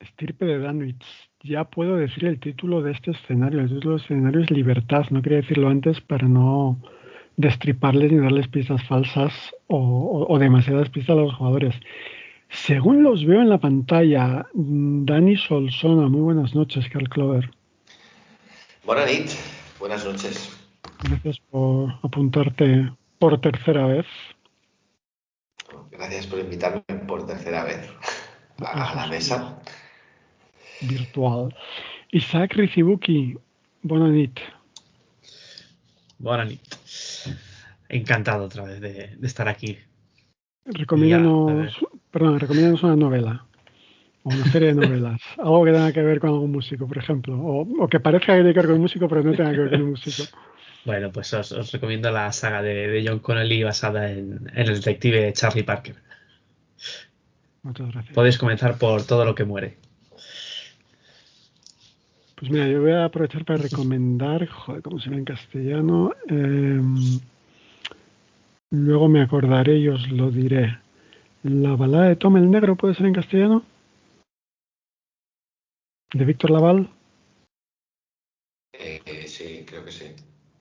Estirpe de Danwich. Ya puedo decir el título de este escenario. El título del escenario es Libertad. No quería decirlo antes para no destriparles ni darles pistas falsas o, demasiadas pistas a los jugadores. Según los veo en la pantalla, Dani Solsona, muy buenas noches, Carl Clover. Buenas buenas noches. Gracias por apuntarte por tercera vez. Gracias por invitarme por tercera vez a la mesa. Virtual. Isaac Rizibuki, buenas noches. Buenas Encantado otra vez de, estar aquí. Recomiéndanos, perdón, recomiéndanos una novela o una serie de novelas. algo que tenga que ver con algún músico, por ejemplo. O, que parezca que tiene que ver con un músico, pero no tenga que ver con un músico. Bueno, pues os, recomiendo la saga de, John Connolly basada en, el detective Charlie Parker. Muchas gracias. Podéis comenzar por todo lo que muere. Pues mira, yo voy a aprovechar para recomendar, joder, ¿cómo se ve en castellano? Em, luego me acordaré y os lo diré. La balada de Tom el Negro puede ser en castellano. De Víctor Laval. Eh, sí, creo que sí.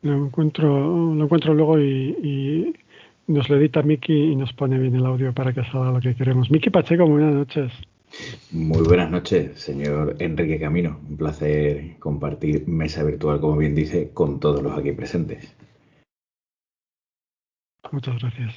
Lo encuentro, lo encuentro luego y, nos lo edita Miki y nos pone bien el audio para que salga lo que queremos. Miki Pacheco, buenas noches. Muy buenas noches, señor Enrique Camino. Un placer compartir mesa virtual, como bien dice, con todos los aquí presentes. Muchas gracias.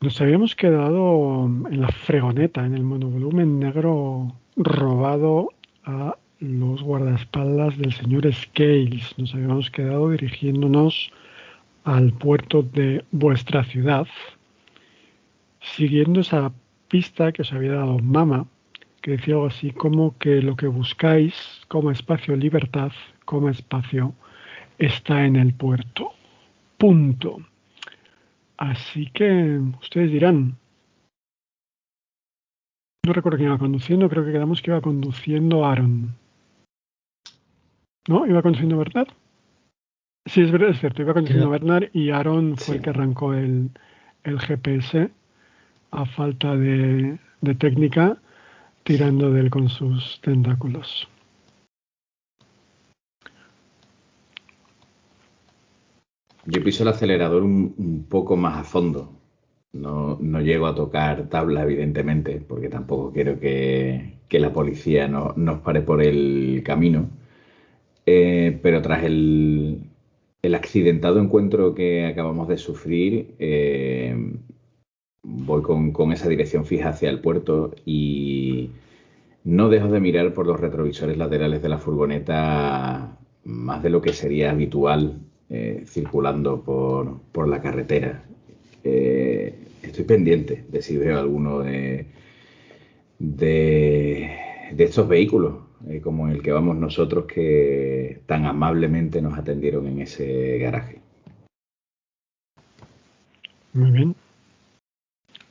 Nos habíamos quedado en la fregoneta, en el monovolumen negro robado a los guardaespaldas del señor Scales. Nos habíamos quedado dirigiéndonos al puerto de vuestra ciudad, siguiendo esa pista que os había dado Mama, que decía algo así como que lo que buscáis como espacio libertad, como espacio, está en el puerto. Punto. Así que ustedes dirán, no recuerdo quién iba conduciendo, creo que quedamos que iba conduciendo Aaron. ¿No? ¿Iba conduciendo Bernard? Sí, es verdad, es cierto, iba conduciendo Bernard y Aaron fue el que arrancó el, el GPS a falta de, técnica tirando de él con sus tentáculos. Yo piso el acelerador un, poco más a fondo. No, llego a tocar tabla, evidentemente, porque tampoco quiero que, la policía no, nos pare por el camino. Eh, pero tras el, el, accidentado encuentro que acabamos de sufrir, eh, voy con, esa dirección fija hacia el puerto y no dejo de mirar por los retrovisores laterales de la furgoneta más de lo que sería habitual eh, circulando por, la carretera. Eh, estoy pendiente de si veo alguno de, de, estos vehículos, eh, como el que vamos nosotros, que tan amablemente nos atendieron en ese garaje. Muy bien.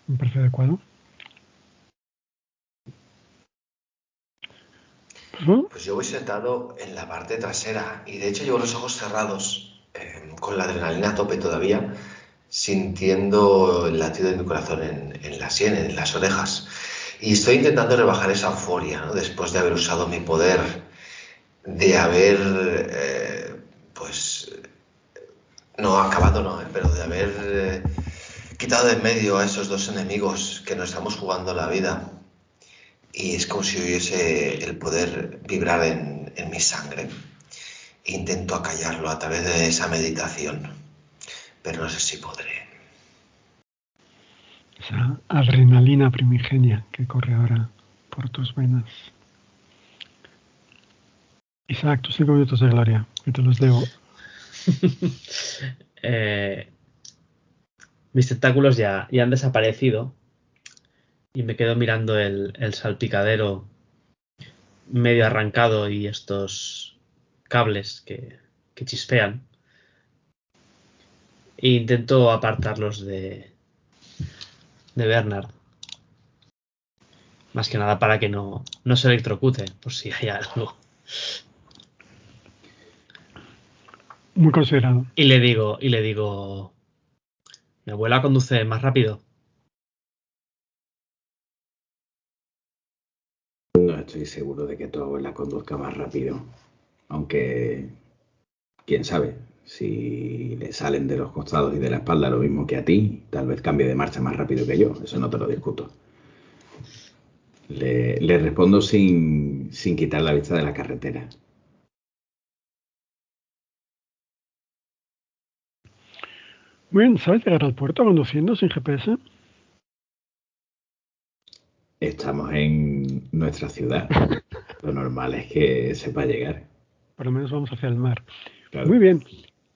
Me parece adecuado. Pues yo voy sentado en la parte trasera y de hecho llevo los ojos cerrados, em, con la adrenalina a tope todavía, sintiendo el latido de mi corazón en, la sien, en las orejas. Y estoy intentando rebajar esa euforia, después de haber usado mi poder, de haber, eh, pues, no acabado, no, eh, pero de haber... Quitado de en medio a esos dos enemigos que nos estamos jugando la vida y es como si hubiese el poder vibrar en, mi sangre. Intento acallarlo a través de esa meditación, pero no sé si podré. Esa adrenalina primigenia que corre ahora por tus venas. Isaac, tus cinco minutos de gloria, que te los debo. eh, mis tentáculos ya, ya han desaparecido y me quedo mirando el, salpicadero medio arrancado y estos cables que, chispean. E intento apartarlos de, de Bernard. Más que nada para que no, no se electrocute, por si hay algo. Muy considerado. Y le digo, y le digo, mi abuela conduce más rápido. estoy seguro de que tu la conduzca más rápido. Aunque, quién sabe, si le salen de los costados y de la espalda lo mismo que a ti, tal vez cambie de marcha más rápido que yo. Eso no te lo discuto. Le, le respondo sin, sin quitar la vista de la carretera. Muy ¿sabes llegar al puerto conduciendo sin GPS? Estamos en nuestra ciudad. Lo normal es que sepa llegar. Por lo menos vamos hacia el mar. Muy bien.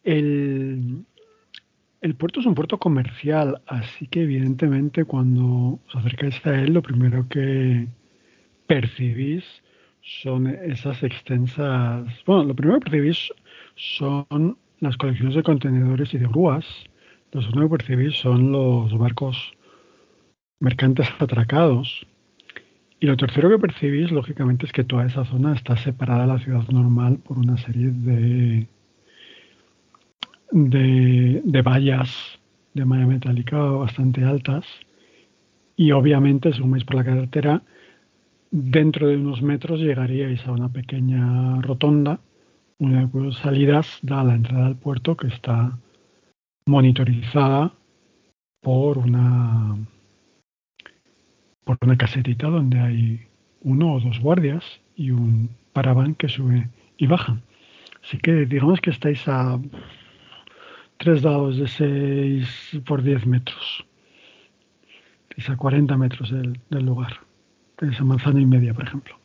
El, el puerto es un puerto comercial, así que evidentemente cuando os acercáis a él, lo primero que percibís son esas extensas. Bueno, lo primero que percibís son las colecciones de contenedores y de grúas. Lo segundo que percibís son los barcos mercantes atracados y lo tercero que percibís, lógicamente, es que toda esa zona está separada de la ciudad normal por una serie de, de, vallas de malla metálica bastante altas. Y obviamente, según veis por la carretera, dentro de unos metros llegaríais a una pequeña rotonda, una de cuyas salidas da a la entrada al puerto que está monitorizada por una por una casetita donde hay uno o dos guardias y un paraván que sube y baja. Así que digamos que estáis a tres dados de 6 por 10 metros. Es a 40 metros del, lugar. esa manzana y media, por ejemplo.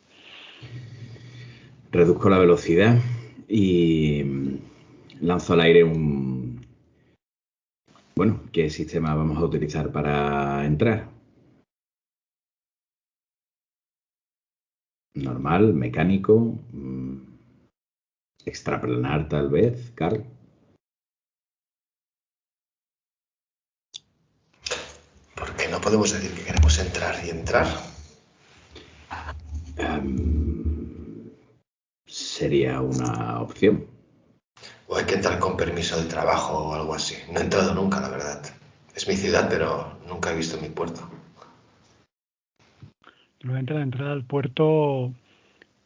Reduzco la velocidad y lanzo al aire un... Bueno, ¿qué sistema vamos a utilizar para entrar? normal, mecánico, mm, extraplanar tal vez, Carl. ¿Por qué no podemos decir que queremos entrar y entrar? Em, sería una opción. O hay que entrar con permiso de trabajo o algo así. No he entrado nunca, la verdad. Es mi ciudad, pero nunca he visto mi puerto. La entrada al puerto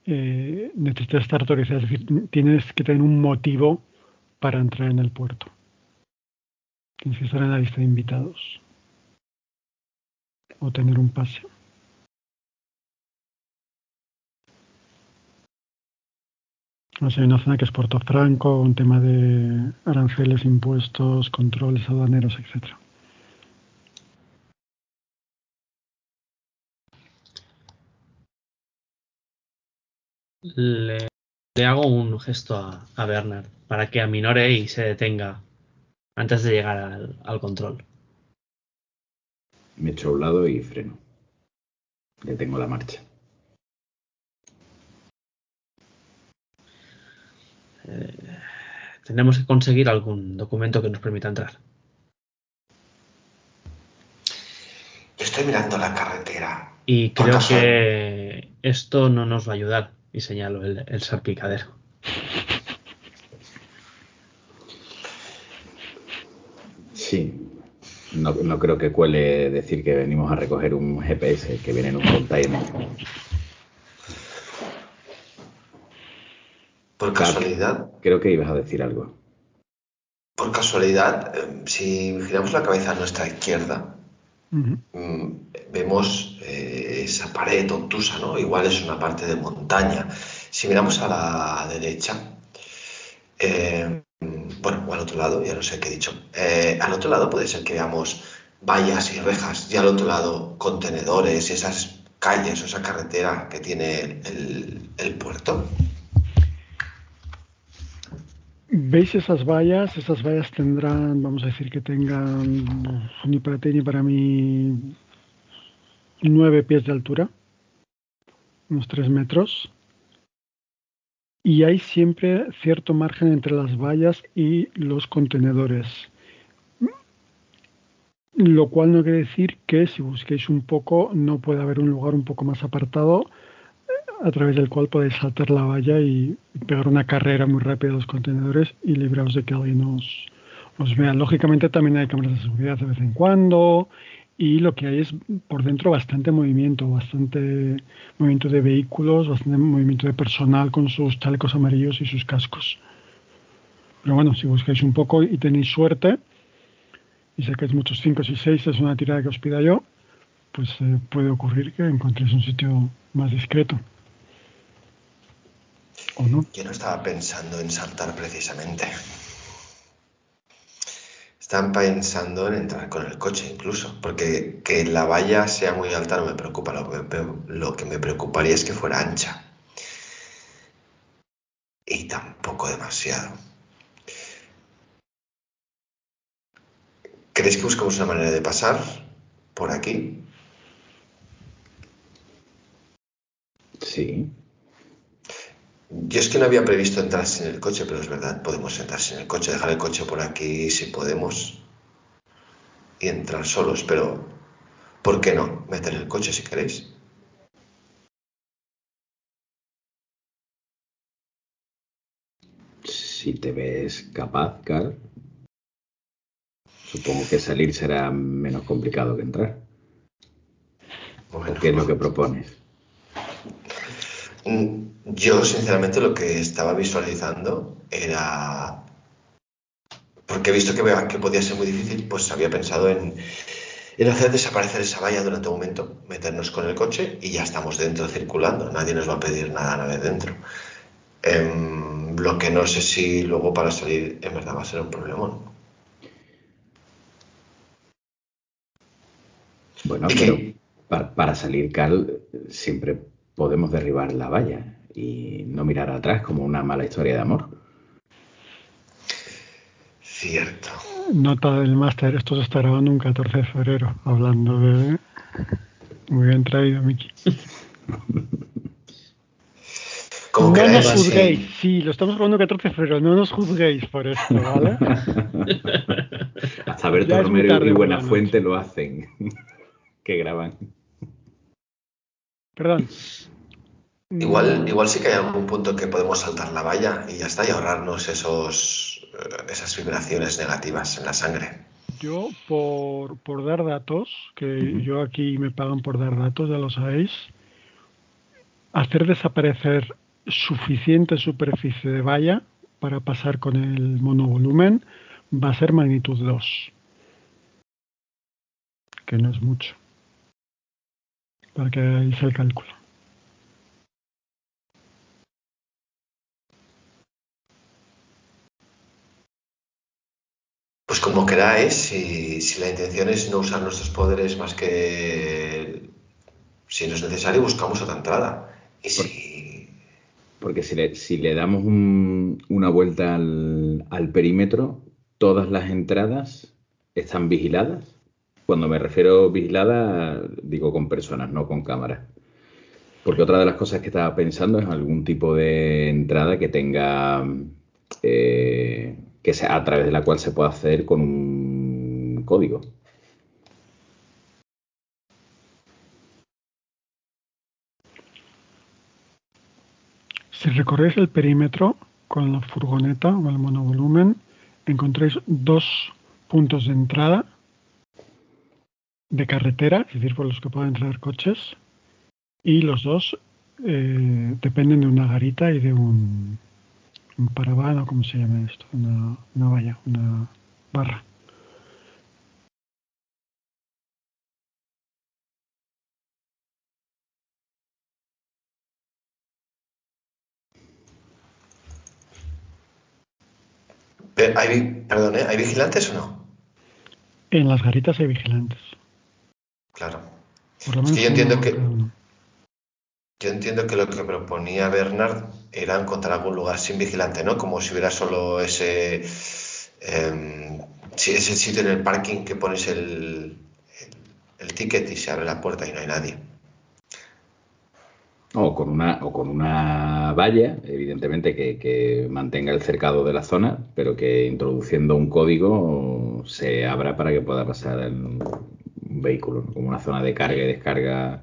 eh, necesita estar autorizada, es decir, tienes que tener un motivo para entrar en el puerto. Tienes que estar en la lista de invitados o tener un pase. No sé, hay una zona que es Puerto Franco, un tema de aranceles, impuestos, controles aduaneros, etcétera. le, hago un gesto a, Bernard para que aminore y se detenga antes de llegar al, control. Me echo a un lado y freno. Detengo la marcha. Eh, tenemos que conseguir algún documento que nos permita entrar. Estoy mirando la carretera. Y creo que esto no nos va a ayudar y señalo el, el salpicadero. Sí, no, no, creo que cuele decir que venimos a recoger un GPS que viene en un container. Por casualidad. Creo que ibas a decir algo. Por casualidad, eh, si giramos la cabeza a nuestra izquierda, mm, vemos eh, esa pared obtusa, ¿no? Igual es una parte de montaña. Si miramos a la derecha, eh, bueno, o al otro lado, ya no sé qué he dicho, eh, al otro lado puede ser que veamos vallas y rejas, y al otro lado contenedores y esas calles o esa carretera que tiene el, puerto. ¿Veis esas vallas? Esas vallas tendrán, vamos a decir que tengan, ni para ti ni para mí, nueve pies de altura, unos tres metros, y hay siempre cierto margen entre las vallas y los contenedores. Lo cual no quiere decir que si busquéis un poco no puede haber un lugar un poco más apartado a través del cual podéis saltar la valla y pegar una carrera muy rápida a los contenedores y libraros de que alguien os, os vea. Lógicamente también hay cámaras de seguridad de vez en cuando y lo que hay es por dentro bastante movimiento, bastante movimiento de vehículos, bastante movimiento de personal con sus chalecos amarillos y sus cascos. Pero bueno, si buscáis un poco y tenéis suerte, y sacáis muchos 5 y 6, es una tirada que os pida yo, pues eh, puede ocurrir que encontréis un sitio más discreto. ¿O no? Yo no estaba pensando en saltar precisamente. Están pensando en entrar con el coche incluso, porque que la valla sea muy alta no me preocupa, lo que, lo que me preocuparía es que fuera ancha. Y tampoco demasiado. ¿Crees que buscamos una manera de pasar por aquí? Sí. Yo es que no había previsto entrar sin el coche, pero es verdad, podemos entrar sin el coche, dejar el coche por aquí si podemos y entrar solos, pero ¿por qué no meter el coche si queréis? Si te ves capaz, Carl, supongo que salir será menos complicado que entrar. ¿Qué es lo que propones? Mm, yo, sinceramente, lo que estaba visualizando era. Porque he visto que, que podía ser muy difícil, pues había pensado en, en hacer desaparecer esa valla durante un momento, meternos con el coche y ya estamos dentro circulando. Nadie nos va a pedir nada una vez dentro. Em, lo que no sé si luego para salir en verdad va a ser un problemón. Bueno, pero para, para, salir, Carl, siempre podemos derribar la valla y no mirar atrás como una mala historia de amor. Cierto. Nota del máster, esto se está grabando un 14 de febrero, hablando de... Muy bien traído, Miki. no nos juzguéis, sí. lo estamos grabando el 14 de febrero, no nos juzguéis por esto, ¿vale? Hasta Berto Romero y Buena Fuente lo hacen, que graban. Perdón. Igual, igual sí que hay algún punto que podemos saltar la valla y ya está, y ahorrarnos esos, eh, esas vibraciones negativas en la sangre. Yo, por, por dar datos, que yo aquí me pagan por dar datos, ya lo sabéis, hacer desaparecer suficiente superficie de valla para pasar con el monovolumen va a ser magnitud 2, que no es mucho para que hagáis el cálculo. Pues como queráis, si, si la intención es no usar nuestros poderes más que si no es necesario, buscamos otra entrada. Porque si le, si le damos un, una vuelta al, al perímetro, todas las entradas están vigiladas cuando me refiero vigilada, digo con personas, no con cámaras. Porque otra de las cosas que estaba pensando es algún tipo de entrada que tenga, eh, que sea a través de la cual se pueda hacer con un código. Si recorréis el perímetro con la furgoneta o el monovolumen, encontréis dos puntos de entrada de carretera, es decir, por los que pueden entrar coches, y los dos eh, dependen de una garita y de un, un paravano, ¿cómo se llama esto? Una, una valla, una barra. ¿Hay, perdón, ¿hay vigilantes o no? En las garitas hay vigilantes. Claro. Por lo Es menos que yo entiendo que, uno. Yo entiendo que lo que proponía Bernard era encontrar algún lugar sin vigilante, ¿no? Como si hubiera solo ese, si ese sitio en el parking que pones el, el, ticket y se abre la puerta y no hay nadie. O con una, o con una valla, evidentemente, que, que mantenga el cercado de la zona, pero que introduciendo un código se abra para que pueda pasar el, un vehículo, ¿no? como una zona de carga y descarga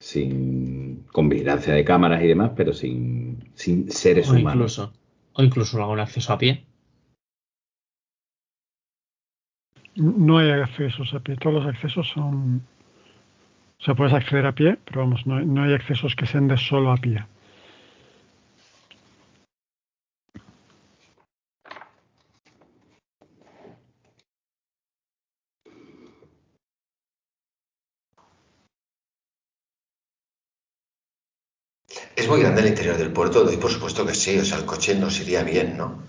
sin, con vigilancia de cámaras y demás, pero sin, sin seres O humanos. incluso, o incluso algún acceso a pie. No hay accesos a pie, todos los accesos son... O sea, puedes acceder a pie, pero vamos, no hay, no hay accesos que sean de solo a pie. Es muy grande el interior del puerto, doy por supuesto que sí, o sea, el coche nos iría bien, ¿no?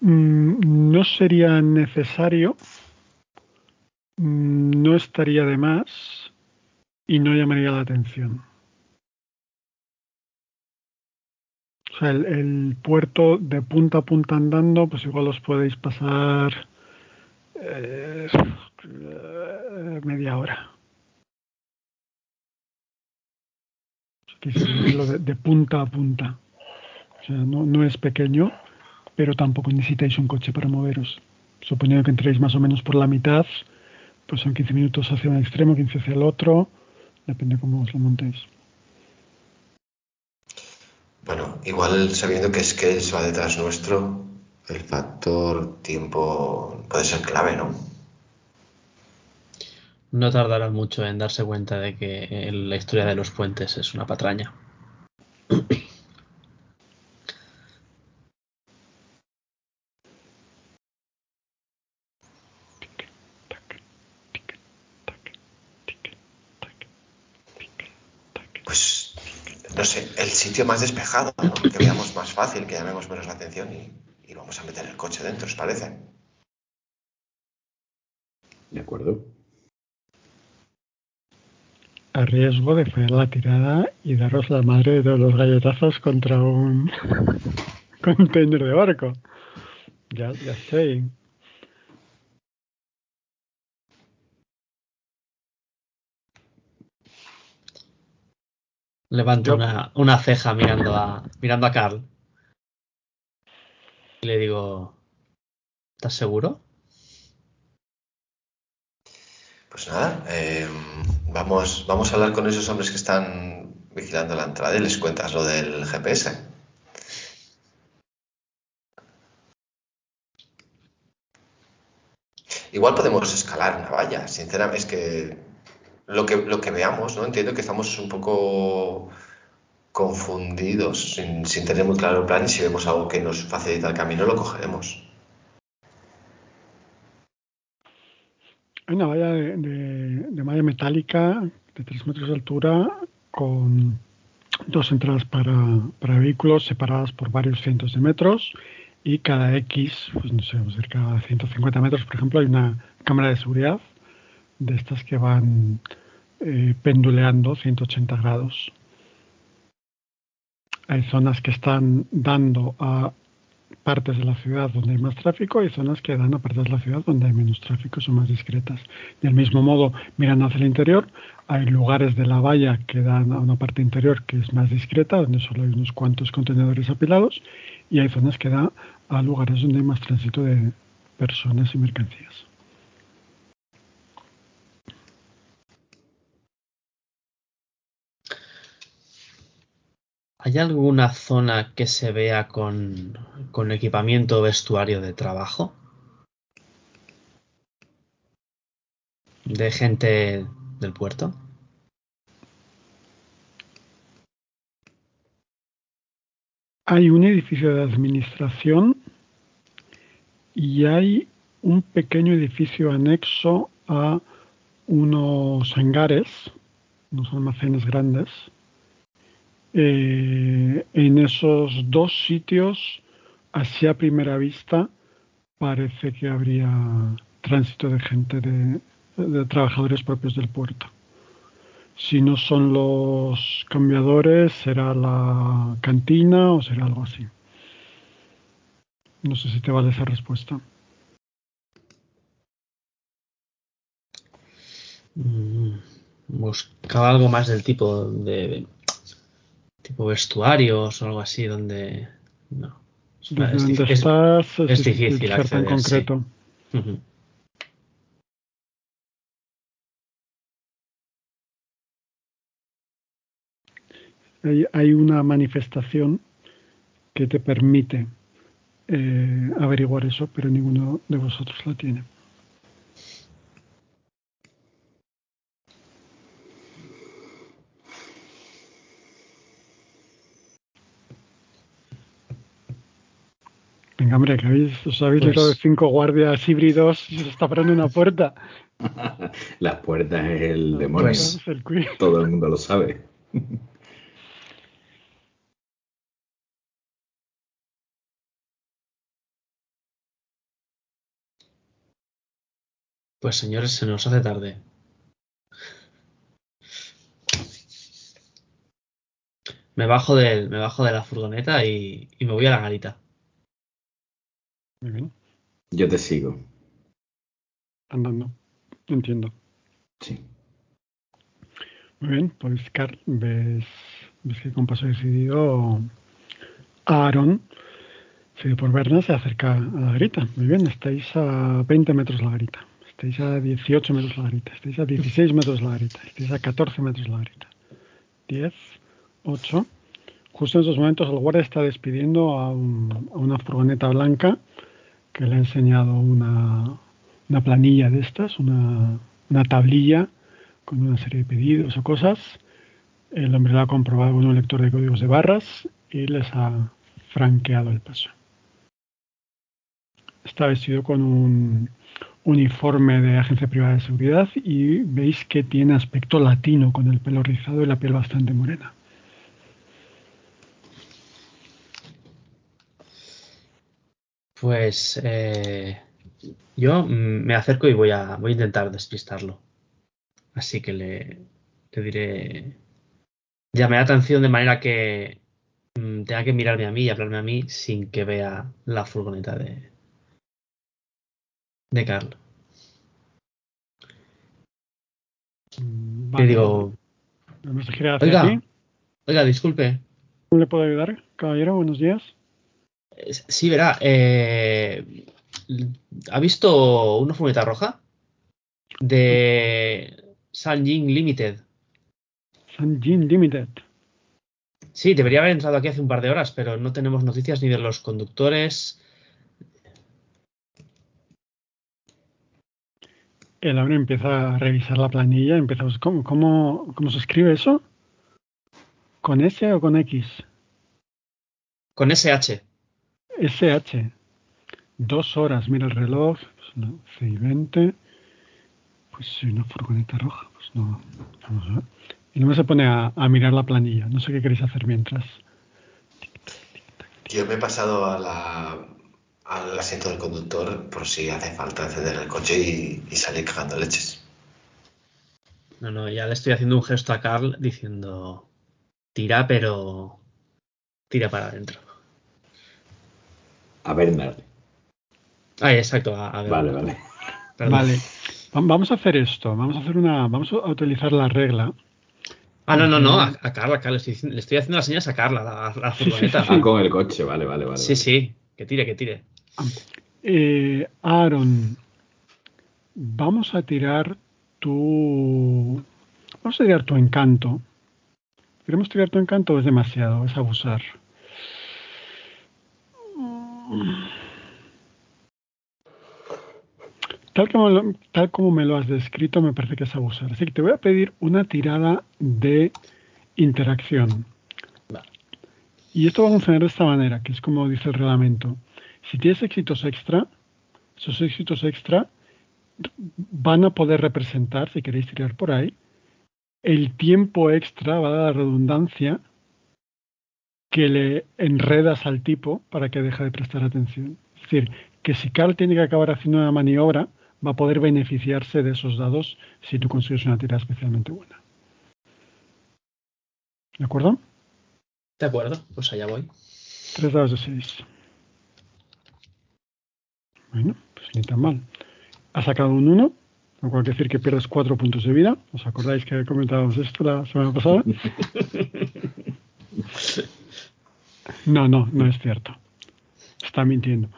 Mm, No sería necesario, mm, no estaría de más y no llamaría la atención. O sea, el, puerto de punta a punta andando, pues igual os podéis pasar eh, media hora. Quise decirlo de, punta a punta. O sea, no, no es pequeño, pero tampoco necesitáis un coche para moveros. Suponiendo que entréis más o menos por la mitad, pues son 15 minutos hacia un extremo, 15 hacia el otro, depende cómo os lo montéis. Bueno, igual sabiendo que Sketch va detrás nuestro, el factor tiempo puede ser clave, ¿no? No tardará mucho en darse cuenta de que eh, la historia de los puentes es una patraña. Pues, no sé, el sitio más despejado, ¿no? Que veamos más fácil, que llamemos menos la atención y, y vamos a meter el coche dentro, ¿os parece? ¿De acuerdo? A riesgo de fallar la tirada y daros la madre de todos los galletazos contra un container de barco. Ya, ya sé. Levanto una, una ceja mirando a, mirando a Carl. Y le digo, ¿estás seguro? Pues nada, eh, vamos, vamos a hablar con esos hombres que están vigilando la entrada y les cuentas lo del GPS. Igual podemos escalar una valla, sinceramente, es que lo que, lo que veamos, ¿no? Entiendo que estamos un poco confundidos, sin, sin tener muy claro el plan y si vemos algo que nos facilita el camino, lo cogeremos. Hay una valla de, de- malla metálica de 3 metros de altura con dos entradas para, para vehículos separadas por varios cientos de metros y cada X, pues no sé, cerca de 150 metros, por ejemplo, hay una cámara de seguridad de estas que van eh, penduleando 180 grados. Hay zonas que están dando a partes de la ciudad donde hay más tráfico y zonas que dan a partes de la ciudad donde hay menos tráfico, son más discretas. Del mismo modo, mirando hacia el interior, hay lugares de la valla que dan a una parte interior que es más discreta, donde solo hay unos cuantos contenedores apilados, y hay zonas que dan a lugares donde hay más tránsito de personas y mercancías. ¿Hay alguna zona que se vea con, equipamiento o vestuario de trabajo? ¿De gente del puerto? Hay un edificio de administración y hay un pequeño edificio anexo a unos hangares, unos almacenes grandes. Eh, en esos dos sitios, así a primera vista, parece que habría tránsito de gente, de, trabajadores propios del puerto. Si no son los cambiadores, será la cantina o será algo así. No sé si te vale esa respuesta. Mm, Buscaba algo más del tipo de tipo vestuarios o algo así donde no. Es, Desde es estás es difícil sí. concreto. Hay, hay una manifestación que te permite eh, averiguar eso, pero ninguno de vosotros la tiene. Venga, hombre, que habéis, os habéis Pues- de cinco guardias híbridos y se está parando una puerta. Las puertas es el demonio. Pues- Es el quiz. Todo el mundo lo sabe. Pues señores, se nos hace tarde. Me bajo de, me bajo de la furgoneta y, y me voy a la garita. Muy bien, Yo te sigo. andando. Entiendo. Sí. Muy bien, pues Carl, ves, ves que con paso decidido Aaron, seguido por Berna, se acerca a la garita. Muy bien, estáis a 20 metros la garita. Estáis a 18 metros la garita. Estáis a 16 metros la garita. Estáis a 14 metros la garita. 10, 8. Justo en esos momentos el guardia está despidiendo a, un- a una furgoneta blanca que le ha enseñado una, una planilla de estas, una, una tablilla con una serie de pedidos o cosas. El hombre lo ha comprobado con un lector de códigos de barras y les ha franqueado el paso. Está vestido con un uniforme de agencia privada de seguridad y veis que tiene aspecto latino con el pelo rizado y la piel bastante morena. Pues eh, yo mm, me acerco y voy a, voy a intentar despistarlo. Así que le, le diré. Llamaré la atención de manera que mm, tenga que mirarme a mí y hablarme a mí sin que vea la furgoneta de. de Carl. Mm, Le vale. digo, gira hacia Oiga. oiga, disculpe. ¿Cómo le puedo ayudar, caballero? Buenos días. Sí, verá, eh, ¿ha visto una furgoneta roja? De Sanjin Limited. Sanjin Limited. Sí, debería haber entrado aquí hace un par de horas, pero no tenemos noticias ni de los conductores. El hombre empieza a revisar la planilla, empieza a buscar- ¿cómo, cómo, cómo se escribe eso? ¿Con S o con X? Con SH. SH. Dos horas, mira el reloj. Pues no, 6 y 20. Pues una furgoneta roja. Pues no. Vamos a ver. Y luego se pone a, a mirar la planilla. No sé qué queréis hacer mientras. Yo me he pasado a la, al asiento del conductor por si hace falta encender el coche y, y salir cagando leches. No, no, ya le estoy haciendo un gesto a Carl diciendo tira, pero tira para adentro. A Bernard. Ah, exacto. A, a ver, Vale, vale. perdón. Vale. Va- Vamos a hacer esto. Vamos a hacer una. Vamos a utilizar la regla. Ah, no, no, no, a, a Carla, a Carla, le estoy, diciendo- le estoy haciendo las señas a Carla, a, a la Sí, sí, furgoneta. sí, Ah, con el coche, vale, vale, vale. Sí, vale. sí, que tire, que tire. Eh, Aaron, vamos a tirar tu. Vamos a tirar tu encanto. ¿Queremos tirar tu encanto o es demasiado? Es abusar. Tal como, lo- tal como me lo has descrito, me parece que es abusar. Así que te voy a pedir una tirada de interacción. Y esto va a funcionar de esta manera, que es como dice el reglamento. Si tienes éxitos extra, esos éxitos extra van a poder representar, si queréis tirar por ahí, el tiempo extra, va a dar la redundancia, que le enredas al tipo para que deje de prestar atención. Es decir, que si Carl tiene que acabar haciendo una maniobra, va a poder beneficiarse de esos dados si tú consigues una tirada especialmente buena. ¿De acuerdo? De acuerdo, pues allá voy. Tres dados de seis. Bueno, pues ni tan mal. Ha sacado un 1, lo cual quiere decir que pierdes cuatro puntos de vida. ¿Os acordáis que comentábamos esto la semana pasada? No, no, no es cierto. Está mintiendo.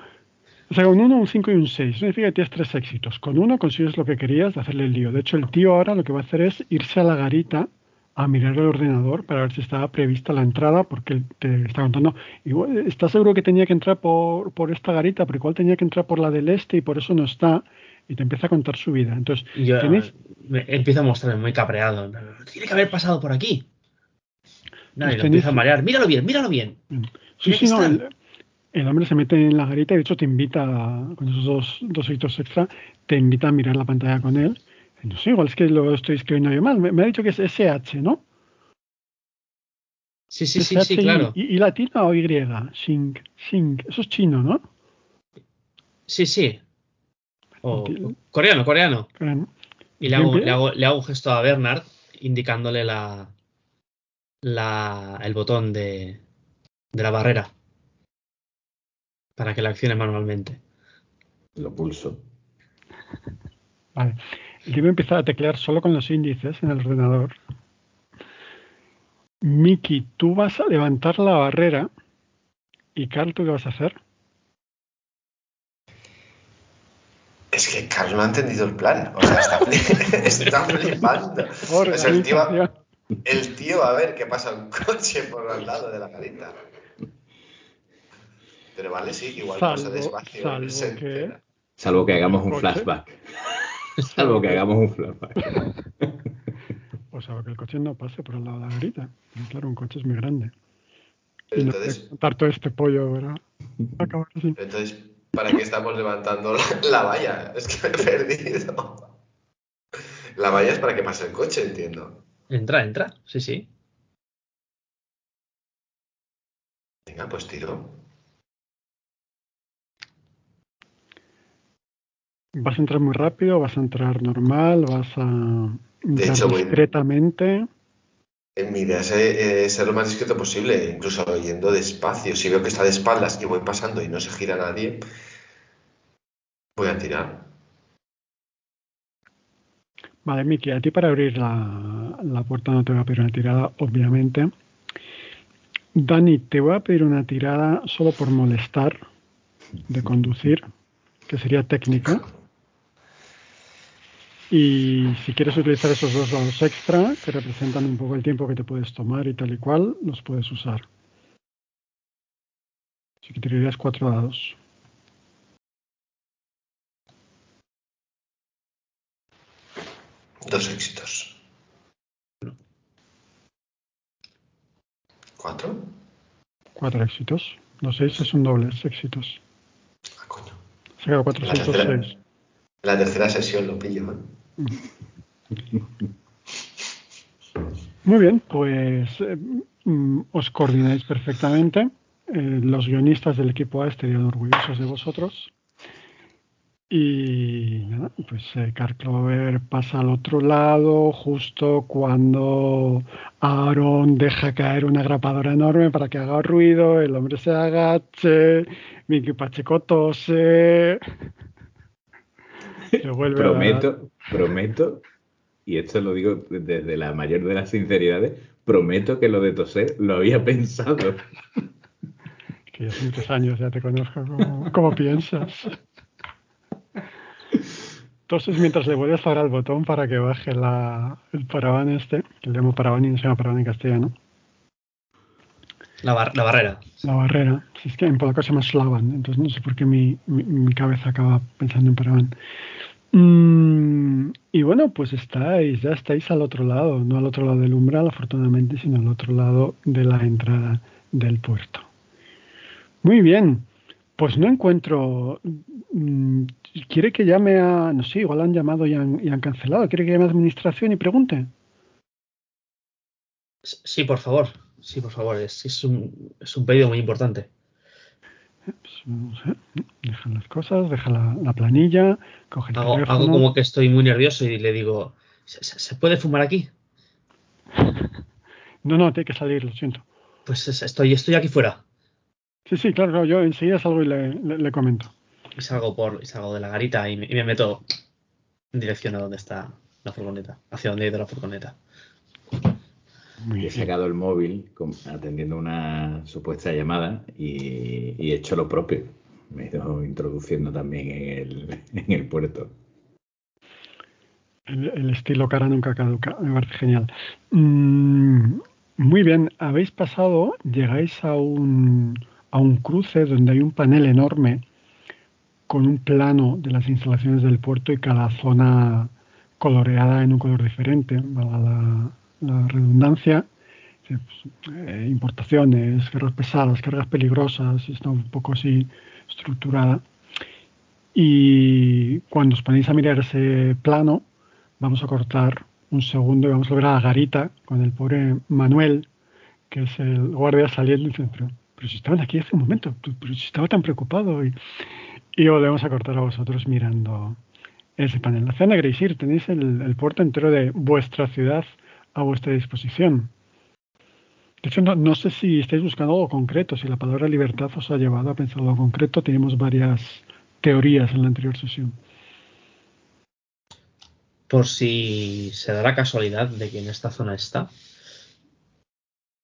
Ha sacado un 1, un 5 y un 6. Eso significa que tienes tres éxitos. Con uno consigues lo que querías de hacerle el lío. De hecho, el tío ahora lo que va a hacer es irse a la garita a mirar el ordenador para ver si estaba prevista la entrada, porque te está contando, ¿estás seguro que tenía que entrar por, por esta garita? Pero igual tenía que entrar por la del este y por eso no está. Y te empieza a contar su vida. Entonces, empiezo a mostrarme muy cabreado. Tiene que haber pasado por aquí. No, y lo empiezo a marear. Míralo bien, míralo bien. Sí, Tiene sí, que no, el- el hombre se mete en la garita y de hecho te invita, con esos dos, dos hitos extra, te invita a mirar la pantalla con él. No sé, igual es que lo estoy escribiendo yo mal. Me, ha dicho que es SH, ¿no? Sí, sí, sí, sí, claro. ¿Y, latina o Y? Xing, Xing. Eso es chino, ¿no? Sí, sí. coreano, coreano. Y le hago, le, hago, le hago, un gesto a Bernard indicándole la, la, el botón de, de la barrera para que la accione manualmente. Lo pulso. Vale. El tío empieza a teclear solo con los índices en el ordenador. Miki, tú vas a levantar la barrera. ¿Y Carl, tú qué vas a hacer? Es que Carl no ha entendido el plan. O sea, está, flipando. el, tío, el tío a ver qué pasa un coche por al lado de la carita. Pero vale, sí, igual pasa despacio. Salvo que, salvo que hagamos un flashback. salvo que hagamos un flashback. O salvo que el coche no pase por el lado de la garita. Claro, un coche es muy grande. entonces, y no todo este pollo, ¿verdad? Entonces, ¿para qué estamos levantando la, valla? Es que me he perdido. La valla es para que pase el coche, entiendo. Entra, entra, sí, sí. Venga, pues tiro. ¿Vas a entrar muy rápido? ¿Vas a entrar normal? ¿Vas a entrar discretamente? En mi idea es ser lo más discreto posible, incluso yendo despacio. Si veo que está de espaldas y voy pasando y no se gira nadie, voy a tirar. Vale, Miki, a ti para abrir la, la puerta no te voy a pedir una tirada, obviamente. Dani, te voy a pedir una tirada solo por molestar de conducir, que sería técnica. Y si quieres utilizar esos dos dados extra, que representan un poco el tiempo que te puedes tomar y tal y cual, los puedes usar. Así que tirarías cuatro dados. Dos éxitos. ¿Cuatro? Cuatro éxitos. Los seis son dobles éxitos. Ah, coño. Se quedado cuatro, seis, dos, seis. La tercera sesión lo pillo, ¿eh? Muy bien, pues eh, mm, os coordináis perfectamente. Eh, los guionistas del equipo A estarían orgullosos de vosotros. Y nada, pues eh, Clover pasa al otro lado justo cuando Aaron deja caer una grapadora enorme para que haga ruido, el hombre se agache, Mickey Pacheco tose. prometo, prometo, y esto lo digo desde la mayor de las sinceridades, prometo que lo de toser lo había pensado. Que ya hace muchos años ya te conozco como, piensas. Entonces, mientras le vuelves a dar al botón para que baje la, el paraban este, que le llamo paraban y no se llama paraban en castellano. La, la barrera. La barrera. es que en polaco se llama Slavan, entonces no sé por qué mi, mi cabeza acaba pensando en paraban. Mm, y bueno, pues estáis, ya estáis al otro lado, no al otro lado del umbral, afortunadamente, sino al otro lado de la entrada del puerto. Muy bien, pues no encuentro. Mm, ¿Quiere que llame a.? No sé, igual han llamado y han, y han cancelado. ¿Quiere que llame a administración y pregunte? Sí, por favor. Sí, por favor. Es, es, un, es un pedido muy importante. Pues, deja las cosas, deja la, planilla, coge el hago, hago, como que estoy muy nervioso y le digo, ¿se, puede fumar aquí? No, no, tiene que salir, lo siento. Pues estoy, estoy aquí fuera. Sí, sí, claro, yo enseguida salgo y le, comento. Y salgo, por, y salgo de la garita y me, meto en dirección a donde está la furgoneta, hacia donde ha ido la furgoneta. he sacado el móvil atendiendo una supuesta llamada y, he hecho lo propio. Me he ido introduciendo también en el, en el puerto. El, estilo cara nunca caduca, me parece genial. Mm, muy bien, habéis pasado, llegáis a un, a un cruce donde hay un panel enorme con un plano de las instalaciones del puerto y cada zona coloreada en un color diferente, la, la redundancia pues, eh, importaciones, cargas pesadas, cargas peligrosas, está un poco así estructurada. Y cuando os ponéis a mirar ese plano, vamos a cortar un segundo y vamos a ver a Garita con el pobre Manuel, que es el guardia saliendo y dice, pero, pero si estaban aquí hace un momento, pero si estaba tan preocupado. Y, y volvemos a cortar a vosotros mirando ese panel. La zona Greysir, tenéis el, puerto entero de vuestra ciudad a vuestra disposición. De hecho, no, sé si estáis buscando algo concreto, si la palabra libertad os ha llevado a pensar algo concreto. Tenemos varias teorías en la anterior sesión. Por si se da la casualidad de que en esta zona está,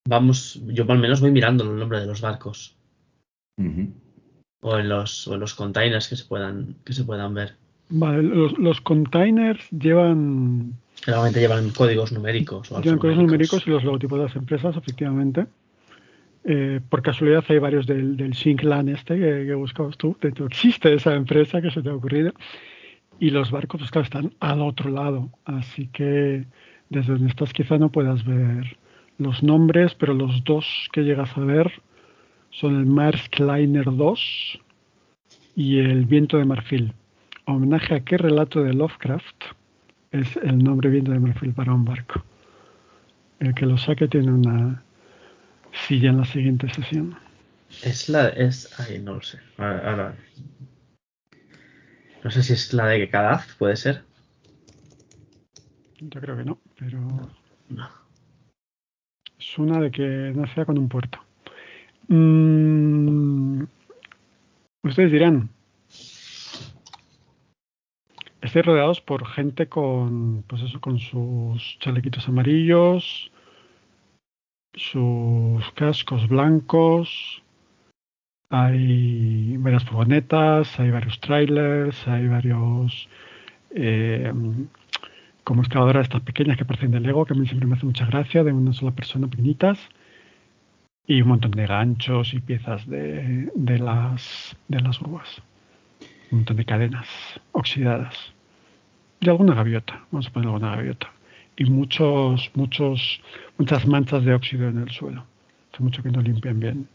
vamos, yo al menos voy mirando el nombre de los barcos. O en los, o en los containers que se puedan, que se puedan ver. Vale, los, containers llevan. Generalmente llevan códigos numéricos. O llevan códigos numéricos y los logotipos de las empresas, efectivamente. Eh, por casualidad hay varios del, del Synclan este que, que buscabas tú. De hecho, existe esa empresa que se te ha ocurrido. Y los barcos, pues claro, están al otro lado. Así que desde donde estás quizá no puedas ver los nombres, pero los dos que llegas a ver son el Maersk Liner 2 y el Viento de Marfil homenaje a qué relato de Lovecraft es el nombre viento de marfil para un barco. El que lo saque tiene una silla en la siguiente sesión. Es la. Es. Ay, no lo sé. Ahora. No sé si es la de Kadaz, puede ser. Yo creo que no, pero. No. Es una de que nacía con un puerto. Mm, ustedes dirán, estáis rodeados por gente con, pues eso, con sus chalequitos amarillos, sus cascos blancos, hay varias furgonetas, hay varios trailers, hay varios eh, como excavadoras estas pequeñas que parecen de Lego, que a mí siempre me hace mucha gracia, de una sola persona, pequeñitas, y un montón de ganchos y piezas de, de las de las grúas. Un montón de cadenas oxidadas de alguna gaviota, vamos a poner alguna gaviota, y muchos, muchos, muchas manchas de óxido en el suelo. Hace mucho que no limpian bien.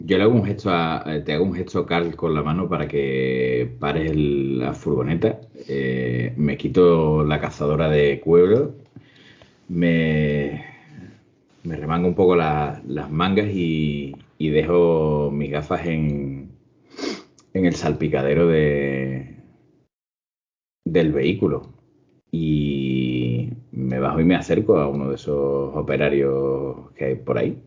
Yo le hago un gesto a, eh, te hago un gesto, Carl, con la mano para que pares la furgoneta. Eh, me quito la cazadora de cuero, me, me remango un poco las mangas y, y, dejo mis gafas en, en el salpicadero de, del vehículo y me bajo y me acerco a uno de esos operarios que hay por ahí.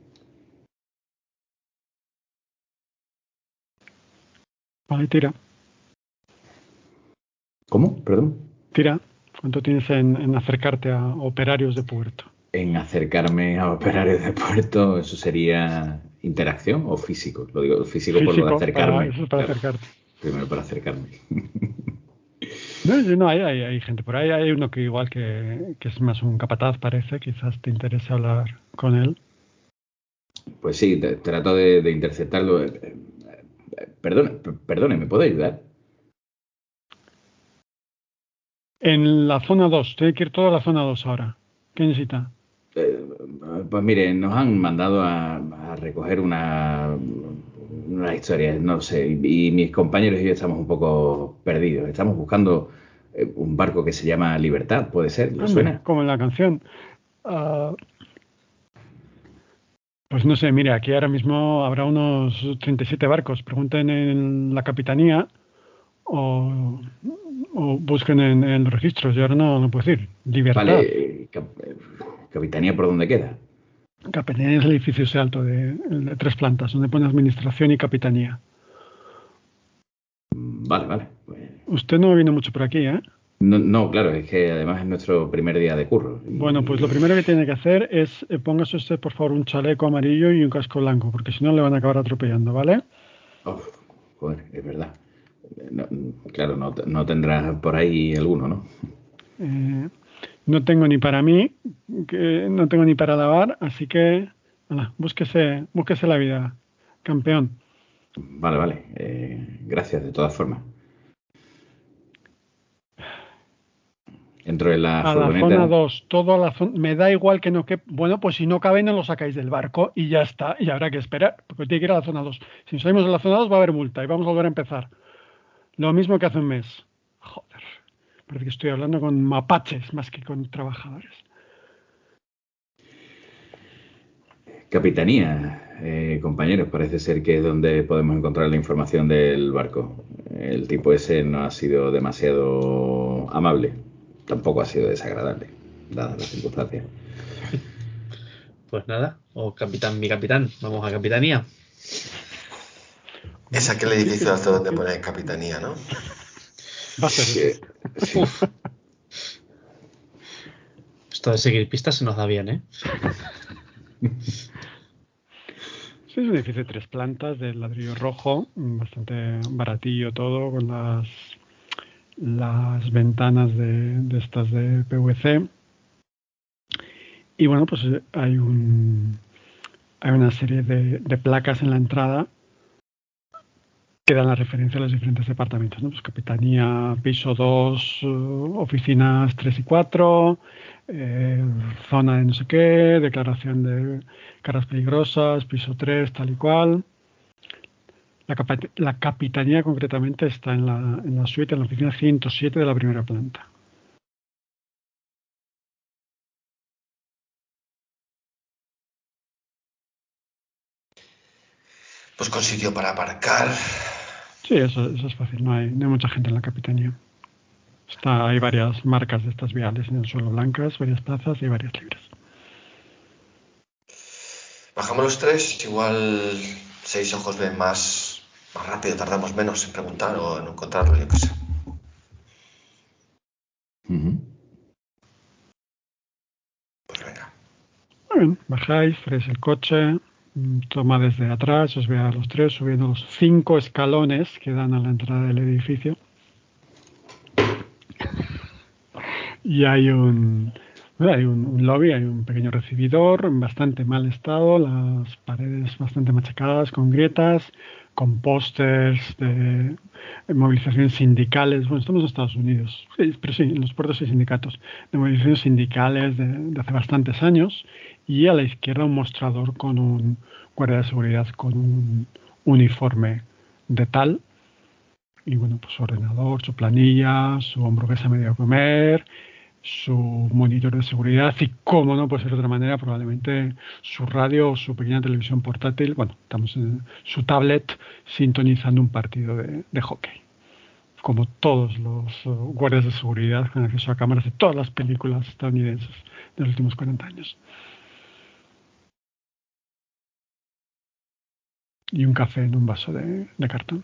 Vale, tira. ¿Cómo? Perdón. Tira. ¿Cuánto tienes en, acercarte a operarios de puerto? En acercarme a operarios de puerto, eso sería interacción o físico. Lo digo físico, por lo de acercarme. para acercarte. Primero para acercarme. No, no hay, hay, gente por ahí. Hay uno que igual que, es más un capataz, parece. Quizás te interese hablar con él. Pues sí, trato de, interceptarlo. Eh, eh, perdone, perdone, ¿me puede ayudar? En la zona 2, tiene que ir toda la zona 2 ahora. ¿Qué necesita? Eh, pues mire, nos han mandado a recoger una, una historia, no sé, y, mis compañeros y yo estamos un poco perdidos. Estamos buscando eh, un barco que se llama Libertad, puede ser, ¿le suena? Como en la canción. Ah, pues no sé, mire, aquí ahora mismo habrá unos 37 barcos. Pregunten en la capitanía o, busquen en, los registros. Yo ahora no, no puedo decir. Libertad. Vale, eh, capitanía por dónde queda. Capitanía es el edificio alto de, tres plantas, donde pone administración y capitanía. Vale, vale. Pues Usted no viene mucho por aquí, ¿eh? No, claro, es que además es nuestro primer día de curro. Bueno, pues lo primero que tiene que hacer es eh, póngase usted, por favor, un chaleco amarillo y un casco blanco, porque si no le van a acabar atropellando, ¿vale? Oh, joder, es verdad. claro, no, no tendrás por ahí alguno, ¿no? Eh, no tengo ni para mí, que no tengo ni para lavar, así que búsquese, búsquese la vida, campeón. Vale, vale. Eh, gracias, de todas formas. Entro en la a la furgoneta. zona 2, todo la zona, me da igual que no que bueno, pues si no cabe no lo sacáis del barco y ya está, y habrá que esperar, porque tiene que ir a la zona 2. Si nos salimos de la zona 2 va a haber multa y vamos a volver a empezar. Lo mismo que hace un mes. Joder, parece que estoy hablando con mapaches más que con trabajadores. Capitanía, eh, compañeros, parece ser que es donde podemos encontrar la información del barco. El tipo ese no ha sido demasiado amable, tampoco ha sido desagradable, dadas las circunstancias. Pues nada, o capitán, mi capitán, vamos a capitanía. Es aquel edificio alto donde pone capitanía, ¿no? Sí. Esto de seguir pistas se nos da bien, ¿eh? Sí, es un edificio de tres plantas de ladrillo rojo, bastante baratillo todo, con las, las ventanas de, de estas de PVC. Y bueno, pues eh, hay un hay una serie de, de placas en la entrada que dan la referencia a los diferentes departamentos, ¿no? Pues capitanía, piso 2, eh, oficinas 3 y 4, eh, zona de no sé qué, declaración de caras peligrosas, piso 3, tal y cual. La, la capitanía concretamente está en la, en la suite, en la oficina 107 de la primera planta. Pues con sitio para aparcar. Sí, eso, eso es fácil, no hay, no hay mucha gente en la capitanía. Está, hay varias marcas de estas viales en el suelo blancas, varias plazas y varias libres. Bajamos los tres, igual seis ojos ven más, más rápido, tardamos menos en preguntar o en encontrarlo, yo qué sé. Ujú. Pues venga. Muy bien, bajáis, freáis el coche, toma desde atrás, os ve a los tres subiendo los cinco escalones que dan a la entrada del edificio. Y hay un, hay un, lobby, hay un pequeño recibidor en bastante mal estado, las paredes bastante machacadas, con grietas, con pósters de movilizaciones sindicales. Bueno, estamos en Estados Unidos, pero sí, en los puertos hay sindicatos, de movilizaciones sindicales de hace bastantes años. Y a la izquierda un mostrador con un guardia de seguridad con un uniforme de tal. Y bueno, pues su ordenador, su planilla, su hamburguesa medio comer, su monitor de seguridad y, como no puede ser de otra manera, probablemente su radio o su pequeña televisión portátil. Bueno, estamos en su tablet sintonizando un partido de, hockey. Como todos los uh, guardias de seguridad con acceso a cámaras de todas las películas estadounidenses de los últimos 40 años. Y un café en un vaso de, de cartón.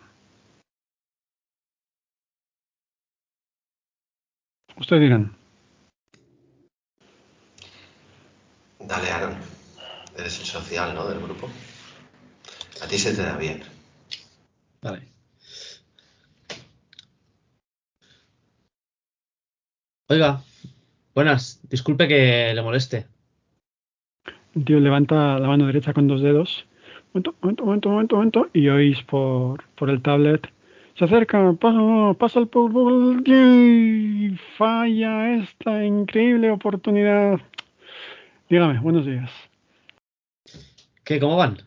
Ustedes dirán, Dale, Aaron. Eres el social, ¿no? Del grupo. A ti se te da bien. Vale. Oiga, buenas, disculpe que le moleste. El tío levanta la mano derecha con dos dedos. Momento, momento, momento, momento, momento. Y oís por, por el tablet. Se acerca, pasa, pasa el fútbol. ¡Yay! Falla esta increíble oportunidad. Dígame, buenos días. ¿Qué? ¿Cómo van?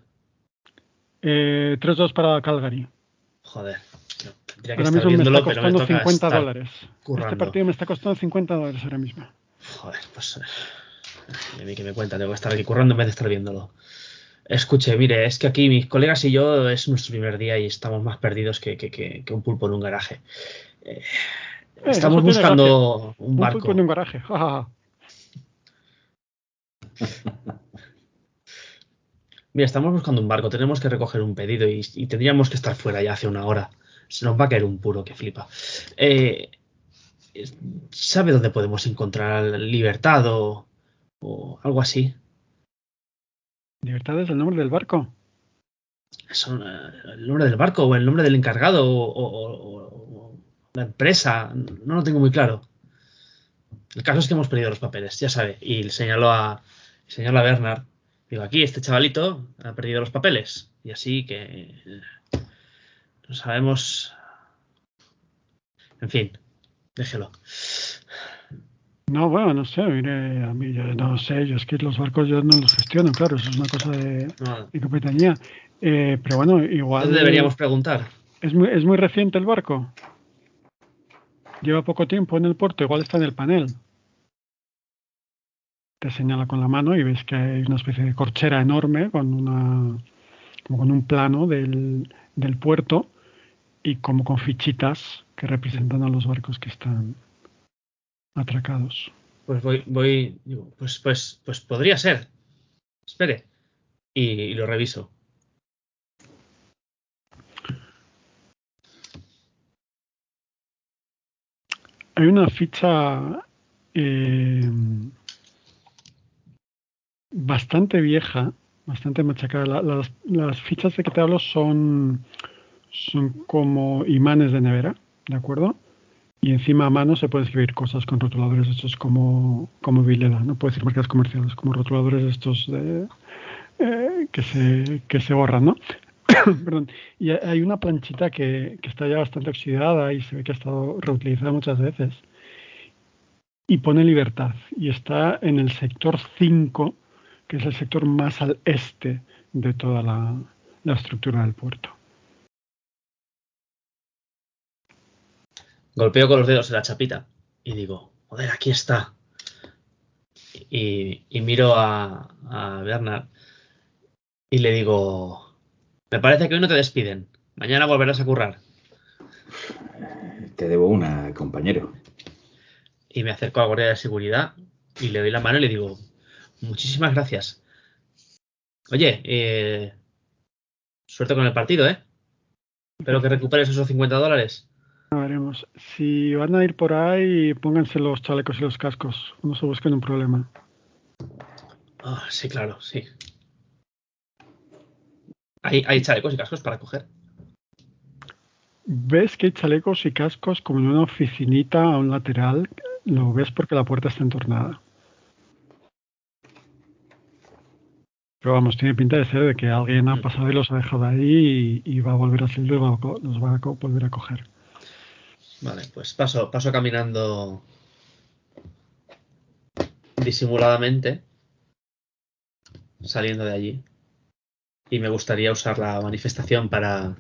Eh, 3-2 para Calgary. Joder, no, tendría que Ahora estar mismo me está me costando toca 50 estar dólares. Este partido me está costando 50 dólares ahora mismo. Joder, pues. eh, De mí que me cuenta, tengo que estar aquí currando en vez de estar viéndolo. Escuche, mire, es que aquí mis colegas y yo es nuestro primer día y estamos más perdidos que, que- que- que un pulpo en un garaje. Eh, Eh, estamos buscando un Un barco. pulpo en un garaje. ja, ja, ja. Mira, estamos buscando un barco, tenemos que recoger un pedido y, y tendríamos que estar fuera ya hace una hora. Se nos va a caer un puro que flipa. Eh, ¿Sabe dónde podemos encontrar libertad o, o algo así? Libertad es el nombre del barco. Eh, el nombre del barco o el nombre del encargado o, la empresa, no lo tengo muy claro. El caso es que hemos perdido los papeles, ya sabe. Y le señaló a, señaló a Bernard. Digo, aquí este chavalito ha perdido los papeles. Y así que no sabemos. En fin, déjelo. No, bueno, no sé, mire, a mí yo no sé, yo es que los barcos yo no los gestiono, claro, eso es una cosa de, de compañía. Eh, pero bueno, igual. ¿Dónde deberíamos preguntar? Es muy, es muy reciente el barco. Lleva poco tiempo en el puerto, igual está en el panel. Te señala con la mano y ves que hay una especie de corchera enorme con una como con un plano del, del puerto y como con fichitas que representan a los barcos que están atracados. Pues voy, voy, digo, pues, pues, pues podría ser. Espere. Y, y lo reviso. Hay una ficha eh, bastante vieja, bastante machacada. La- las, las fichas de que te hablo son, son como imanes de nevera, ¿de acuerdo? Y encima a mano se pueden escribir cosas con rotuladores estos como, como Vileda, no puedo decir marcas comerciales, como rotuladores estos de, eh, que, se, que se borran, ¿no? Y hay una planchita que, que está ya bastante oxidada y se ve que ha estado reutilizada muchas veces. Y pone libertad. Y está en el sector 5, que es el sector más al este de toda la, la estructura del puerto. Golpeo con los dedos en la chapita y digo, joder, aquí está. Y, y miro a, a Bernard y le digo, me parece que hoy no te despiden. Mañana volverás a currar. Te debo una, compañero. Y me acerco al guardia de seguridad y le doy la mano y le digo, muchísimas gracias. Oye, eh, suerte con el partido, ¿eh? Espero que recuperes esos 50 dólares. Ya veremos. Si van a ir por ahí, pónganse los chalecos y los cascos. No se busquen un problema. Ah, sí, claro, sí. Hay, hay chalecos y cascos para coger. Ves que hay chalecos y cascos como en una oficinita a un lateral. Lo ves porque la puerta está entornada. Pero vamos, tiene pinta de ser de que alguien ha pasado y los ha dejado ahí y, y va a volver a salir y va a co- los va a volver a coger. Vale, pues paso, paso caminando disimuladamente, saliendo de allí. Y me gustaría usar la manifestación para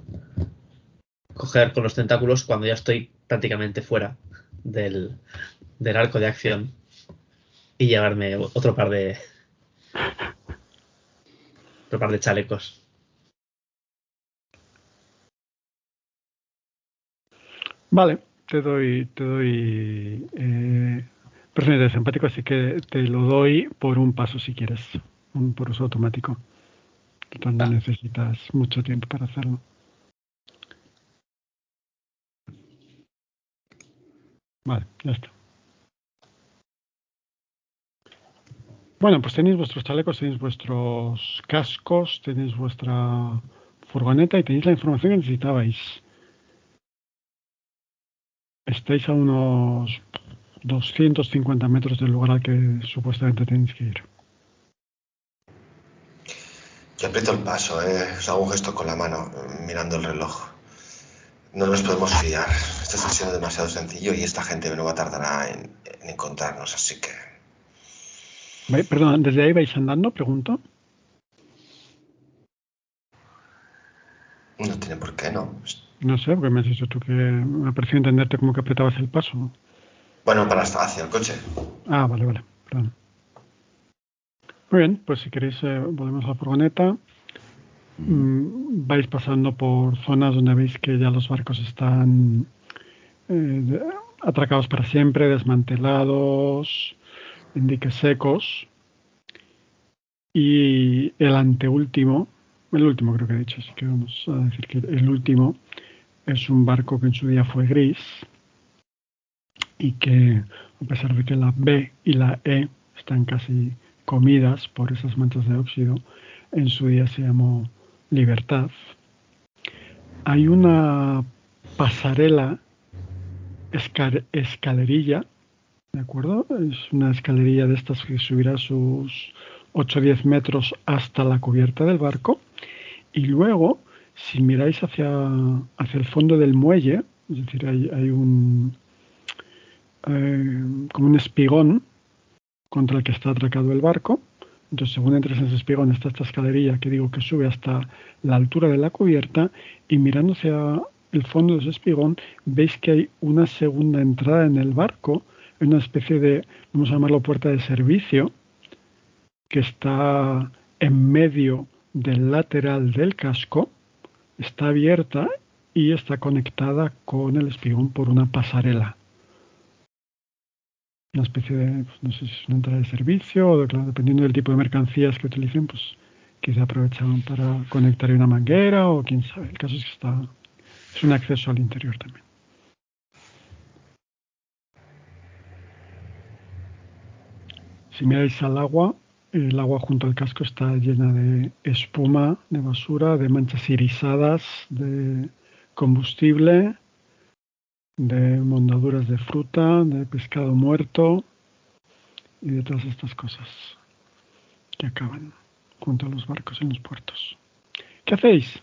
coger con los tentáculos cuando ya estoy prácticamente fuera del, del arco de acción y llevarme otro par de otro par de chalecos. Vale, te doy, te doy eh, personalidad de simpático, así que te lo doy por un paso si quieres, un por uso automático. No necesitas mucho tiempo para hacerlo. Vale, ya está. Bueno, pues tenéis vuestros chalecos, tenéis vuestros cascos, tenéis vuestra furgoneta y tenéis la información que necesitabais. Estáis a unos 250 metros del lugar al que supuestamente tenéis que ir. Yo aprieto el paso, ¿eh? Os hago un gesto con la mano, mirando el reloj. No nos podemos fiar. Esto está siendo demasiado sencillo y esta gente no va a tardar en, en encontrarnos, así que... Perdón, ¿desde ahí vais andando? Pregunto. No tiene por qué, ¿no? No sé, porque me has dicho tú que me ha parecido entenderte como que apretabas el paso. Bueno, para hasta hacia el coche. Ah, vale, vale. Perdón. Muy bien, pues si queréis eh, volvemos a la furgoneta. Mm, vais pasando por zonas donde veis que ya los barcos están eh, atracados para siempre, desmantelados, en diques secos. Y el anteúltimo, el último creo que he dicho, así que vamos a decir que el último es un barco que en su día fue gris y que a pesar de que la B y la E están casi comidas por esas manchas de óxido, en su día se llamó Libertad. Hay una pasarela esca- escalerilla, ¿de acuerdo? Es una escalerilla de estas que subirá sus 8 o 10 metros hasta la cubierta del barco. Y luego, si miráis hacia, hacia el fondo del muelle, es decir, hay, hay un, eh, como un espigón contra el que está atracado el barco. Entonces, según entres en ese espigón, está esta escalerilla que digo que sube hasta la altura de la cubierta y mirando hacia el fondo de ese espigón, veis que hay una segunda entrada en el barco, una especie de, vamos a llamarlo puerta de servicio, que está en medio del lateral del casco, está abierta y está conectada con el espigón por una pasarela. Una especie de, pues, no sé si es una entrada de servicio o dependiendo del tipo de mercancías que utilicen, pues quizá aprovechaban para conectar una manguera o quién sabe. El caso es que está, es un acceso al interior también. Si miráis al agua, el agua junto al casco está llena de espuma, de basura, de manchas irisadas, de combustible, de mondaduras de fruta, de pescado muerto y de todas estas cosas que acaban junto a los barcos en los puertos. ¿Qué hacéis?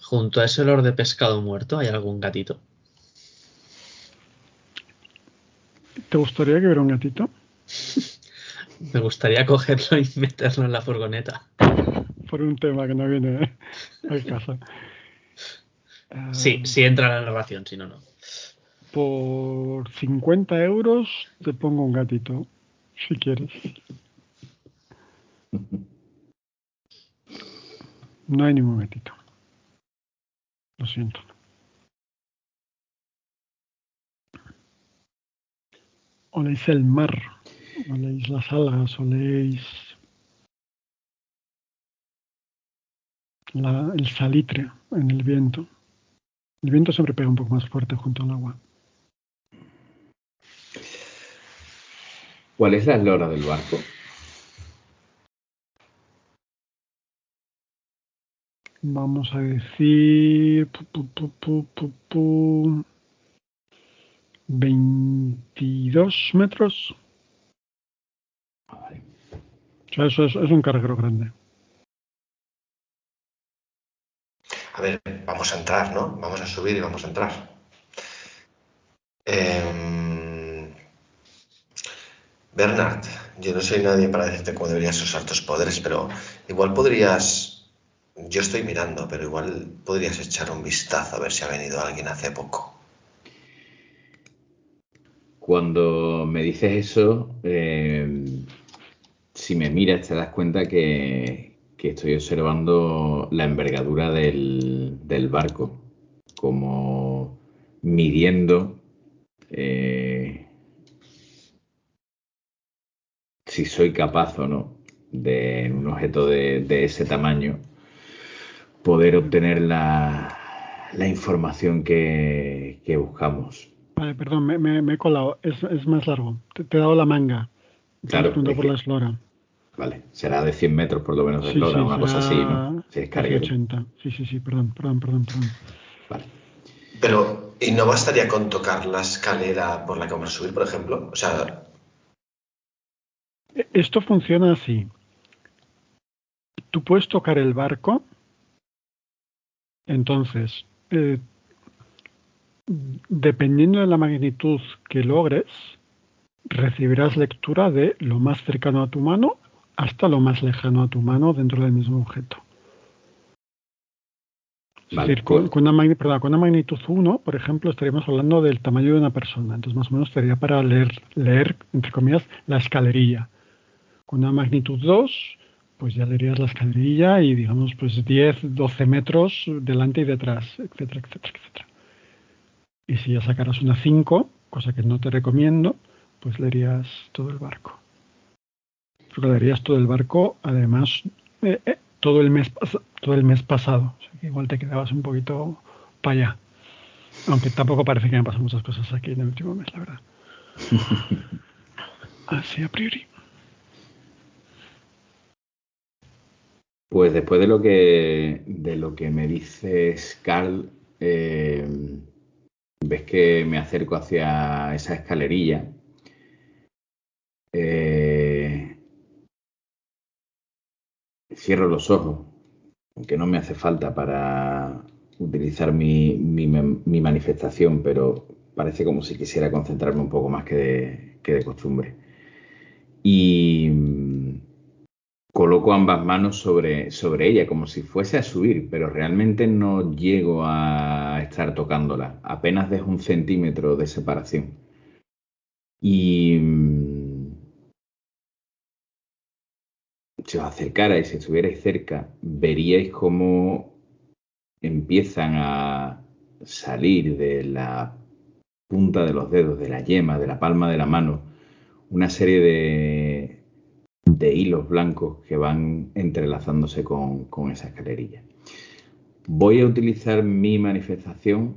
Junto a ese olor de pescado muerto, ¿hay algún gatito? ¿Te gustaría que hubiera un gatito? Me gustaría cogerlo y meterlo en la furgoneta. Por un tema que no viene al caso. Sí, sí entra en la narración, si no, no. Por 50 euros te pongo un gatito, si quieres. No hay ningún gatito. Lo siento. Oléis el mar, oléis las algas, oléis la, el salitre en el viento. El viento siempre pega un poco más fuerte junto al agua. ¿Cuál es la eslora del barco? Vamos a decir... Pu, pu, pu, 22 metros. O sea, eso es, un carguero grande. A ver, vamos a entrar, ¿no? Vamos a subir y vamos a entrar. Eh, Bernard, yo no soy nadie para decirte cómo deberías usar tus poderes, pero igual podrías. Yo estoy mirando, pero igual podrías echar un vistazo a ver si ha venido alguien hace poco. Cuando me dices eso, eh, si me miras te das cuenta que, estoy observando la envergadura del, barco, como midiendo eh, si soy capaz o no de en un objeto de, ese tamaño poder obtener la, información que buscamos. Vale, perdón, me, me, me he colado. Es, es, más largo. Te, te, he dado la manga. Claro, por la eslora. Vale, será de 100 metros por lo menos de Sí, eslora, sí, una cosa así, ¿no? Si es casi carguero. 80. Sí, sí, sí, perdón, perdón, perdón, perdón. Vale. Pero, ¿y no bastaría con tocar la escalera por la que vamos a subir, por ejemplo? O sea, E- Esto funciona así. Tú puedes tocar el barco, entonces, eh, dependiendo de la magnitud que logres, recibirás lectura de lo más cercano a tu mano hasta lo más lejano a tu mano dentro del mismo objeto. Es decir, con, con una, magni- perdón, con una magnitud 1, por ejemplo, estaríamos hablando del tamaño de una persona. Entonces, más o menos sería para leer, leer entre comillas, la escalerilla. Con una magnitud 2, pues ya leerías la escalerilla y, digamos, pues 10, 12 metros delante y detrás, etcétera, etcétera, etcétera. Y si ya sacaras una 5, cosa que no te recomiendo, pues leerías todo el barco. Porque leerías todo el barco, además, eh, eh, todo, el mes todo el mes pasado. O sea, que igual te quedabas un poquito para allá. Aunque tampoco parece que me pasan muchas cosas aquí en el último mes, la verdad. Así a priori. Pues después de lo que, de lo que me dices, Carl, eh, ves que me acerco hacia esa escalerilla. Eh, cierro los ojos, aunque no me hace falta para, utilizar mi, mi, manifestación, pero parece como si quisiera concentrarme un poco más que de, que de costumbre. Y coloco ambas manos sobre, sobre ella como si fuese a subir, pero realmente no llego a estar tocándola. Apenas dejo un centímetro de separación. Y mm, si os acercarais, si estuvierais cerca, veríais cómo empiezan a salir de la punta de los dedos, de la yema, de la palma de la mano, una serie de, de hilos blancos que van entrelazándose con, con esa escalerilla. Voy a utilizar mi manifestación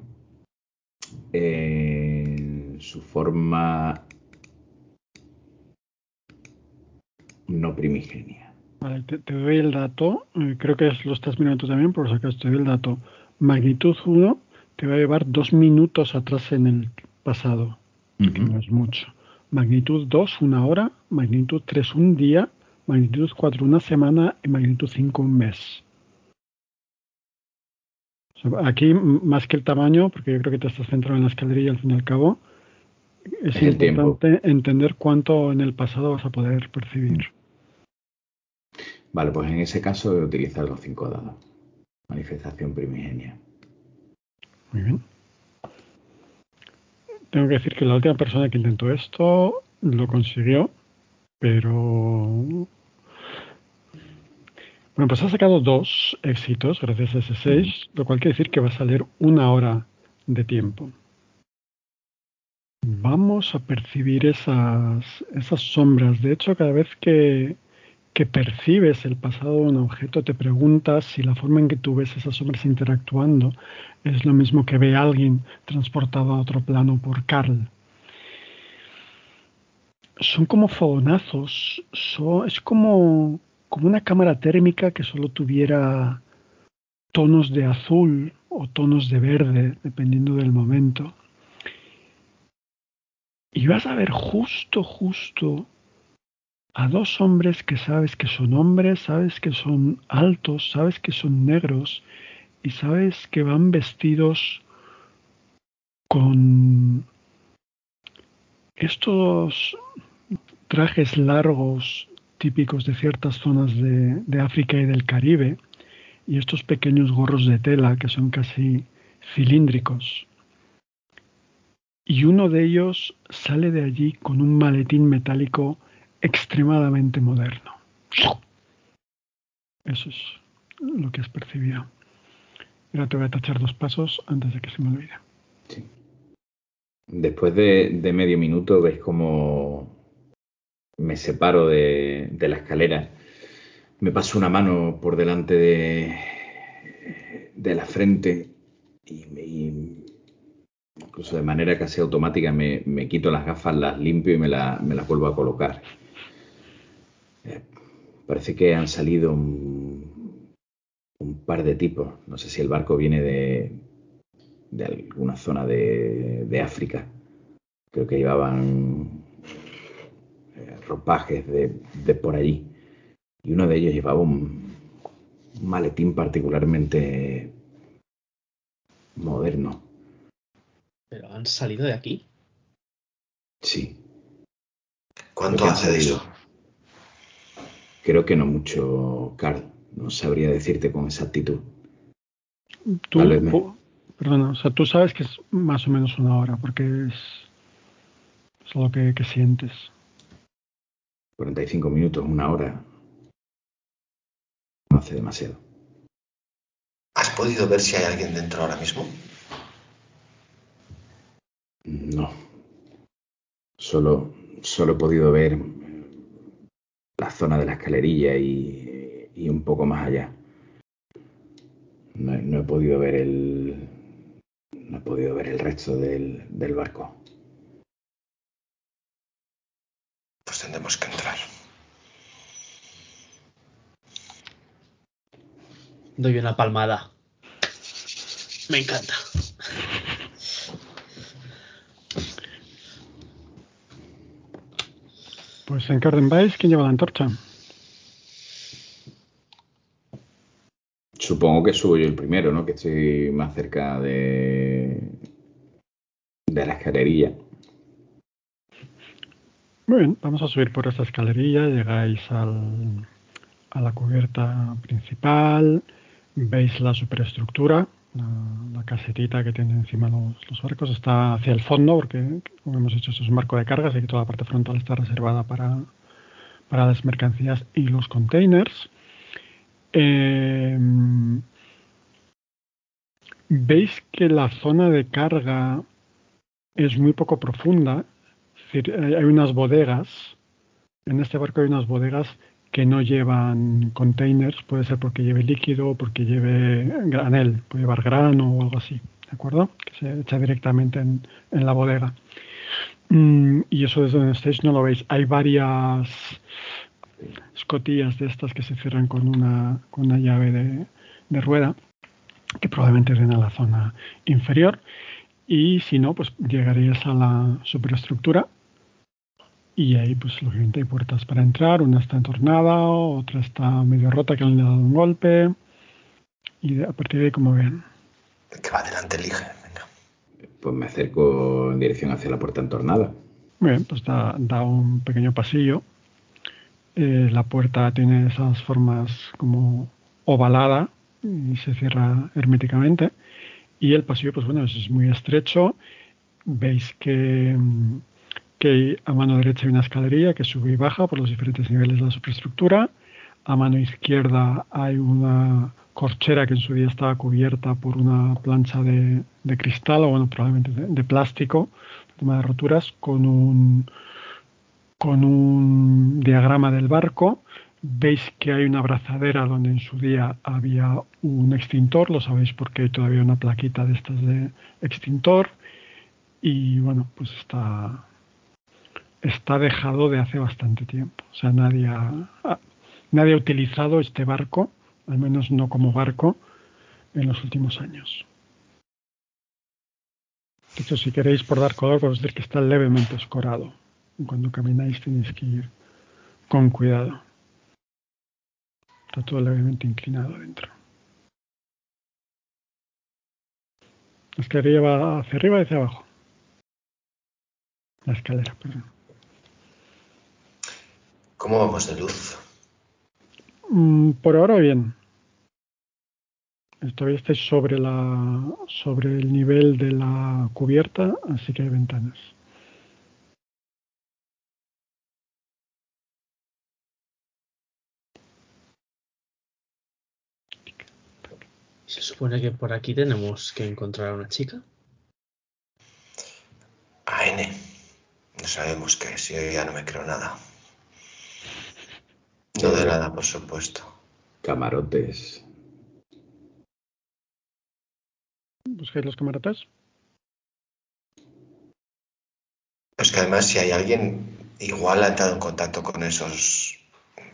en su forma no primigenia. Vale, te, doy el dato, eh, creo que lo estás mirando también, por si acaso te doy el dato. Magnitud 1 te va a llevar dos minutos atrás en el pasado, que no es mucho. Magnitud 2, una hora. Magnitud 3, un día. Magnitud 4, una semana. Y magnitud 5, un mes. aquí, más que el tamaño, porque yo creo que te estás centrado en la escalerilla al fin y al cabo, es, importante entender cuánto en el pasado vas a poder percibir. Vale, pues en ese caso utilizar los cinco dados. Manifestación primigenia. Muy bien. Tengo que decir que la última persona que intentó esto lo consiguió, pero... Bueno, pues ha sacado dos éxitos gracias a ese 6, lo cual quiere decir que va a salir una hora de tiempo. Vamos a percibir esas, esas sombras. De hecho, cada vez que, que percibes el pasado de un objeto, te preguntas si la forma en que tú ves esas sombras interactuando es lo mismo que ve alguien transportado a otro plano por Carl. Son como fogonazos, es como, como una cámara térmica que solo tuviera tonos de azul o tonos de verde, dependiendo del momento. Y vas a ver justo, justo a dos hombres que sabes que son hombres, sabes que son altos, sabes que son negros y sabes que van vestidos con estos trajes largos típicos de ciertas zonas de, de, África y del Caribe y estos pequeños gorros de tela que son casi cilíndricos. Y uno de ellos sale de allí con un maletín metálico extremadamente moderno. Eso es lo que has percibido. Ahora te voy a tachar dos pasos antes de que se me olvide. Sí. Después de, medio minuto veis como me separo de, la escalera. Me paso una mano por delante de, la frente y, me, incluso de manera casi automática me, quito las gafas, las limpio y me, me las vuelvo a colocar. Eh, parece que han salido un, par de tipos. No sé si el barco viene de, de alguna zona de, África. Creo que llevaban eh, ropajes de, por allí. Y uno de ellos llevaba un, maletín particularmente moderno. ¿Pero han salido de aquí? Sí. ¿Cuánto hace de eso? Creo que no mucho, Carl. No sabría decirte con exactitud. Tú, perdona, o sea, tú sabes que es más o menos una hora, porque es, es lo que, que sientes. 45 minutos, una hora. No hace demasiado. ¿Has podido ver si hay alguien dentro ahora mismo? No. Solo, solo he podido ver la zona de la escalerilla y, un poco más allá. No, he podido ver el. No he podido ver el resto del, del barco. Pues tendremos que entrar. Doy una palmada. Me encanta. Pues en Carden Vice, ¿quién lleva la antorcha? Supongo supongo que subo yo el primero, ¿no? Que estoy más cerca de, de la escalerilla. Muy bien, vamos a subir por esta escalerilla, llegáis al, a la cubierta principal, veis la superestructura, la, la casetita que tiene encima los, los, barcos, está hacia el fondo, porque como hemos dicho, esto es un barco de cargas, y que toda la parte frontal está reservada para, para las mercancías y los containers. Eh, veis que la zona de carga es muy poco profunda, hay unas bodegas, en este barco hay unas bodegas que no llevan containers, puede ser porque lleve líquido o porque lleve granel, puede llevar grano o algo así, ¿de acuerdo? Que se echa directamente en, en la bodega. Mm, y eso desde donde estáis no lo veis. Hay varias escotillas de estas que se cierran con una, con una llave de, de rueda que probablemente den a la zona inferior y si no, pues llegarías a la superestructura y ahí pues lógicamente hay puertas para entrar, una está entornada, otra está medio rota que le han dado un golpe y a partir de ahí como ven. Que va adelante, elige, venga. Pues me acerco en dirección hacia la puerta entornada. Muy bien, pues da, da un pequeño pasillo. Eh, la puerta tiene esas formas como ovalada y se cierra herméticamente. Y el pasillo, pues bueno, es muy estrecho. Veis que, que a mano derecha hay una escalería que sube y baja por los diferentes niveles de la superestructura. A mano izquierda hay una corchera que en su día estaba cubierta por una plancha de, cristal o bueno, probablemente de, de plástico, tema de roturas, con un, con un diagrama del barco. Veis que hay una abrazadera donde en su día había un extintor, lo sabéis porque hay todavía una plaquita de estas de extintor. Y bueno, pues está, está dejado de hace bastante tiempo. O sea, nadie ha, nadie ha utilizado este barco, al menos no como barco, en los últimos años. De hecho, si queréis por dar color, podéis decir que está levemente escorado. Cuando camináis tenéis que ir con cuidado. Está todo levemente inclinado dentro. La escalera va hacia arriba y hacia abajo. La escalera, perdón. ¿Cómo vamos de luz? Mm, por ahora bien. Todavía estáis sobre, la, sobre el nivel de la cubierta, así que hay ventanas. Se supone que por aquí tenemos que encontrar a una chica. A N. No sabemos qué es, yo ya no me creo nada. No de nada, por supuesto. Camarotes. ¿Buscáis los camarotes? Es que además si hay alguien, igual ha entrado en contacto con esos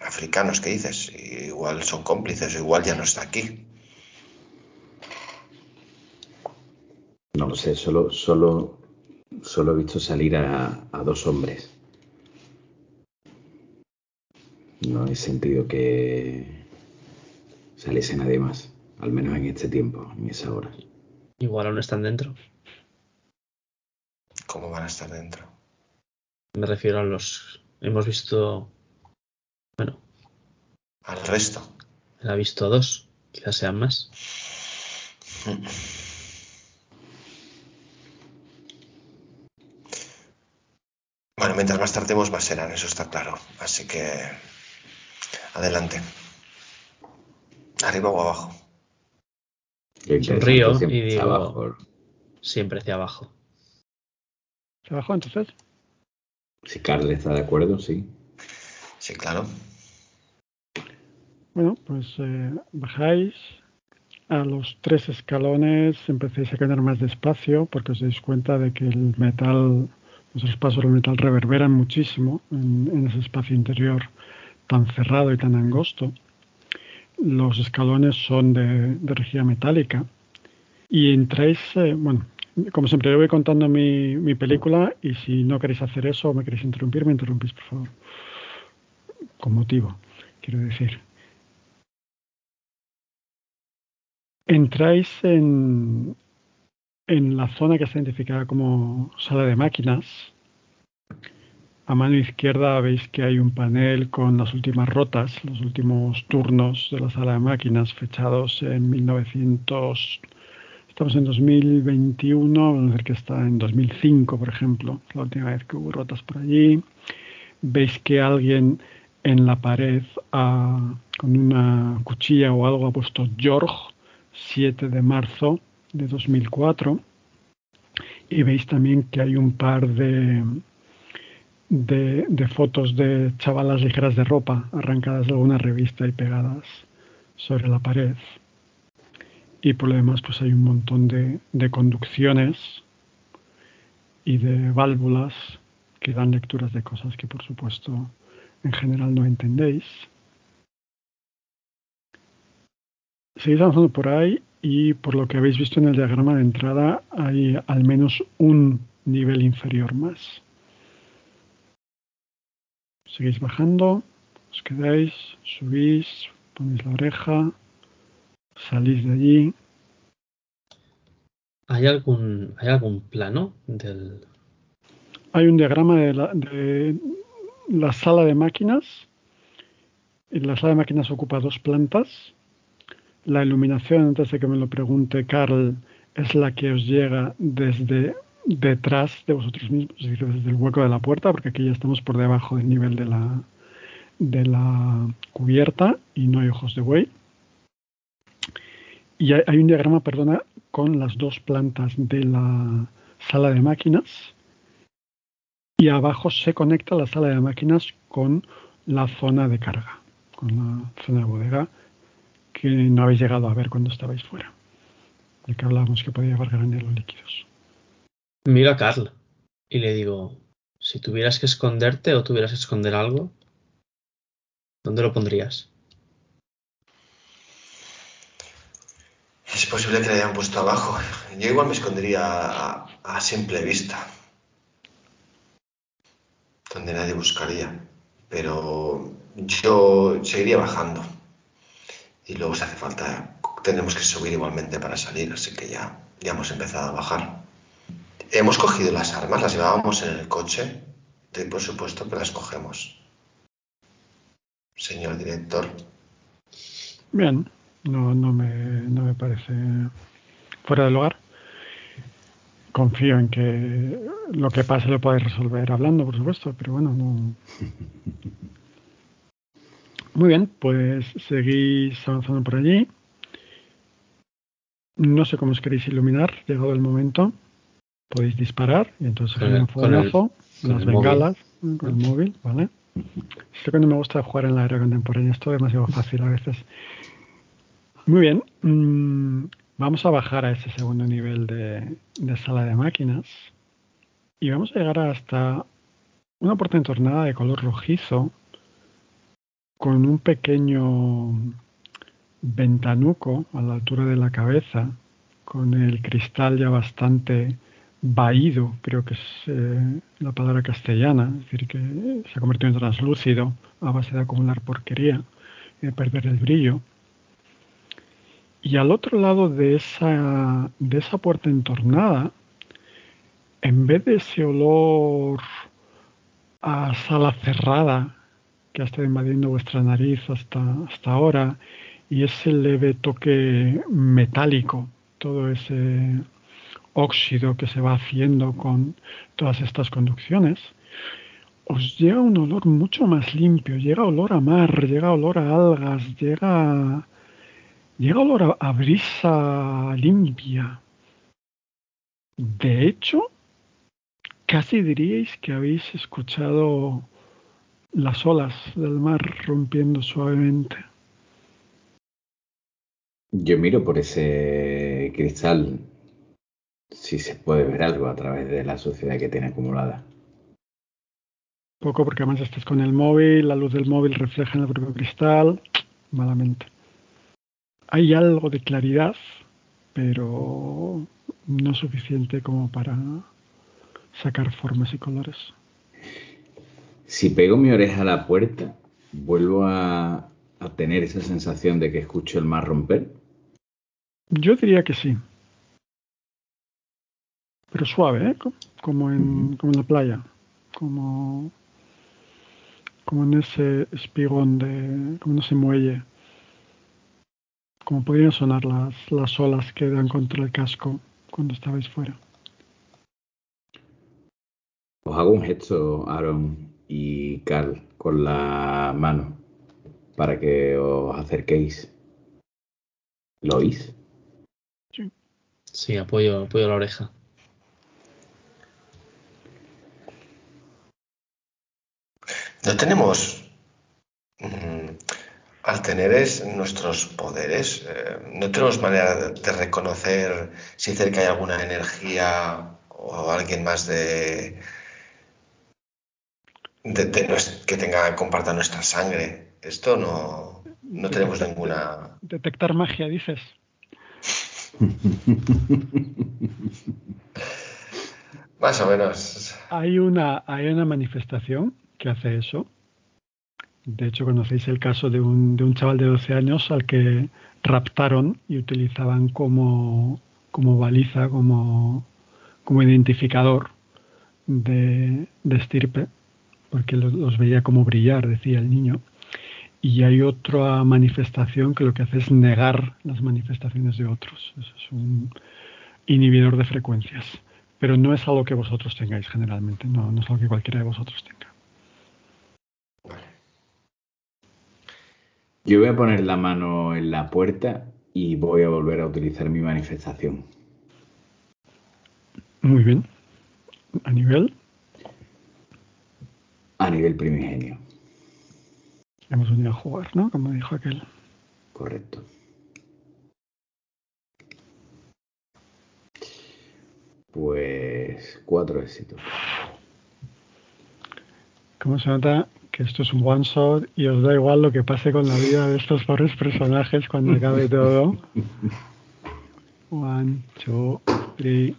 africanos que dices, igual son cómplices, igual ya no está aquí. No lo sé, solo, solo, solo he visto salir a, a dos hombres. No he sentido que saliese nadie más, al menos en este tiempo, en esa hora. Igual aún están dentro. ¿Cómo van a estar dentro? Me refiero a los. Hemos visto. Bueno, Al resto. él ha visto dos. Quizás sean más. Bueno, mientras más tardemos, más serán, eso está claro. Así que. Adelante. Arriba o abajo. Sonrío siempre y digo- abajo. Siempre hacia abajo. ¿Se bajó entonces? Si Carl está de acuerdo, sí. Sí, claro. Bueno, pues eh, bajáis. A los tres escalones empecéis a caminar más despacio porque os dais cuenta de que el metal, vuestros pasos del metal reverberan muchísimo en, en ese espacio interior tan cerrado y tan angosto. Los escalones son de, de rejilla metálica y entráis, bueno, como siempre, yo voy contando mi, mi película y si no queréis hacer eso o me queréis interrumpir, me interrumpís, por favor. Con motivo, quiero decir. Entráis en, en la zona que está identificada como sala de máquinas. A mano izquierda veis que hay un panel con las últimas rotas, los últimos turnos de la sala de máquinas fechados en 1900. Estamos en 2021, vamos a ver que está en 2005, por ejemplo, la última vez que hubo rotas por allí. Veis que alguien en la pared con una cuchilla o algo ha puesto George 7 de marzo de 2004 y veis también que hay un par de, de, fotos de chavalas ligeras de ropa arrancadas de alguna revista y pegadas sobre la pared. Y por lo demás, pues hay un montón de, de conducciones y de válvulas que dan lecturas de cosas que por supuesto en general no entendéis. Seguís avanzando por ahí y por lo que habéis visto en el diagrama de entrada hay al menos un nivel inferior más. Seguís bajando, os quedáis, subís, ponéis la oreja, salís de allí. ¿Hay algún, ¿hay algún plano del...? Hay un diagrama de la, de la sala de máquinas. La sala de máquinas ocupa dos plantas la iluminación, antes de que me lo pregunte Carl, es la que os llega desde detrás de vosotros mismos, es decir, desde el hueco de la puerta, porque aquí ya estamos por debajo del nivel de la, de la cubierta y no hay ojos de buey. Y hay, un diagrama, perdona, con las dos plantas de la sala de máquinas y abajo se conecta la sala de máquinas con la zona de carga, con la zona de bodega que no habéis llegado a ver cuando estabais fuera. El que hablábamos que podía llevar grandes los líquidos. Mira a Carl y le digo, si tuvieras que esconderte o tuvieras que esconder algo, ¿dónde lo pondrías? Es posible que le hayan puesto abajo. Yo igual me escondería a, a simple vista, donde nadie buscaría. Pero yo seguiría bajando y luego si hace falta tenemos que subir igualmente para salir, así que ya, ya hemos empezado a bajar. Hemos cogido las armas, las llevábamos en el coche, y por supuesto que las cogemos. Señor director. Bien, no, no, me, no me parece fuera del lugar. Confío en que lo que pase lo podáis resolver hablando, por supuesto, pero bueno, no. Muy bien, pues seguís avanzando por allí. No sé cómo os queréis iluminar, llegado el momento. Podéis disparar y entonces con un fogonazo, las bengalas, con el móvil, ¿vale? Sé que no me gusta jugar en la era contemporánea, esto es demasiado fácil a veces. Muy bien, mm, vamos a bajar a ese segundo nivel de, de, sala de máquinas y vamos a llegar hasta una puerta entornada de color rojizo con un pequeño ventanuco a la altura de la cabeza, con el cristal ya bastante vaído, creo que es eh, la palabra castellana, es decir, que se ha convertido en translúcido a base de acumular porquería y de perder el brillo. Y al otro lado de esa, de esa puerta entornada, en vez de ese olor a sala cerrada que ha estado invadiendo vuestra nariz hasta, hasta ahora y ese leve toque metálico, todo ese óxido que se va haciendo con todas estas conducciones, os llega un olor mucho más limpio, llega olor a mar, llega olor a algas, llega, llega olor a, a brisa limpia. De hecho, casi diríais que habéis escuchado las olas del mar rompiendo suavemente. Yo miro por ese cristal si se puede ver algo a través de la suciedad que tiene acumulada. Poco porque además estás con el móvil, la luz del móvil refleja en el propio cristal, malamente. Hay algo de claridad, pero no suficiente como para sacar formas y colores. Si pego mi oreja a la puerta, vuelvo a, tener esa sensación de que escucho el mar romper. Yo diría que sí. Pero suave, ¿eh? Como en, como en la playa. Como, como en ese espigón de. como en ese muelle. Como podrían sonar las, las olas que dan contra el casco cuando estabais fuera. Os hago un gesto, Aaron y Carl, con la mano para que os acerquéis. ¿Lo oís? Sí. Sí, apoyo, apoyo la oreja. No tenemos. mm, al tener es- nuestros poderes, eh, no tenemos manera de, de reconocer si cerca hay alguna energía o alguien más de, de- de que tenga, comparta nuestra sangre. Esto no, no tenemos ninguna. Detectar magia, dices. Más o menos. Hay una, hay una manifestación que hace eso. De hecho, conocéis el caso de un, de un chaval de 12 años al que raptaron y utilizaban como, como baliza, como, como identificador de, de estirpe, porque los, veía como brillar, decía el niño. Y hay otra manifestación que lo que hace es negar las manifestaciones de otros. Eso es un inhibidor de frecuencias. Pero no es algo que vosotros tengáis generalmente, no, no es algo que cualquiera de vosotros tenga. Yo voy a poner la mano en la puerta y voy a volver a utilizar mi manifestación. Muy bien. A nivel, A nivel primigenio. hemos venido a jugar, ¿no? Como dijo aquel. Correcto. Pues cuatro éxitos. ¿Cómo se nota que esto es un one shot y os da igual lo que pase con la vida de estos pobres personajes cuando acabe todo? One, two, three.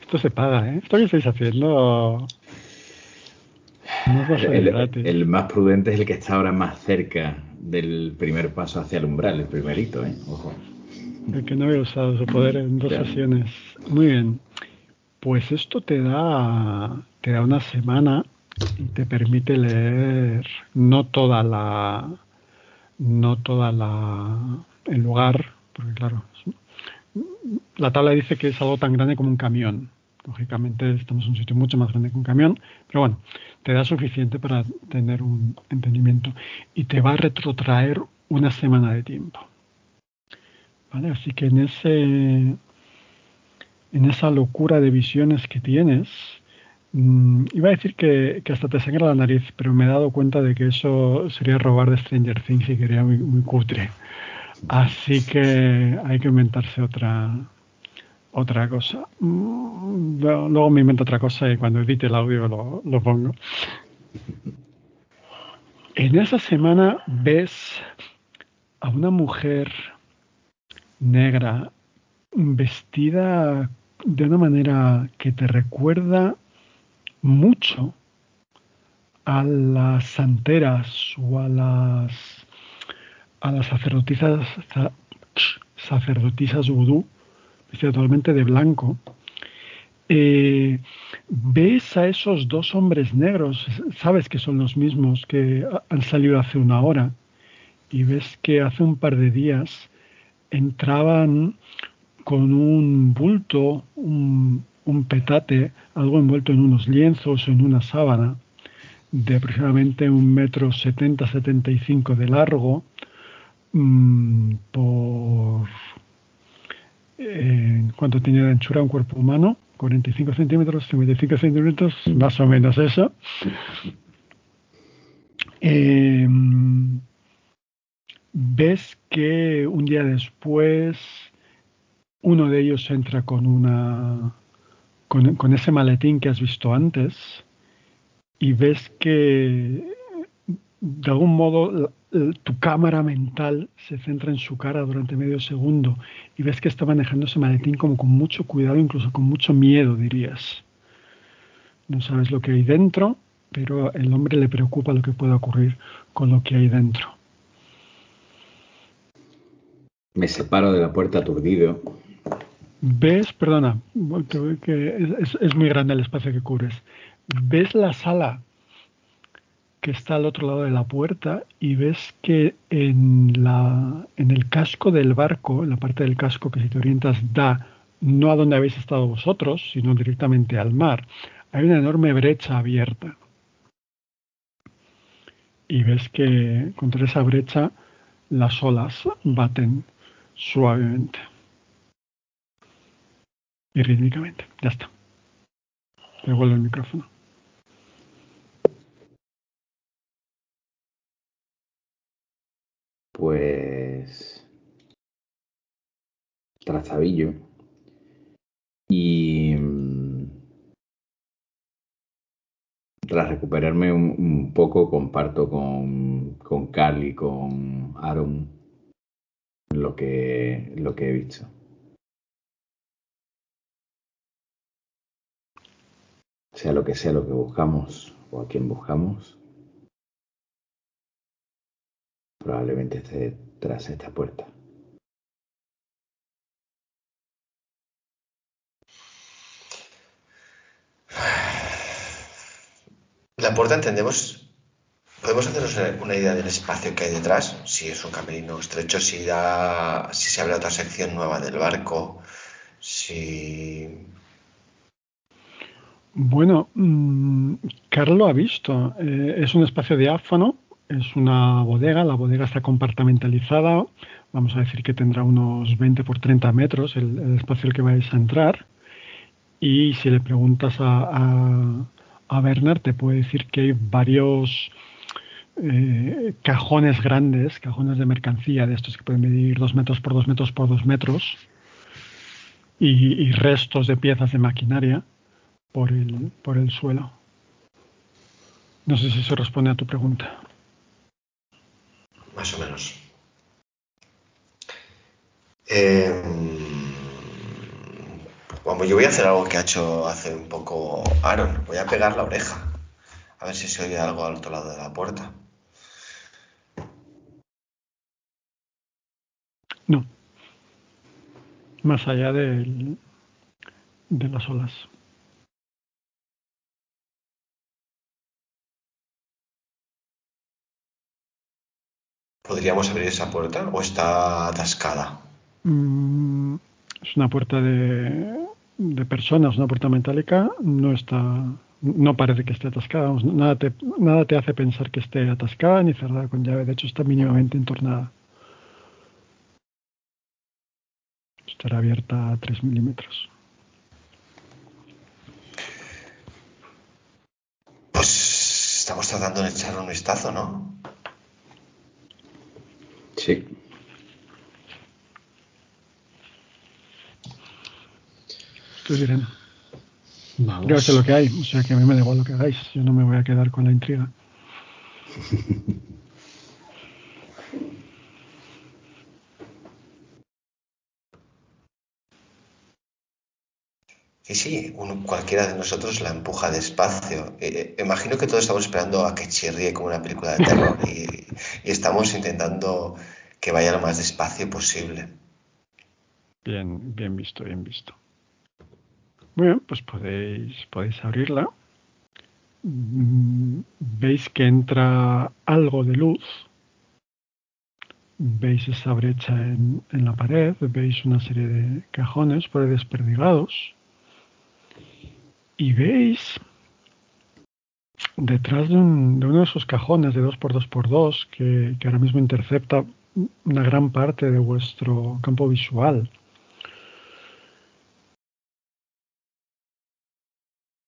Esto se paga, ¿eh? Esto que estáis haciendo no salir El, el más prudente es el que está ahora más cerca del primer paso hacia el umbral, el primerito, ¿eh? Ojo. El que no había usado su poder en dos Claro. sesiones. Muy bien. Pues esto te da, te da una semana te permite leer no toda la, no toda la, el lugar, porque claro, la tabla dice que es algo tan grande como un camión. Lógicamente estamos en un sitio mucho más grande que un camión, pero bueno, te da suficiente para tener un entendimiento y te va a retrotraer una semana de tiempo. ¿Vale? Así que en ese en esa locura de visiones que tienes, mm, iba a decir que, hasta te sangra la nariz, pero me he dado cuenta de que eso sería robar de Stranger Things y quería muy, muy cutre. Así que hay que inventarse otra otra cosa. Mm, Luego luego me invento otra cosa y cuando edite el audio lo, lo pongo. En esa semana ves a una mujer negra vestida de una manera que te recuerda mucho a las santeras o a las a las sacerdotisas sa- sacerdotisas vudú vestida totalmente de blanco eh, ves a esos dos hombres negros sabes que son los mismos que ha- han salido hace una hora y ves que hace un par de días entraban con un bulto, un, un petate, algo envuelto en unos lienzos o en una sábana, de aproximadamente un metro setenta, setenta y cinco de largo, mm, por eh, ¿cuánto tiene de anchura un cuerpo humano? 45 centímetros, 55 centímetros, más o menos eso. Eh, ves que un día después uno de ellos entra con una con, ese maletín que has visto antes y ves que de algún modo tu cámara mental se centra en su cara durante medio segundo y ves que está manejando ese maletín como con mucho cuidado, incluso con mucho miedo, dirías. No sabes lo que hay dentro, pero el hombre le preocupa lo que pueda ocurrir con lo que hay dentro. Me separo de la puerta aturdido. Ves, perdona, que es, muy grande el espacio que cubres. Ves la sala que está al otro lado de la puerta y ves que en, la, en el casco del barco, en la parte del casco que si te orientas da no a donde habéis estado vosotros, sino directamente al mar, hay una enorme brecha abierta. Y ves que contra esa brecha las olas baten suavemente y rítmicamente. Ya está. Devuelvo el micrófono. Pues trazabillo y mm, tras recuperarme un, poco comparto con, con y con Aaron lo que, lo que he visto. Sea lo que sea lo que buscamos o a quien buscamos, probablemente esté tras esta puerta. La puerta entendemos ¿Podemos hacernos una idea del espacio que hay detrás? Si es un camerino estrecho, si, da, si se abre otra sección nueva del barco, si... Bueno, mm, Carlos ha visto. Eh, es un espacio diáfano, es una bodega. La bodega está compartamentalizada. Vamos a decir que tendrá unos 20 por 30 metros el, espacio al que vais a entrar. Y si le preguntas a, a, Bernard, te puede decir que hay varios eh, cajones grandes, cajones de mercancía de estos que pueden medir dos metros por dos metros por dos metros y, restos de piezas de maquinaria por el, por el suelo. No sé si eso responde a tu pregunta. Más o menos. Eh, yo voy a hacer algo que ha hecho hace un poco Aaron. Voy a pegar la oreja. A ver si se oye algo al otro lado de la puerta. No. Más allá de, de las olas. ¿Podríamos abrir esa puerta o está atascada? Mm, es una puerta de, de personas, una puerta metálica. No está, no parece que esté atascada. Nada te, nada te hace pensar que esté atascada ni cerrada con llave. De hecho, está mínimamente entornada. estará abierta a 3 milímetros. Pues estamos tratando de echar un vistazo, ¿no? Sí. Bien. Vamos. Yo sé lo que hay, o sea que a mí me da igual lo que hagáis. Yo no me voy a quedar con la intriga. Sí, sí, cualquiera de nosotros la empuja despacio. Eh, eh, imagino que todos estamos esperando a que chirríe como una película de terror y, estamos intentando que vaya lo más despacio posible. Bien, bien visto, bien visto. Muy bien, pues podéis, podéis abrirla. Mm, veis que entra algo de luz. Veis esa brecha en, en la pared, veis una serie de cajones por desperdigados y veis detrás de, uno de esos cajones de 2x2x2 que, que ahora mismo intercepta una gran parte de vuestro campo visual.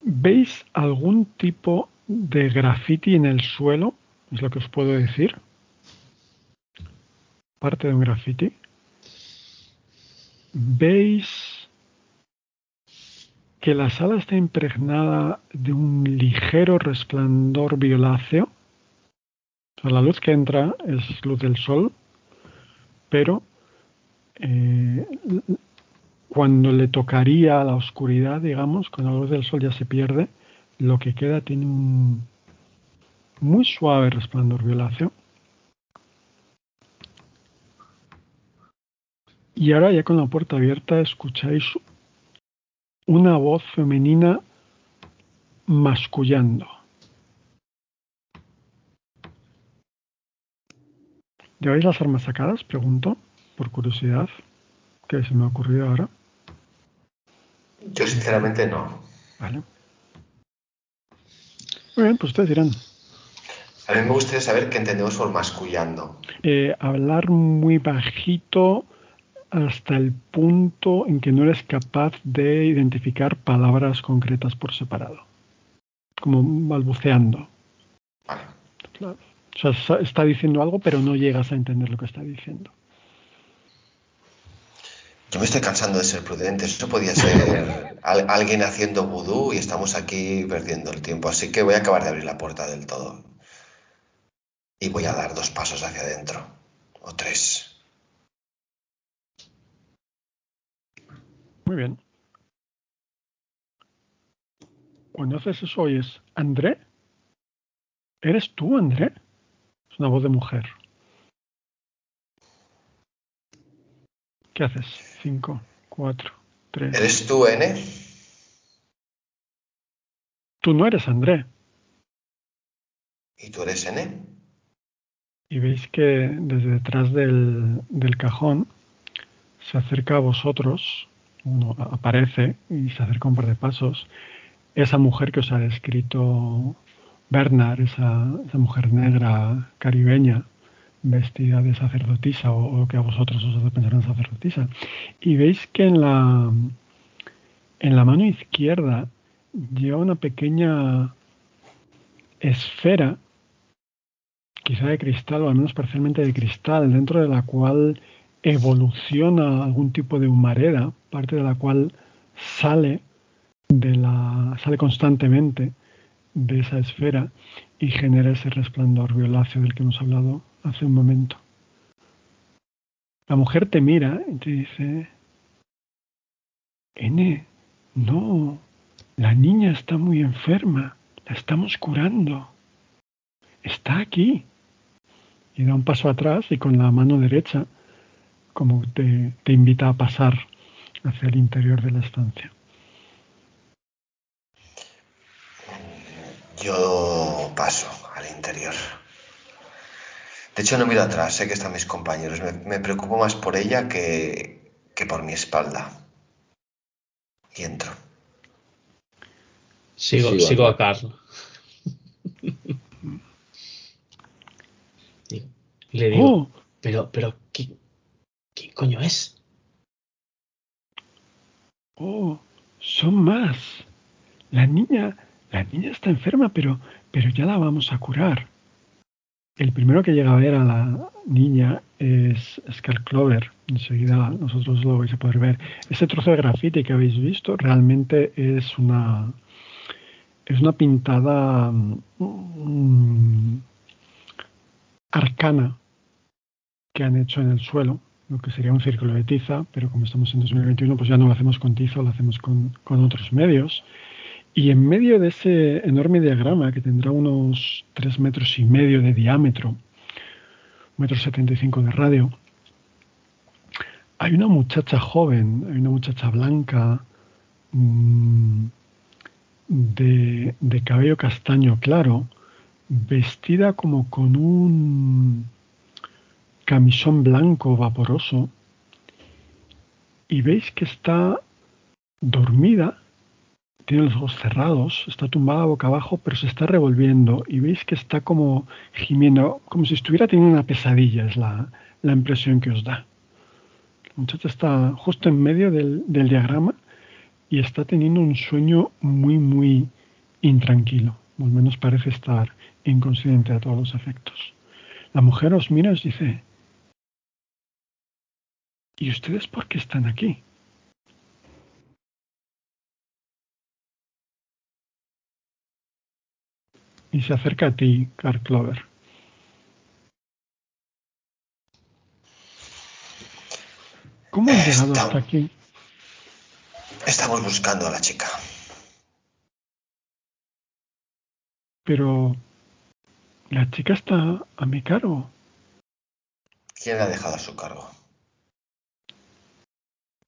¿Veis algún tipo de graffiti en el suelo? Es lo que os puedo decir. Parte de un graffiti. ¿Veis que la sala está impregnada de un ligero resplandor violáceo. la luz que entra es luz del sol, pero eh, cuando le tocaría a la oscuridad, digamos, cuando la luz del sol ya se pierde, lo que queda tiene un muy suave resplandor violáceo. Y ahora ya con la puerta abierta escucháis una voz femenina mascullando. ¿Lleváis las armas sacadas? Pregunto, por curiosidad, que se me ha ocurrido ahora. Yo sinceramente no. Vale. Muy bien, pues ustedes dirán. A mí me gustaría saber qué entendemos por mascullando. Eh, hablar muy bajito hasta el punto en que no eres capaz de identificar palabras concretas por separado. Como balbuceando. Vale. Claro. O sea, está diciendo algo, pero no llegas a entender lo que está diciendo. Yo me estoy cansando de ser prudente. Eso podía ser al- alguien haciendo vudú y estamos aquí perdiendo el tiempo. Así que voy a acabar de abrir la puerta del todo. Y voy a dar dos pasos hacia adentro. O tres. Muy bien. Cuando haces eso oyes, André, ¿eres tú, André? Una voz de mujer. ¿Qué haces? Cinco, cuatro, tres. ¿Eres tú, N? Tú no eres André. ¿Y tú eres N? Y veis que desde detrás del, del cajón se acerca a vosotros, uno aparece y se acerca un par de pasos, esa mujer que os ha descrito Bernard, esa, mujer negra caribeña, vestida de sacerdotisa o, o que a vosotros os hace pensar en sacerdotisa. Y veis que en la, en la mano izquierda lleva una pequeña esfera quizá de cristal o al menos parcialmente de cristal, dentro de la cual evoluciona algún tipo de humareda, parte de la cual sale de la sale constantemente de esa esfera y genera ese resplandor violáceo del que hemos hablado hace un momento. La mujer te mira y te dice, N, no, la niña está muy enferma, la estamos curando, está aquí y da un paso atrás y con la mano derecha como te, te invita a pasar hacia el interior de la estancia. Yo paso al interior. De hecho, no miro atrás, sé que están mis compañeros. Me, me preocupo más por ella que, que por mi espalda. Y entro. Sigo, Sigo sigo a Carl. Le digo, ¡Oh! pero, pero, ¿qué, ¿quién coño es? ¡Oh! Son más. La niña, la niña está enferma, pero, pero ya la vamos a curar. El primero que llega a ver a la niña es Scar Clover. Enseguida nosotros lo vais a poder ver. Ese trozo de grafiti que habéis visto realmente es una es una pintada mm, arcana que han hecho en el suelo, lo que sería un círculo de tiza, pero como estamos en 2021, pues ya no lo hacemos con tiza, lo hacemos con, con otros medios. Y en medio de ese enorme diagrama, que tendrá unos 3 metros y medio de diámetro, metro 75 de radio, hay una muchacha joven, hay una muchacha blanca, mmm, de, de cabello castaño claro, vestida como con un camisón blanco vaporoso, y veis que está dormida, tiene los ojos cerrados, está tumbada boca abajo, pero se está revolviendo, y veis que está como gimiendo, como si estuviera teniendo una pesadilla, es la, la impresión que os da. La muchacha está justo en medio del, del diagrama y está teniendo un sueño muy, muy intranquilo. Al menos parece estar inconsciente a todos los efectos. La mujer os mira y os dice, ¿y ustedes por qué están aquí? Y se acerca a ti, Carl Clover. ¿Cómo han llegado hasta aquí? Estamos buscando a la chica. Pero la chica está a mi cargo. ¿Quién la ha dejado a su cargo?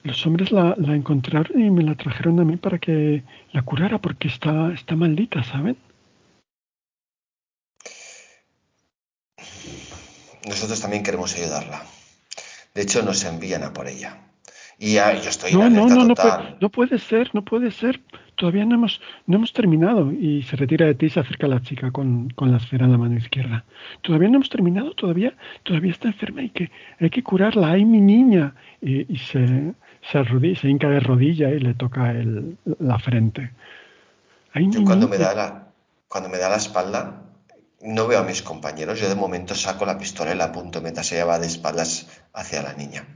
los hombres la, la, encontraron y me la trajeron a mí para que la curara porque está, está maldita, ¿saben? Nosotros también queremos ayudarla. De hecho, nos envían a por ella. Y yo estoy no, en no, no, no total. puede, no puede ser, no puede ser. Todavía no hemos, no hemos terminado. Y se retira de ti y se acerca a la chica con, con, la esfera en la mano izquierda. Todavía no hemos terminado, todavía, todavía está enferma y que hay que curarla. ¡Ay, mi niña! Y, y se, se, arrodilla, se hinca de rodilla y le toca el, la frente. Ay, yo cuando me, da la, cuando me da la espalda, no veo a mis compañeros. Yo de momento saco la pistola y la apunto mientras ella va de espaldas hacia la niña.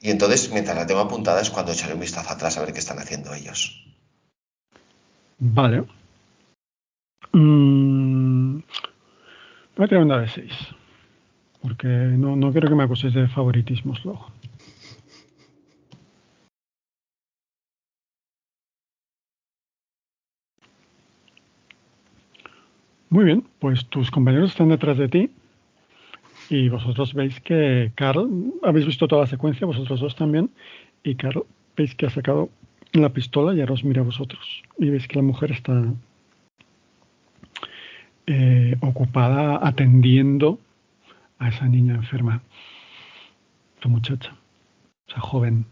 Y entonces, mientras la tengo apuntada, es cuando echaré un vistazo atrás a ver qué están haciendo ellos. Vale. Mm, voy a tirar una de 6. Porque no, no quiero que me acuséis de favoritismos luego. Muy bien, pues tus compañeros están detrás de ti y vosotros veis que Carl, habéis visto toda la secuencia, vosotros dos también, y Carl veis que ha sacado la pistola y ahora os mira a vosotros. Y veis que la mujer está eh, ocupada atendiendo a esa niña enferma, tu muchacha, esa joven.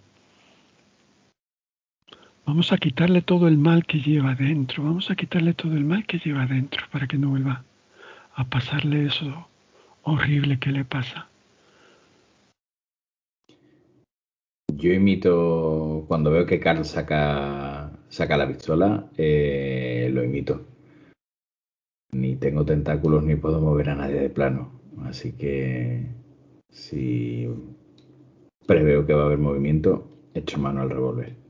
Vamos a quitarle todo el mal que lleva dentro, vamos a quitarle todo el mal que lleva dentro para que no vuelva a pasarle eso horrible que le pasa. Yo imito, cuando veo que Carl saca, saca la pistola, eh, lo imito. Ni tengo tentáculos ni puedo mover a nadie de plano. Así que si preveo que va a haber movimiento, echo mano al revólver.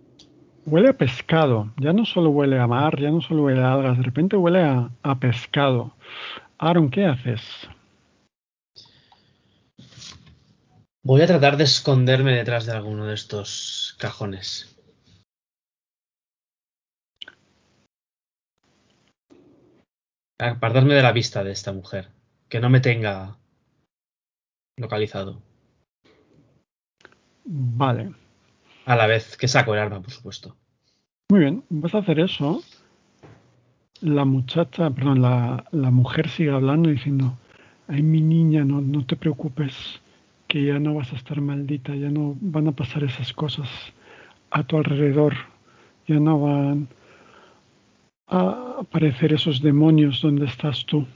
Huele a pescado, ya no solo huele a mar, ya no solo huele a algas, de repente huele a, a pescado. Aaron, ¿qué haces? Voy a tratar de esconderme detrás de alguno de estos cajones. Apartarme de la vista de esta mujer. Que no me tenga localizado. Vale. A la vez que saco el arma, por supuesto. Muy bien, vas a hacer eso. La muchacha, perdón, la, la mujer sigue hablando diciendo, ay mi niña, no, no te preocupes que ya no vas a estar maldita, ya no van a pasar esas cosas a tu alrededor, ya no van a aparecer esos demonios donde estás tú.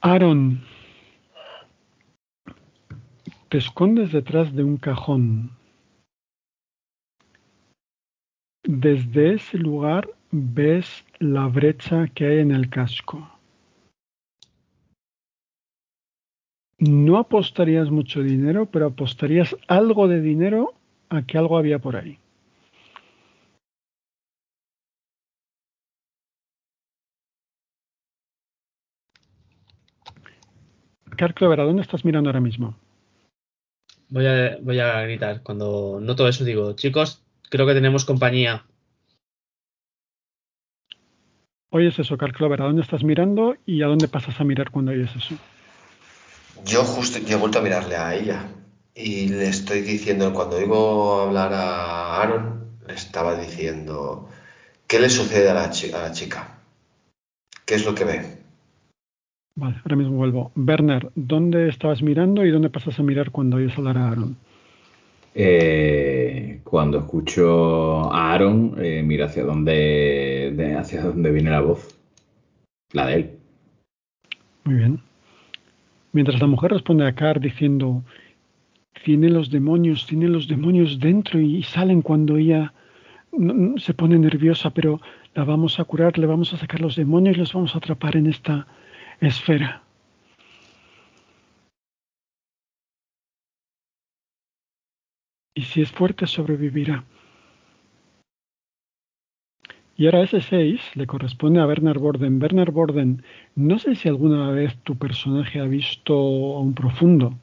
Aaron, te escondes detrás de un cajón. Desde ese lugar ves la brecha que hay en el casco. no apostarías mucho dinero, pero apostarías algo de dinero a que algo había por ahí. Carclovera, ¿dónde estás mirando ahora mismo? Voy a, voy a gritar. Cuando noto eso digo, chicos, creo que tenemos compañía. Oyes eso, Carclovera, ¿dónde estás mirando y a dónde pasas a mirar cuando oyes eso? Yo justo, yo he vuelto a mirarle a ella y le estoy diciendo, cuando oigo hablar a Aaron, le estaba diciendo, ¿qué le sucede a la, chi- a la chica? ¿Qué es lo que ve? Vale, ahora mismo vuelvo. Werner, ¿dónde estabas mirando y dónde pasas a mirar cuando oyes hablar a Aaron? Eh, cuando escucho a Aaron, eh, miro hacia dónde, de- hacia dónde viene la voz. La de él. Muy bien. Mientras la mujer responde a Car diciendo, tiene los demonios, tiene los demonios dentro y salen cuando ella se pone nerviosa, pero la vamos a curar, le vamos a sacar los demonios y los vamos a atrapar en esta esfera. Y si es fuerte, sobrevivirá. Y ahora ese 6 le corresponde a Bernard Borden. Bernard Borden, no sé si alguna vez tu personaje ha visto a un profundo,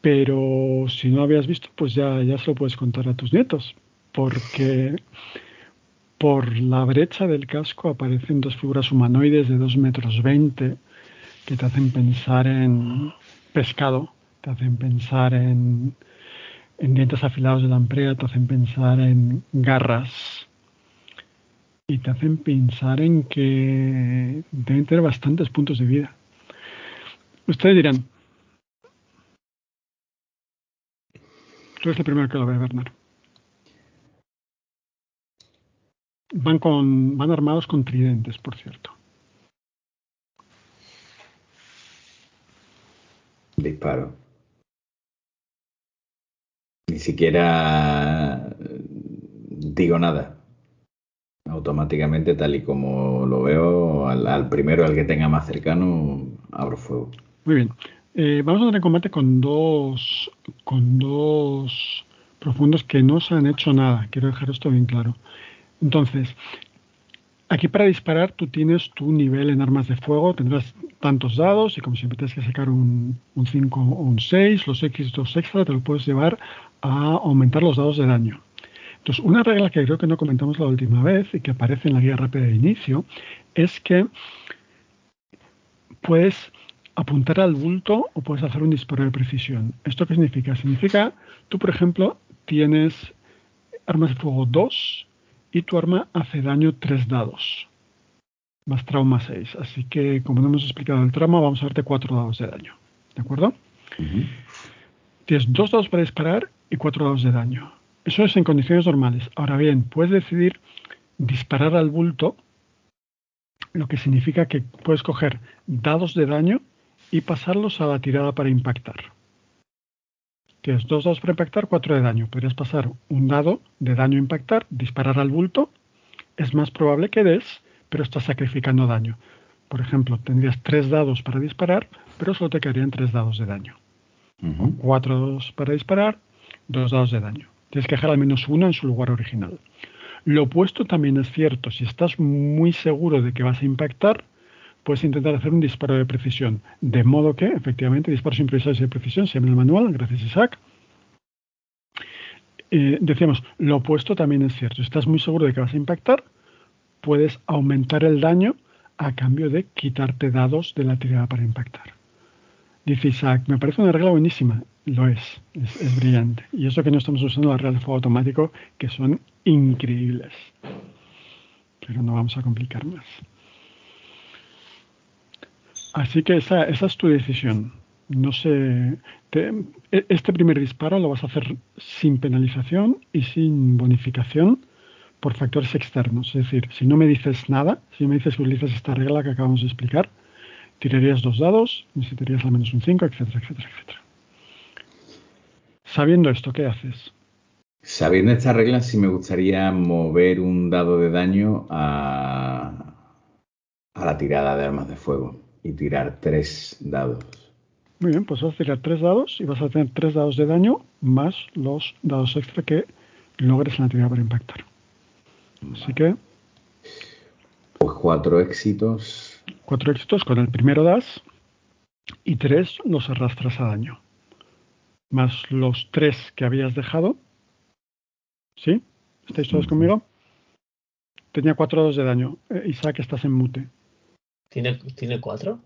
pero si no habías visto, pues ya, ya se lo puedes contar a tus nietos, porque por la brecha del casco aparecen dos figuras humanoides de 2 metros 20 que te hacen pensar en pescado, te hacen pensar en en dientes afilados de la lamprera, te hacen pensar en garras y te hacen pensar en que deben tener bastantes puntos de vida. Ustedes dirán, tú eres el primero que lo ve, Bernard. Van, con, van armados con tridentes, por cierto. Disparo. Ni siquiera digo nada. Automáticamente, tal y como lo veo, al, primero, al que tenga más cercano, abro fuego. Muy bien. Eh, vamos a tener combate con dos, con dos profundos que no se han hecho nada. Quiero dejar esto bien claro. Entonces, aquí para disparar tú tienes tu nivel en armas de fuego, tendrás tantos dados y como siempre tienes que sacar un, 5 o un 6, los X2 extra te lo puedes llevar a aumentar los dados de daño. Entonces, una regla que creo que no comentamos la última vez y que aparece en la guía rápida de inicio es que puedes apuntar al bulto o puedes hacer un disparo de precisión. ¿Esto qué significa? Significa, tú por ejemplo, tienes armas de fuego 2 y tu arma hace daño 3 dados, más trauma 6. Así que, como no hemos explicado el trauma, vamos a darte 4 dados de daño. ¿De acuerdo? Tienes 2 dados para disparar y 4 dados de daño. Eso es en condiciones normales. Ahora bien, puedes decidir disparar al bulto, lo que significa que puedes coger dados de daño y pasarlos a la tirada para impactar. Tienes dos dados para impactar, cuatro de daño. Podrías pasar un dado de daño a impactar, disparar al bulto. Es más probable que des, pero estás sacrificando daño. Por ejemplo, tendrías tres dados para disparar, pero solo te quedarían tres dados de daño. Cuatro dados para disparar, dos dados de daño. Tienes que dejar al menos uno en su lugar original. Lo opuesto también es cierto. Si estás muy seguro de que vas a impactar, puedes intentar hacer un disparo de precisión. De modo que, efectivamente, disparos improvisados de precisión, se llama el manual, gracias Isaac. Eh, decíamos, lo opuesto también es cierto. Estás muy seguro de que vas a impactar, puedes aumentar el daño a cambio de quitarte dados de la tirada para impactar. Dice Isaac, me parece una regla buenísima. Lo es, es, es brillante. Y eso que no estamos usando las reglas de fuego automático, que son increíbles. Pero no vamos a complicar más. Así que esa, esa es tu decisión. No sé, e, este primer disparo lo vas a hacer sin penalización y sin bonificación por factores externos. Es decir, si no me dices nada, si me dices que utilizas esta regla que acabamos de explicar, tirarías dos dados, necesitarías al menos un 5, etcétera, etcétera, etcétera. Sabiendo esto, ¿qué haces? Sabiendo esta regla, sí me gustaría mover un dado de daño a, a la tirada de armas de fuego y tirar tres dados. Muy bien, pues vas a tirar tres dados y vas a tener tres dados de daño más los dados extra que logres en la tirada para impactar. Así que. Pues cuatro éxitos. Cuatro éxitos, con el primero das y tres los arrastras a daño. Más los tres que habías dejado. ¿Sí? ¿Estáis todos conmigo? Tenía cuatro dados de daño. Eh, Isaac, estás en mute. ¿Tiene, cuatro?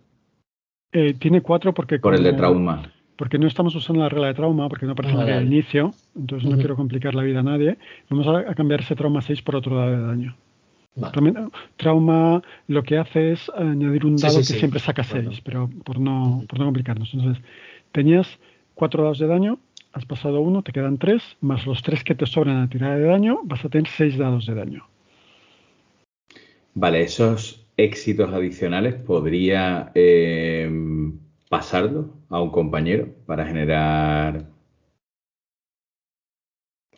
Eh, tiene cuatro porque... Por el de trauma. Porque no estamos usando la regla de trauma, porque no aparece ah, al inicio, entonces no quiero complicar la vida a nadie. Vamos a, cambiar ese trauma 6 por otro dado de daño. Trauma lo que hace es añadir un dado que siempre saca 6, pero por no, por no complicarnos. Entonces, tenías cuatro dados de daño, has pasado uno, te quedan tres, más los tres que te sobran a la tirada de daño, vas a tener seis dados de daño. Vale, esos éxitos adicionales podría eh, pasarlo a un compañero para generar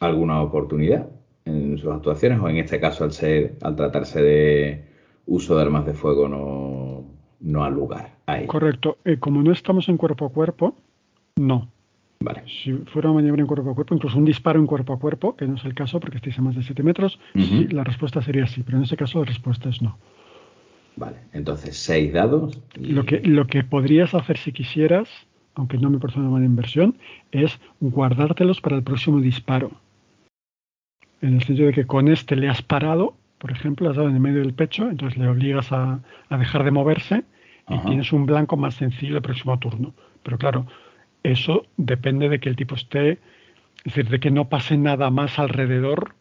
alguna oportunidad en sus actuaciones o en este caso al ser al tratarse de uso de armas de fuego no, no al lugar ahí. Correcto. Eh, como no estamos en cuerpo a cuerpo, no. Vale. Si fuera una maniobra en cuerpo a cuerpo, incluso un disparo en cuerpo a cuerpo, que no es el caso porque estáis a más de 7 metros, la respuesta sería sí, pero en ese caso la respuesta es no. Vale, entonces seis dados. Lo, que, lo que podrías hacer si quisieras, aunque no me parece una buena inversión, es guardártelos para el próximo disparo. En el sentido de que con este le has parado, por ejemplo, has dado en el medio del pecho, entonces le obligas a, dejar de moverse y tienes un blanco más sencillo el próximo turno. Pero claro, eso depende de que el tipo esté Es decir, de que no pase nada más alrededor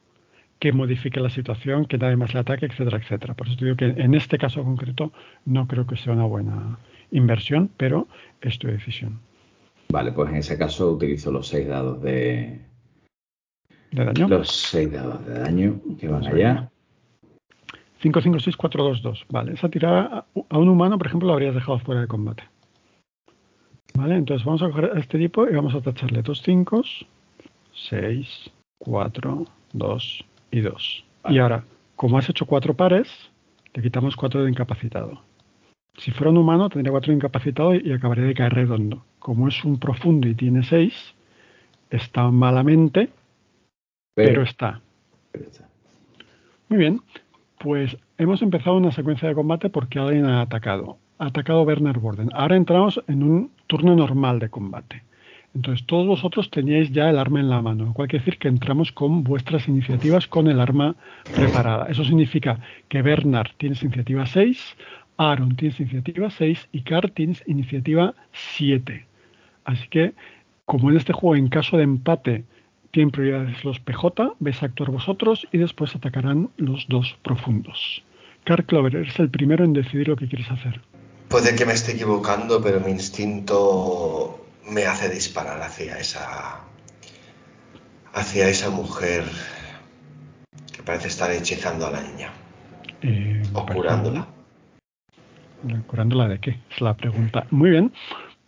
que modifique la situación, que nadie más le ataque, etcétera, etcétera. Por eso te digo que en este caso concreto no creo que sea una buena inversión, pero es tu decisión. Vale, pues en ese caso utilizo los seis dados de, ¿De daño? Los seis dados de daño que van allá. 5, 5, 6, 4, 2, 2. Vale, esa tirada a un humano, por ejemplo, la habrías dejado fuera de combate. Vale, entonces vamos a coger a este tipo y vamos a tacharle dos 5, 6, 4, 2 y 2. Y ahora, como has hecho cuatro pares, le quitamos 4 de incapacitado. Si fuera un humano, tendría 4 de incapacitado y acabaría de caer redondo. Como es un profundo y tiene 6, está malamente, pero, está. Muy bien, pues hemos empezado una secuencia de combate porque alguien ha atacado. Ha atacado Werner Borden. Ahora entramos en un turno normal de combate. Entonces, todos vosotros teníais ya el arma en la mano, lo cual quiere decir que entramos con vuestras iniciativas con el arma preparada. Eso significa que Bernard tienes iniciativa 6, Aaron tienes iniciativa 6 y Car tienes iniciativa 7. Así que, como en este juego, en caso de empate, tienen prioridades los PJ, vais a actuar vosotros y después atacarán los dos profundos. Car Clover, eres el primero en decidir lo que quieres hacer. Puede que me esté equivocando, pero mi instinto me hace disparar hacia esa hacia esa mujer que parece estar hechizando a la niña eh, o curándola. ¿Curándola de qué? Es la pregunta. Muy bien.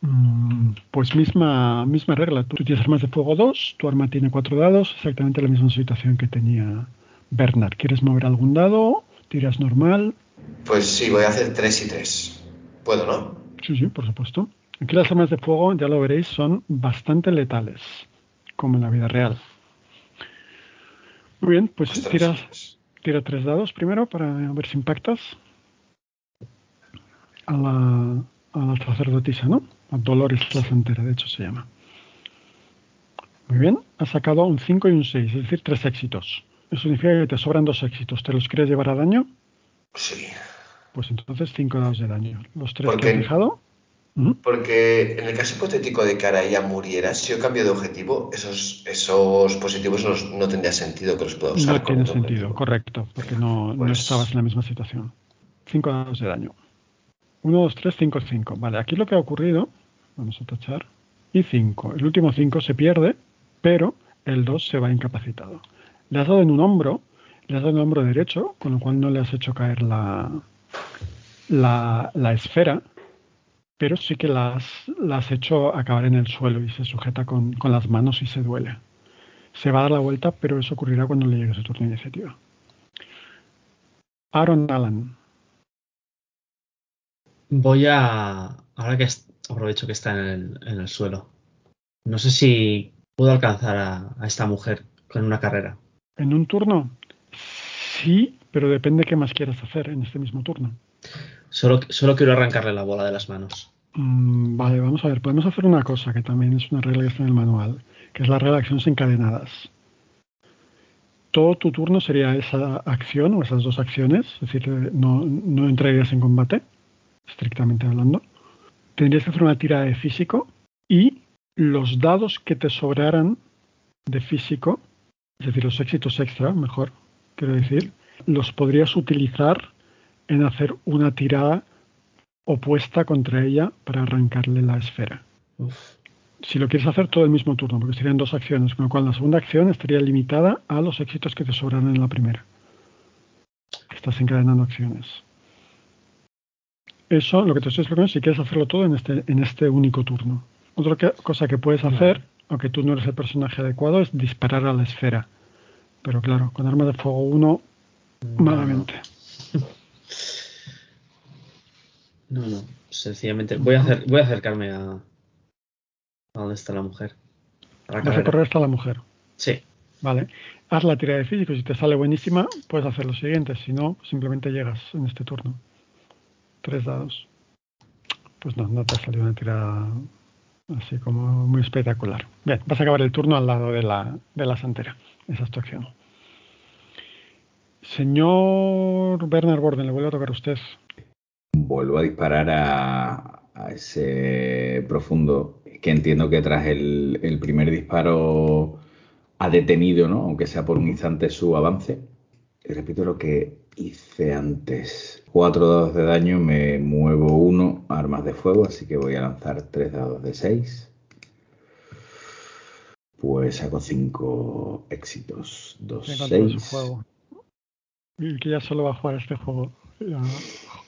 Mm, pues misma, misma regla. Tú tienes armas de fuego 2, tu arma tiene 4 dados, exactamente la misma situación que tenía Bernard. ¿Quieres mover algún dado? ¿Tiras normal? Pues sí, voy a hacer 3 y 3. ¿Puedo, no? Sí, sí, por supuesto. Aquí las armas de fuego, ya lo veréis, son bastante letales, como en la vida real. Muy bien, pues tiras, tira tres dados primero para ver si impactas a la, a la sacerdotisa, ¿no? A Dolores Placentera, de hecho se llama. Muy bien, has sacado un 5 y un 6, es decir, tres éxitos. Eso significa que te sobran dos éxitos. ¿Te los quieres llevar a daño? Sí. Pues entonces cinco dados de daño. Los tres que has dejado porque en el caso hipotético de que ahora ella muriera, si yo cambio de objetivo, esos, esos positivos no, tendría sentido que los pueda usar. No tiene sentido, correcto, porque no, no, pues estabas en la misma situación. Cinco dados de daño. 1, 2, 3, 5, 5. Vale, aquí lo que ha ocurrido, vamos a tachar, y 5. El último 5 se pierde, pero el 2 se va incapacitado. Le has dado en un hombro, le has dado en el hombro derecho, con lo cual no le has hecho caer la, la, la esfera, pero sí que las, las hecho acabar en el suelo y se sujeta con, las manos y se duele. Se va a dar la vuelta, pero eso ocurrirá cuando le llegue su turno de iniciativa. Aaron Allen. Voy a. Ahora que aprovecho que está en el, suelo. No sé si puedo alcanzar a, a, esta mujer con una carrera. ¿En un turno? Sí, pero depende qué más quieras hacer en este mismo turno. Solo, quiero arrancarle la bola de las manos. Mm, vale, vamos a ver. Podemos hacer una cosa que también es una regla que está en el manual, que es la regla de acciones encadenadas. Todo tu turno sería esa acción o esas dos acciones, es decir, no, no entrarías en combate, estrictamente hablando. Tendrías que hacer una tira de físico y los dados que te sobraran de físico, es decir, los éxitos extra, mejor, quiero decir, los podrías utilizar en hacer una tirada opuesta contra ella para arrancarle la esfera. Si lo quieres hacer todo el mismo turno, porque serían dos acciones, con lo cual la segunda acción estaría limitada a los éxitos que te sobran en la primera. Estás encadenando acciones. Eso, lo que te estoy explicando, si quieres hacerlo todo en este, en este único turno. Otra cosa que puedes hacer, aunque tú no eres el personaje adecuado, es disparar a la esfera. Pero claro, con arma de fuego 1, malamente. No, no. Sencillamente voy a, hacer, voy a acercarme a, a donde está la mujer. Vas a correr hasta la mujer. Sí. Vale. Haz la tirada de físico. Si te sale buenísima, puedes hacer lo siguiente. Si no, simplemente llegas en este turno. Tres dados. Pues no, no te ha salido una tirada así como muy espectacular. Bien, vas a acabar el turno al lado de la, de la santera. Esa es tu acción. Señor Bernard Borden, le vuelvo a tocar a usted vuelvo a disparar a, ese profundo, que entiendo que tras el, primer disparo ha detenido, ¿no? aunque sea por un instante, su avance. Y repito lo que hice antes. Cuatro dados de daño, me muevo uno, armas de fuego, así que voy a lanzar tres dados de seis. Pues hago cinco éxitos. Dos, seis. Que ya solo va a jugar este juego.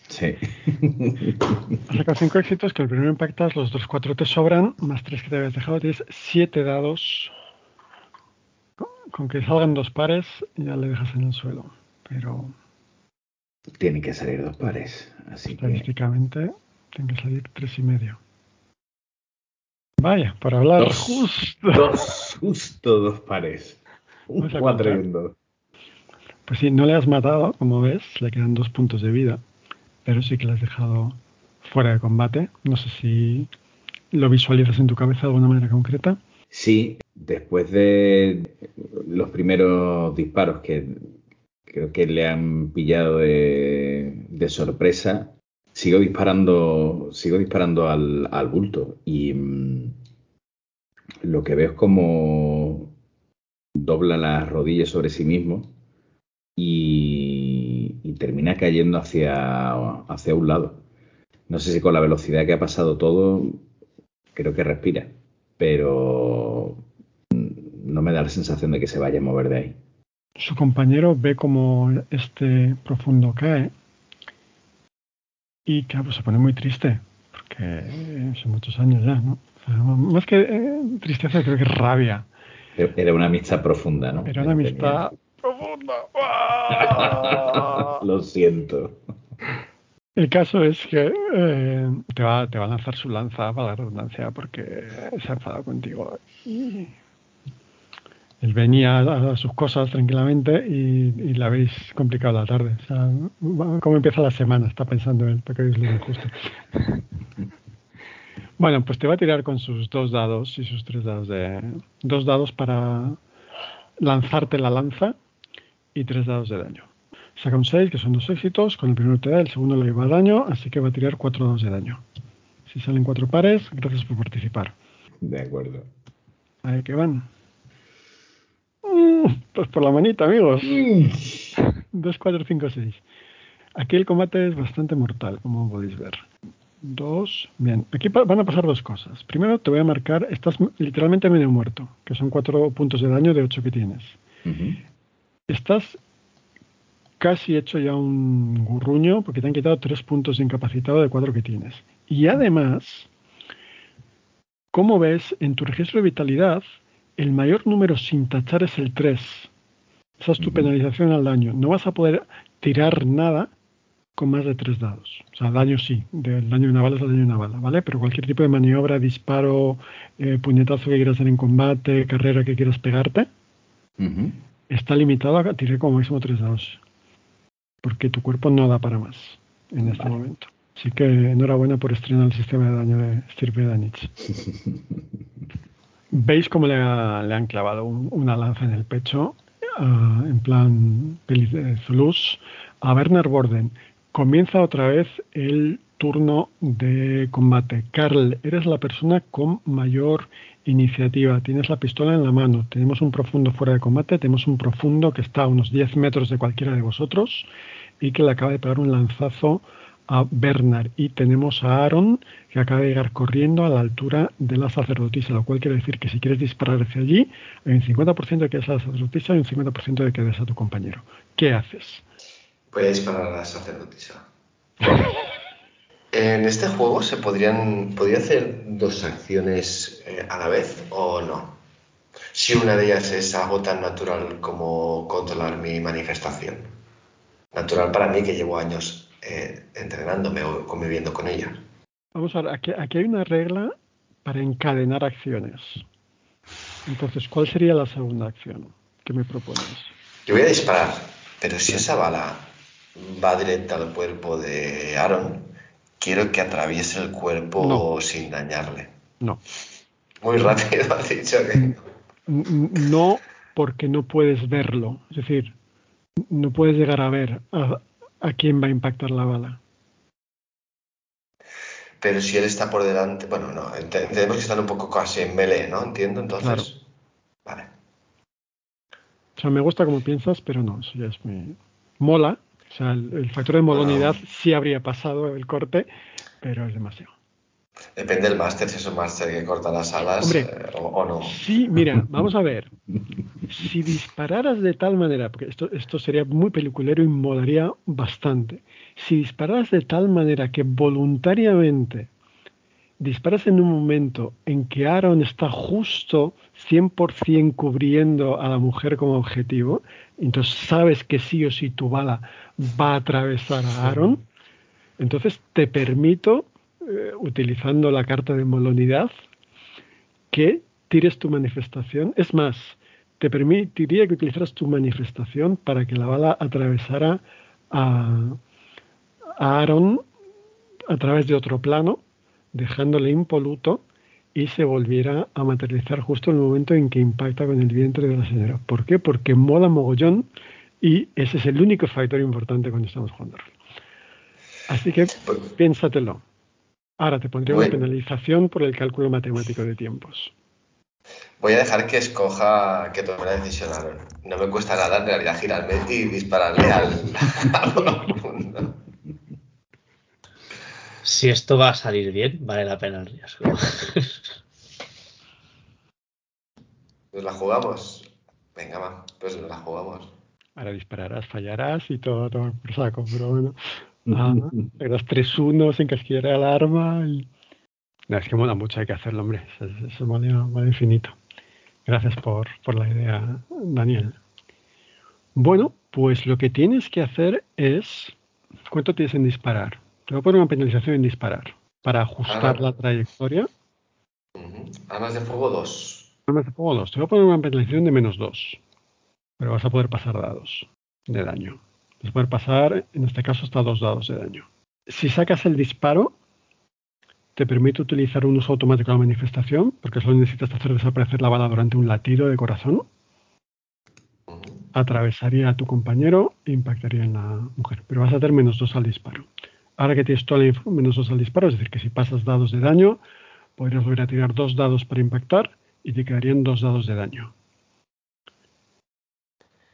Sí. Has sacado cinco éxitos, que el primero impactas, los dos cuatro te sobran, más tres que te habías dejado, tienes siete dados. Con que salgan dos pares, ya le dejas en el suelo. Pero. Tienen que salir dos pares. Así Estadísticamente, tienen que salir tres y medio. Vaya, para hablar justo. Dos, justo dos pares. Un cuatro y un dos. Pues sí, no le has matado, como ves, le quedan dos puntos de vida, pero sí que le has dejado fuera de combate. No sé si lo visualizas en tu cabeza de alguna manera concreta. Sí, después de los primeros disparos que creo que le han pillado de, sorpresa, sigo disparando, sigo disparando al, al bulto y mm, lo que veo es como dobla las rodillas sobre sí mismo y, y, termina cayendo hacia, hacia un lado. No sé si con la velocidad que ha pasado todo, creo que respira, pero no me da la sensación de que se vaya a mover de ahí. Su compañero ve como este profundo cae y claro, pues se pone muy triste, porque son muchos años ya, ¿no? más que eh, tristeza, creo que es rabia. Era una amistad profunda, ¿no? Era una amistad profunda. Lo siento. El caso es que eh, te, va, te va a lanzar su lanza, para la redundancia, porque se ha enfadado contigo. Y él venía a, sus cosas tranquilamente y, le habéis complicado la tarde. O sea, ¿Cómo empieza la semana? Está pensando él, para que es lo injusto. bueno, pues te va a tirar con sus dos dados y sus tres dados de... Dos dados para lanzarte la lanza y tres dados de daño. Saca un 6, que son dos éxitos. Con el primero te da, el segundo le lleva daño, así que va a tirar cuatro dados de daño. Si salen cuatro pares, gracias por participar. De acuerdo. Ahí que van. Pues por la manita, amigos. 2, 4, 5, 6. Aquí el combate es bastante mortal, como podéis ver. Dos. Bien, aquí van a pasar dos cosas. Primero te voy a marcar, estás literalmente medio muerto, que son cuatro puntos de daño de ocho que tienes. Estás casi hecho ya un gurruño porque te han quitado tres puntos de incapacitado de cuatro que tienes. Y además, como ves, en tu registro de vitalidad el mayor número sin tachar es el 3. Esa es tu penalización al daño. No vas a poder tirar nada con más de 3 dados. O sea, daño sí, del daño de una bala es el daño de una bala, ¿vale? Pero cualquier tipo de maniobra, disparo, eh, puñetazo que quieras hacer en combate, carrera que quieras pegarte, está limitado a tirar como máximo 3 dados. Porque tu cuerpo no da para más en este momento. Así que enhorabuena por estrenar el sistema de daño de Stirpe Danich. Veis cómo le, han clavado una lanza en el pecho, ah, en plan peli de Zulus, a Bernard Borden. Comienza otra vez el turno de combate. Carl, eres la persona con mayor iniciativa. Tienes la pistola en la mano. Tenemos un profundo fuera de combate. Tenemos un profundo que está a unos 10 metros de cualquiera de vosotros y que le acaba de pegar un lanzazo a Bernard y tenemos a Aaron que acaba de llegar corriendo a la altura de la sacerdotisa, lo cual quiere decir que si quieres disparar hacia allí, hay un 50% de que es a la sacerdotisa y un 50% de que des a tu compañero. ¿Qué haces? Voy a disparar a la sacerdotisa. ¿En este juego se podrían podría hacer dos acciones eh, a la vez o no? Si una de ellas es algo tan natural como controlar mi manifestación. Natural para mí que llevo años eh, entrenándome o conviviendo con ella. Vamos a ver, aquí, hay una regla para encadenar acciones. Entonces, ¿cuál sería la segunda acción que me propones? Yo voy a disparar, pero si esa bala va directa al cuerpo de Aaron, quiero que atraviese el cuerpo sin dañarle. No. Muy rápido has dicho que no. porque no puedes verlo. Es decir, no puedes llegar a ver a quién va a impactar la bala. Pero si él está por delante, bueno, no, tenemos que estar un poco casi en melee, ¿no? Entiendo, entonces. Vale. sea, me gusta como piensas, pero no, eso ya es mi... Mola, o sea, el, factor de molonidad sí habría pasado el corte, pero es demasiado. Depende del máster, si es un máster que corta las alas eh, o, no. Sí, mira, vamos a ver. Si dispararas de tal manera, porque esto, esto sería muy peliculero y molaría bastante. Si dispararas de tal manera que voluntariamente disparas en un momento en que Aaron está justo 100% cubriendo a la mujer como objetivo, entonces sabes que sí o sí tu bala va a atravesar a Aaron, entonces te permito, eh, utilizando la carta de molonidad, que tires tu manifestación. Es más, te permitiría que utilizaras tu manifestación para que la bala atravesara a, a Aaron a través de otro plano dejándole impoluto y se volviera a materializar justo en el momento en que impacta con el vientre de la señora. ¿Por qué? Porque mola mogollón y ese es el único factor importante cuando estamos jugando Así que pues piénsatelo. Ahora te pondría una penalización por el cálculo matemático de tiempos. Voy a dejar que escoja, que tome la decisión. No me cuesta nada en realidad girarme y dispararle al, al si esto va a salir bien, vale la pena el riesgo. Pues la jugamos. Venga, va, pues la jugamos. Ahora dispararás, fallarás y todo, todo por saco, pero bueno. Ah, eras 3-1 sin casquillar el arma y... No, es que mola mucho, hay que hacerlo, hombre. Eso vale, infinito. Gracias por, por la idea, Daniel. Bueno, pues lo que tienes que hacer es... ¿Cuánto tienes en disparar? Te voy a poner una penalización en disparar para ajustar la trayectoria. Armas de fuego 2. Armas de fuego 2. Te voy a poner una penalización de menos 2. Pero vas a poder pasar dados de daño. Vas a poder pasar, en este caso, hasta dos dados de daño. Si sacas el disparo, te permite utilizar un uso automático de la manifestación, porque solo necesitas hacer desaparecer la bala durante un latido de corazón. Atravesaría a tu compañero e impactaría en la mujer. Pero vas a tener menos 2 al disparo. Ahora que tienes toda la información menos dos al disparo, es decir, que si pasas dados de daño, podrías volver a tirar dos dados para impactar y te quedarían dos dados de daño.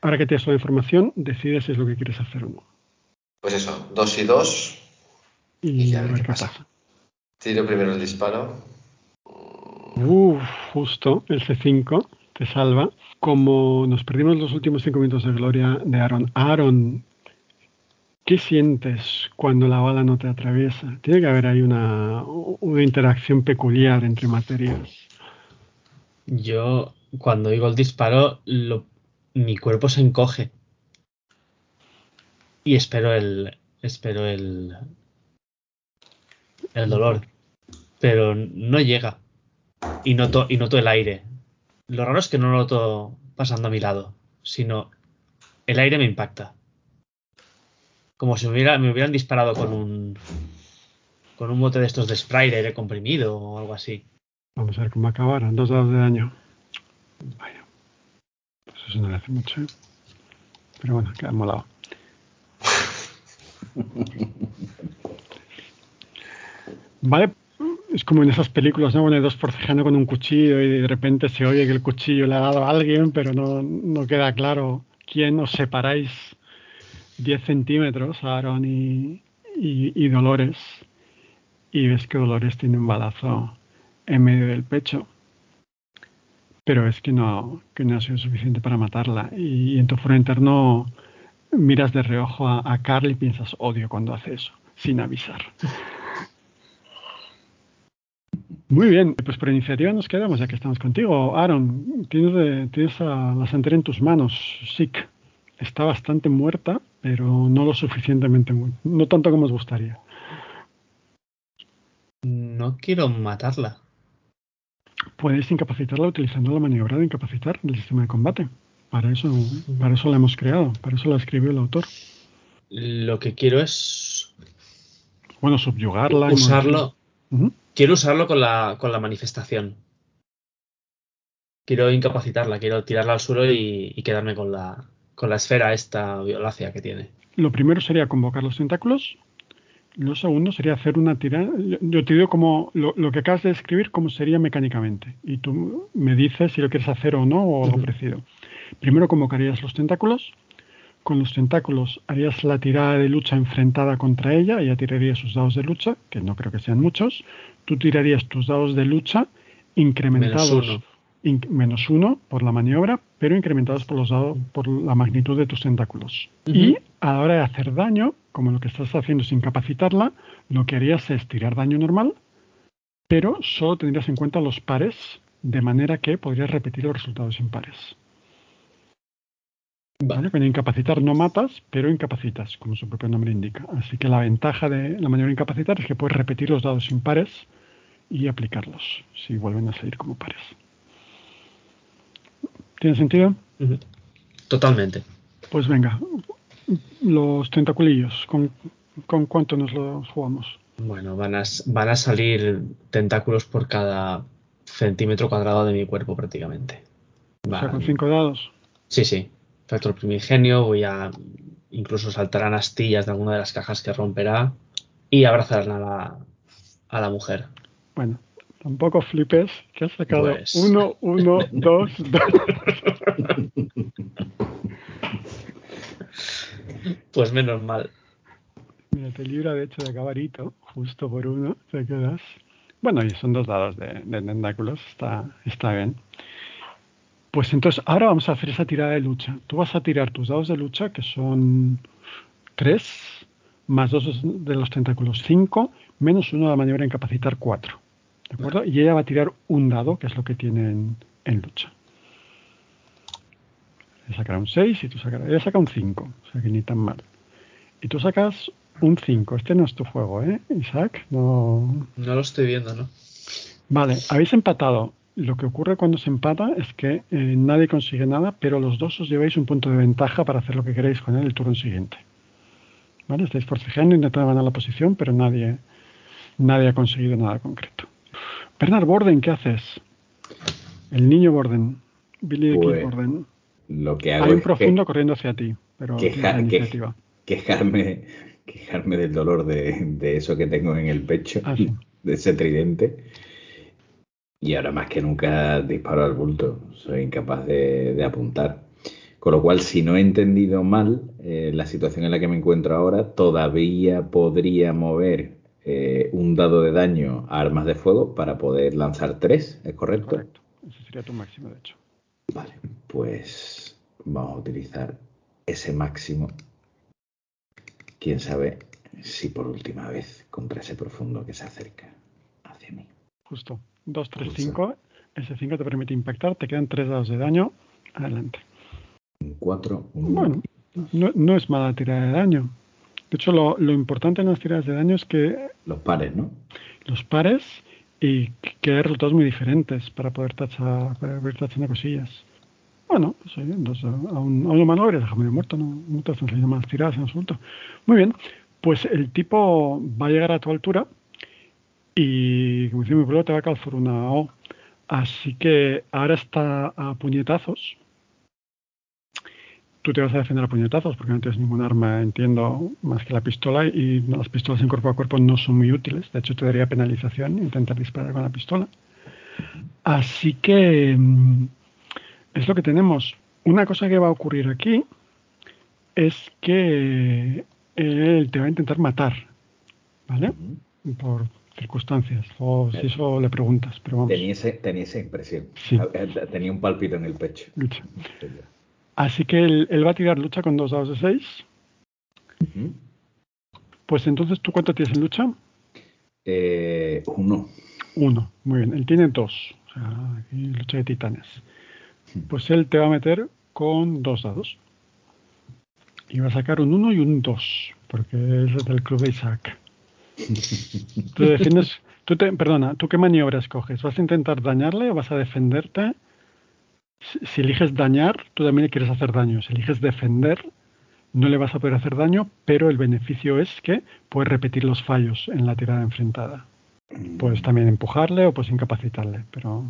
Ahora que tienes toda la información, decides si es lo que quieres hacer o no. Pues eso, dos y dos. Y, a ver qué pasa. Tiro primero el disparo. Uf, justo, el C5 te salva. Como nos perdimos los últimos cinco minutos de gloria de Aaron, Aaron ¿Qué sientes cuando la bala no te atraviesa? Tiene que haber ahí una, interacción peculiar entre materias. Yo, cuando digo el disparo, mi cuerpo se encoge. Y espero el. Espero el. El dolor. Pero no llega. Y noto, y noto el aire. Lo raro es que no lo noto pasando a mi lado, sino el aire me impacta como si me, hubieran disparado con un con un bote de estos de spray de aire comprimido o algo así. Vamos a ver cómo acabaron. Dos dados de daño. Vaya. Pues eso no hace mucho. Pero bueno, queda molado. vale. Es como en esas películas, ¿no? Bueno, hay dos forcejeando con un cuchillo y de repente se oye que el cuchillo le ha dado a alguien, pero no, no queda claro quién os separáis 10 centímetros Aaron y, y, Dolores y ves que Dolores tiene un balazo en medio del pecho pero es que no, que no ha sido suficiente para matarla y, en tu foro interno miras de reojo a, a Carl y piensas odio cuando hace eso sin avisar muy bien, pues por iniciativa nos quedamos ya que estamos contigo. Aaron, tienes, tienes a la santera en tus manos, Sick está bastante muerta, pero no lo suficientemente. No tanto como os gustaría. No quiero matarla. Puedes incapacitarla utilizando la maniobra de incapacitar del sistema de combate. Para eso, para eso la hemos creado, para eso la escribió el autor. Lo que quiero es. Bueno, subyugarla. Usarlo. Quiero usarlo con la, con la manifestación. Quiero incapacitarla, quiero tirarla al suelo y quedarme con la, con la esfera esta violácea que tiene. Lo primero sería convocar los tentáculos. Lo segundo sería hacer una tirada. Yo te digo como lo, que acabas de describir, cómo sería mecánicamente. Y tú me dices si lo quieres hacer o no, o algo parecido. Primero convocarías los tentáculos. Con los tentáculos harías la tirada de lucha enfrentada contra ella. Ella tiraría sus dados de lucha, que no creo que sean muchos. Tú tirarías tus dados de lucha incrementados menos uno por la maniobra, pero incrementados por los dados por la magnitud de tus tentáculos. Y a la hora de hacer daño, como lo que estás haciendo es incapacitarla, lo que harías es tirar daño normal, pero solo tendrías en cuenta los pares, de manera que podrías repetir los resultados impares. Vale. Con incapacitar no matas, pero incapacitas, como su propio nombre indica. Así que la ventaja de la maniobra incapacitar es que puedes repetir los dados impares y aplicarlos si vuelven a salir como pares. ¿Tiene sentido? Totalmente. Pues venga, los tentaculillos, ¿con, cuánto nos los jugamos? Bueno, van a, van a salir tentáculos por cada centímetro cuadrado de mi cuerpo prácticamente. O sea, con cinco dados. Sí, sí. Factor primigenio, voy a. Incluso saltarán astillas de alguna de las cajas que romperá y abrazarán a la, a la mujer. Bueno, Tampoco flipes, que has sacado pues. uno, uno, dos, dos. Pues menos mal. Mira, te libra de hecho de cabarito, justo por uno, te quedas. Bueno, y son dos dados de, tentáculos, está, está bien. Pues entonces, ahora vamos a hacer esa tirada de lucha. Tú vas a tirar tus dados de lucha, que son tres, más dos de los tentáculos, cinco, menos uno de la maniobra incapacitar, cuatro. ¿De acuerdo? Y ella va a tirar un dado, que es lo que tiene en, lucha. Ella sacará un 6 y tú sacarás. Ella saca un 5, o sea que ni tan mal. Y tú sacas un 5. Este no es tu juego, ¿eh, Isaac? No. No lo estoy viendo, ¿no? Vale, habéis empatado. Lo que ocurre cuando se empata es que eh, nadie consigue nada, pero los dos os lleváis un punto de ventaja para hacer lo que queréis con él el turno siguiente. ¿Vale? Estáis forcejeando, intentando ganar la posición, pero nadie, nadie ha conseguido nada concreto. Bernard Borden, ¿qué haces? El niño Borden. Billy pues, Borden. Lo que hago Hay un profundo corriendo hacia ti, pero iniciativa. quejarme, quejarme del dolor de, eso que tengo en el pecho, ah, de ese tridente. Y ahora más que nunca disparo al bulto. Soy incapaz de, apuntar. Con lo cual, si no he entendido mal eh, la situación en la que me encuentro ahora, todavía podría mover eh, un dado de daño a armas de fuego para poder lanzar tres, ¿es correcto? Correcto, ese sería tu máximo, de hecho. Vale, pues vamos a utilizar ese máximo. Quién sabe si por última vez contra ese profundo que se acerca hacia mí. Justo, 2, 3, 5. Ese 5 te permite impactar, te quedan tres dados de daño. Adelante. Un 4, Bueno, no, no es mala tirada de daño. De hecho, lo, importante en las tiradas de daño es que... Los pares, ¿no? Los pares y que hay resultados muy diferentes para poder tachar, para poder tachando cosillas. Bueno, pues oye, entonces, a un, a un humano déjame muerto, no, no te hacen más tiradas en absoluto. Muy bien, pues el tipo va a llegar a tu altura y, como dice mi pueblo, te va a calzar una O. Así que ahora está a puñetazos tú te vas a defender a puñetazos porque no tienes ningún arma, entiendo, más que la pistola y las pistolas en cuerpo a cuerpo no son muy útiles. De hecho, te daría penalización intentar disparar con la pistola. Así que mm, es lo que tenemos. Una cosa que va a ocurrir aquí es que él te va a intentar matar, ¿vale? Por circunstancias, o si eso le preguntas. Pero vamos. Tenía, esa impresión. Tenía un palpito en el pecho. Así que él, va a tirar lucha con dos dados de seis. Pues entonces, ¿tú cuánto tienes en lucha? Eh, uno. Uno, muy bien. Él tiene dos. O sea, aquí lucha de titanes. Pues él te va a meter con dos dados. Y va a sacar un uno y un dos. Porque es del club de Isaac. Tú defiendes. Tú te, perdona, ¿tú qué maniobra escoges? ¿Vas a intentar dañarle o vas a defenderte? Si eliges dañar, tú también le quieres hacer daño. Si eliges defender, no le vas a poder hacer daño, pero el beneficio es que puedes repetir los fallos en la tirada enfrentada. Puedes también empujarle o puedes incapacitarle, pero...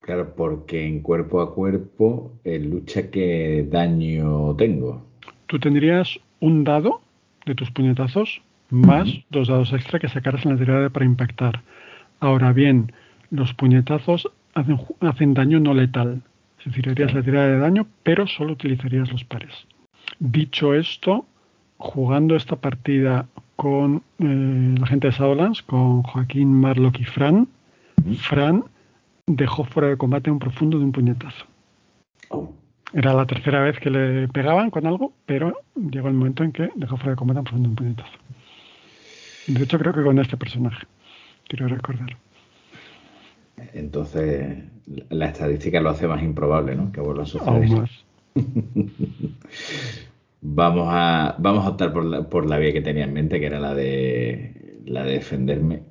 Claro, porque en cuerpo a cuerpo, en lucha, ¿qué daño tengo? Tú tendrías un dado de tus puñetazos más dos dados extra que sacaras en la tirada para impactar. Ahora bien, los puñetazos hacen, hacen daño no letal. Es decir, harías la tirada de daño, pero solo utilizarías los pares. Dicho esto, jugando esta partida con eh, la gente de Shadowlands, con Joaquín, Marlock y Fran, Fran dejó fuera de combate un profundo de un puñetazo. Era la tercera vez que le pegaban con algo, pero llegó el momento en que dejó fuera de combate un profundo de un puñetazo. De hecho, creo que con este personaje. Quiero recordar. Entonces, la estadística lo hace más improbable, ¿no? Que vuelva a suceder. Vamos a, vamos a optar por la, por la vía que tenía en mente, que era la de, la de defenderme.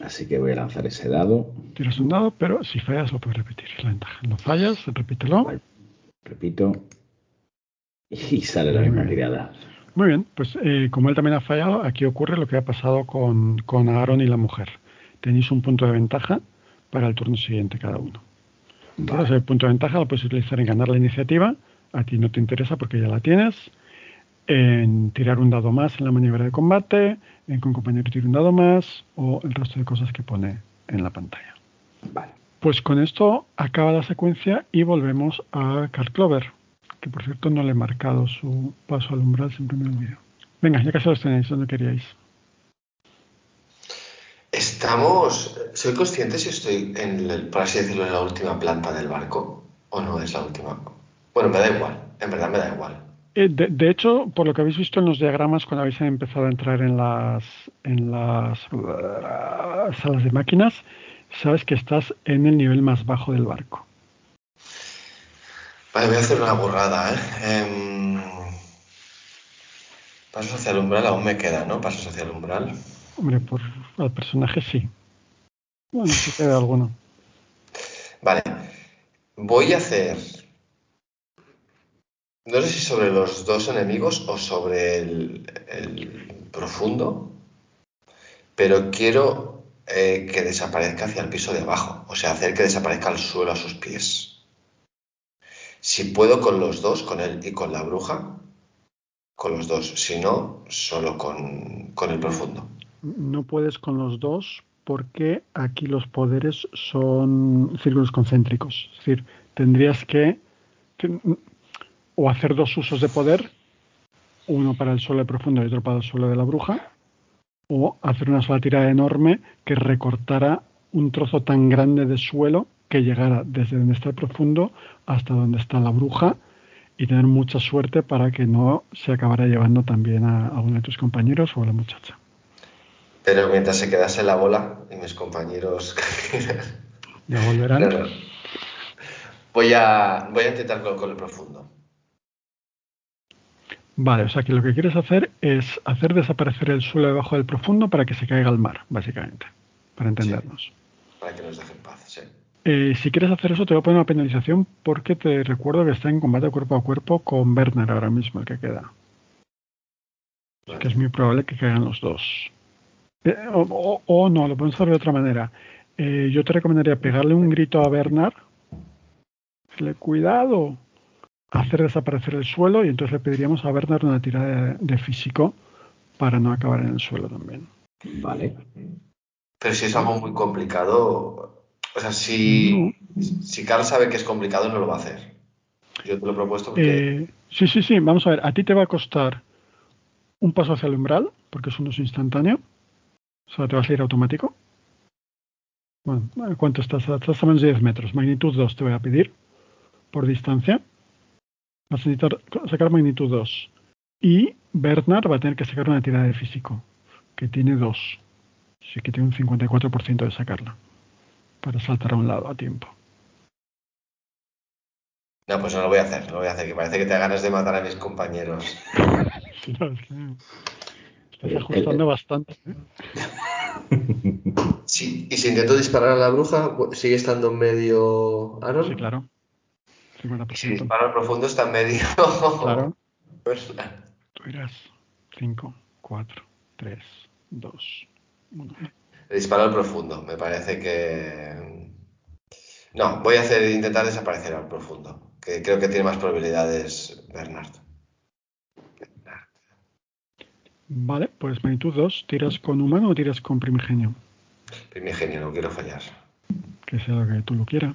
Así que voy a lanzar ese dado. Tiras un dado, pero si fallas lo puedes repetir. La ventaja. No fallas, repítelo. Vale. Repito. Y sale la misma tirada. Muy bien, pues eh, como él también ha fallado, aquí ocurre lo que ha pasado con, con Aaron y la mujer. Tenéis un punto de ventaja para el turno siguiente cada uno. Entonces, el punto de ventaja lo puedes utilizar en ganar la iniciativa. A ti no te interesa porque ya la tienes. En tirar un dado más en la maniobra de combate. En que un compañero tire un dado más. O el resto de cosas que pone en la pantalla. Vale. Pues con esto acaba la secuencia y volvemos a Carl Clover. Que por cierto no le he marcado su paso al umbral, siempre me olvido. Venga, ya casi los tenéis donde queríais. Estamos. ¿Soy consciente si estoy, en el- por así decirlo, en la última planta del barco? ¿O no es la última? Bueno, me da igual. En verdad me da igual. Eh, de, de hecho, por lo que habéis visto en los diagramas cuando habéis empezado a entrar en las, en las uh, salas de máquinas, sabes que estás en el nivel más bajo del barco. Vale, voy a hacer una burrada, ¿eh? Em, pasos hacia el umbral aún me queda, ¿no? Pasos hacia el umbral. Hombre, por al personaje sí. Bueno, si queda alguno. Vale. Voy a hacer. No sé si sobre los dos enemigos o sobre el, profundo, pero quiero eh, que desaparezca hacia el piso de abajo, o sea, hacer que desaparezca el suelo a sus pies. Si puedo con los dos, con él y con la bruja, con los dos. Si no, solo con el profundo. No puedes con los dos porque aquí los poderes son círculos concéntricos. Es decir, tendrías que, o hacer dos usos de poder, uno para el suelo profundo y otro para el suelo de la bruja, o hacer una sola tirada enorme que recortara un trozo tan grande de suelo que llegara desde donde está el profundo hasta donde está la bruja y tener mucha suerte para que no se acabara llevando también a, a uno de tus compañeros o a la muchacha. Pero mientras se quedase la bola y mis compañeros. Ya volverán. Voy a, voy a intentar con, con el profundo. Vale, o sea que lo que quieres hacer es hacer desaparecer el suelo debajo del profundo para que se caiga al mar, básicamente, para entendernos. Para que nos deje en paz, sí. Eh, si quieres hacer eso, te voy a poner una penalización porque te recuerdo que está en combate cuerpo a cuerpo con Bernard ahora mismo, el que queda. Así que es muy probable que caigan los dos. Eh, o, no, lo podemos hacer de otra manera. Eh, yo te recomendaría pegarle un grito a Bernard, decirle cuidado, hacer desaparecer el suelo y entonces le pediríamos a Bernard una tirada de, de físico para no acabar en el suelo también. Vale. Pero si es algo muy complicado, o sea, si, si Carl sabe que es complicado, no lo va a hacer. Yo te lo he propuesto porque Eh, sí, sí, sí, vamos a ver, a ti te va a costar un paso hacia el umbral, porque es un uso instantáneo, o sea, te vas a ir automático. Bueno, ¿cuánto estás? Estás a menos de 10 metros, magnitud 2 te voy a pedir por distancia. Vas a necesitar sacar magnitud 2. Y Bernard va a tener que sacar una tirada de físico, que tiene 2. Así que tiene un 54% de sacarla, para saltar a un lado a tiempo. no, pues no lo voy a hacer, no lo voy a hacer, que parece que te da ganas de matar a mis compañeros. Es que estás ajustando bastante. ¿eh? Sí, y si intento disparar a la bruja, sigue estando en medio Aaron. Sí, claro. Y si 50%. disparo al profundo, está en medio. Claro. Tú irás 5, 4, 3, 2, 1. Le disparo al profundo, me parece que. No, voy a hacer intentar desaparecer al profundo, que creo que tiene más probabilidades Bernard. Vale, pues magnitud 2. ¿Tiras con humano o tiras con primigenio? Primigenio, no quiero fallar. Que sea lo que tú lo quieras.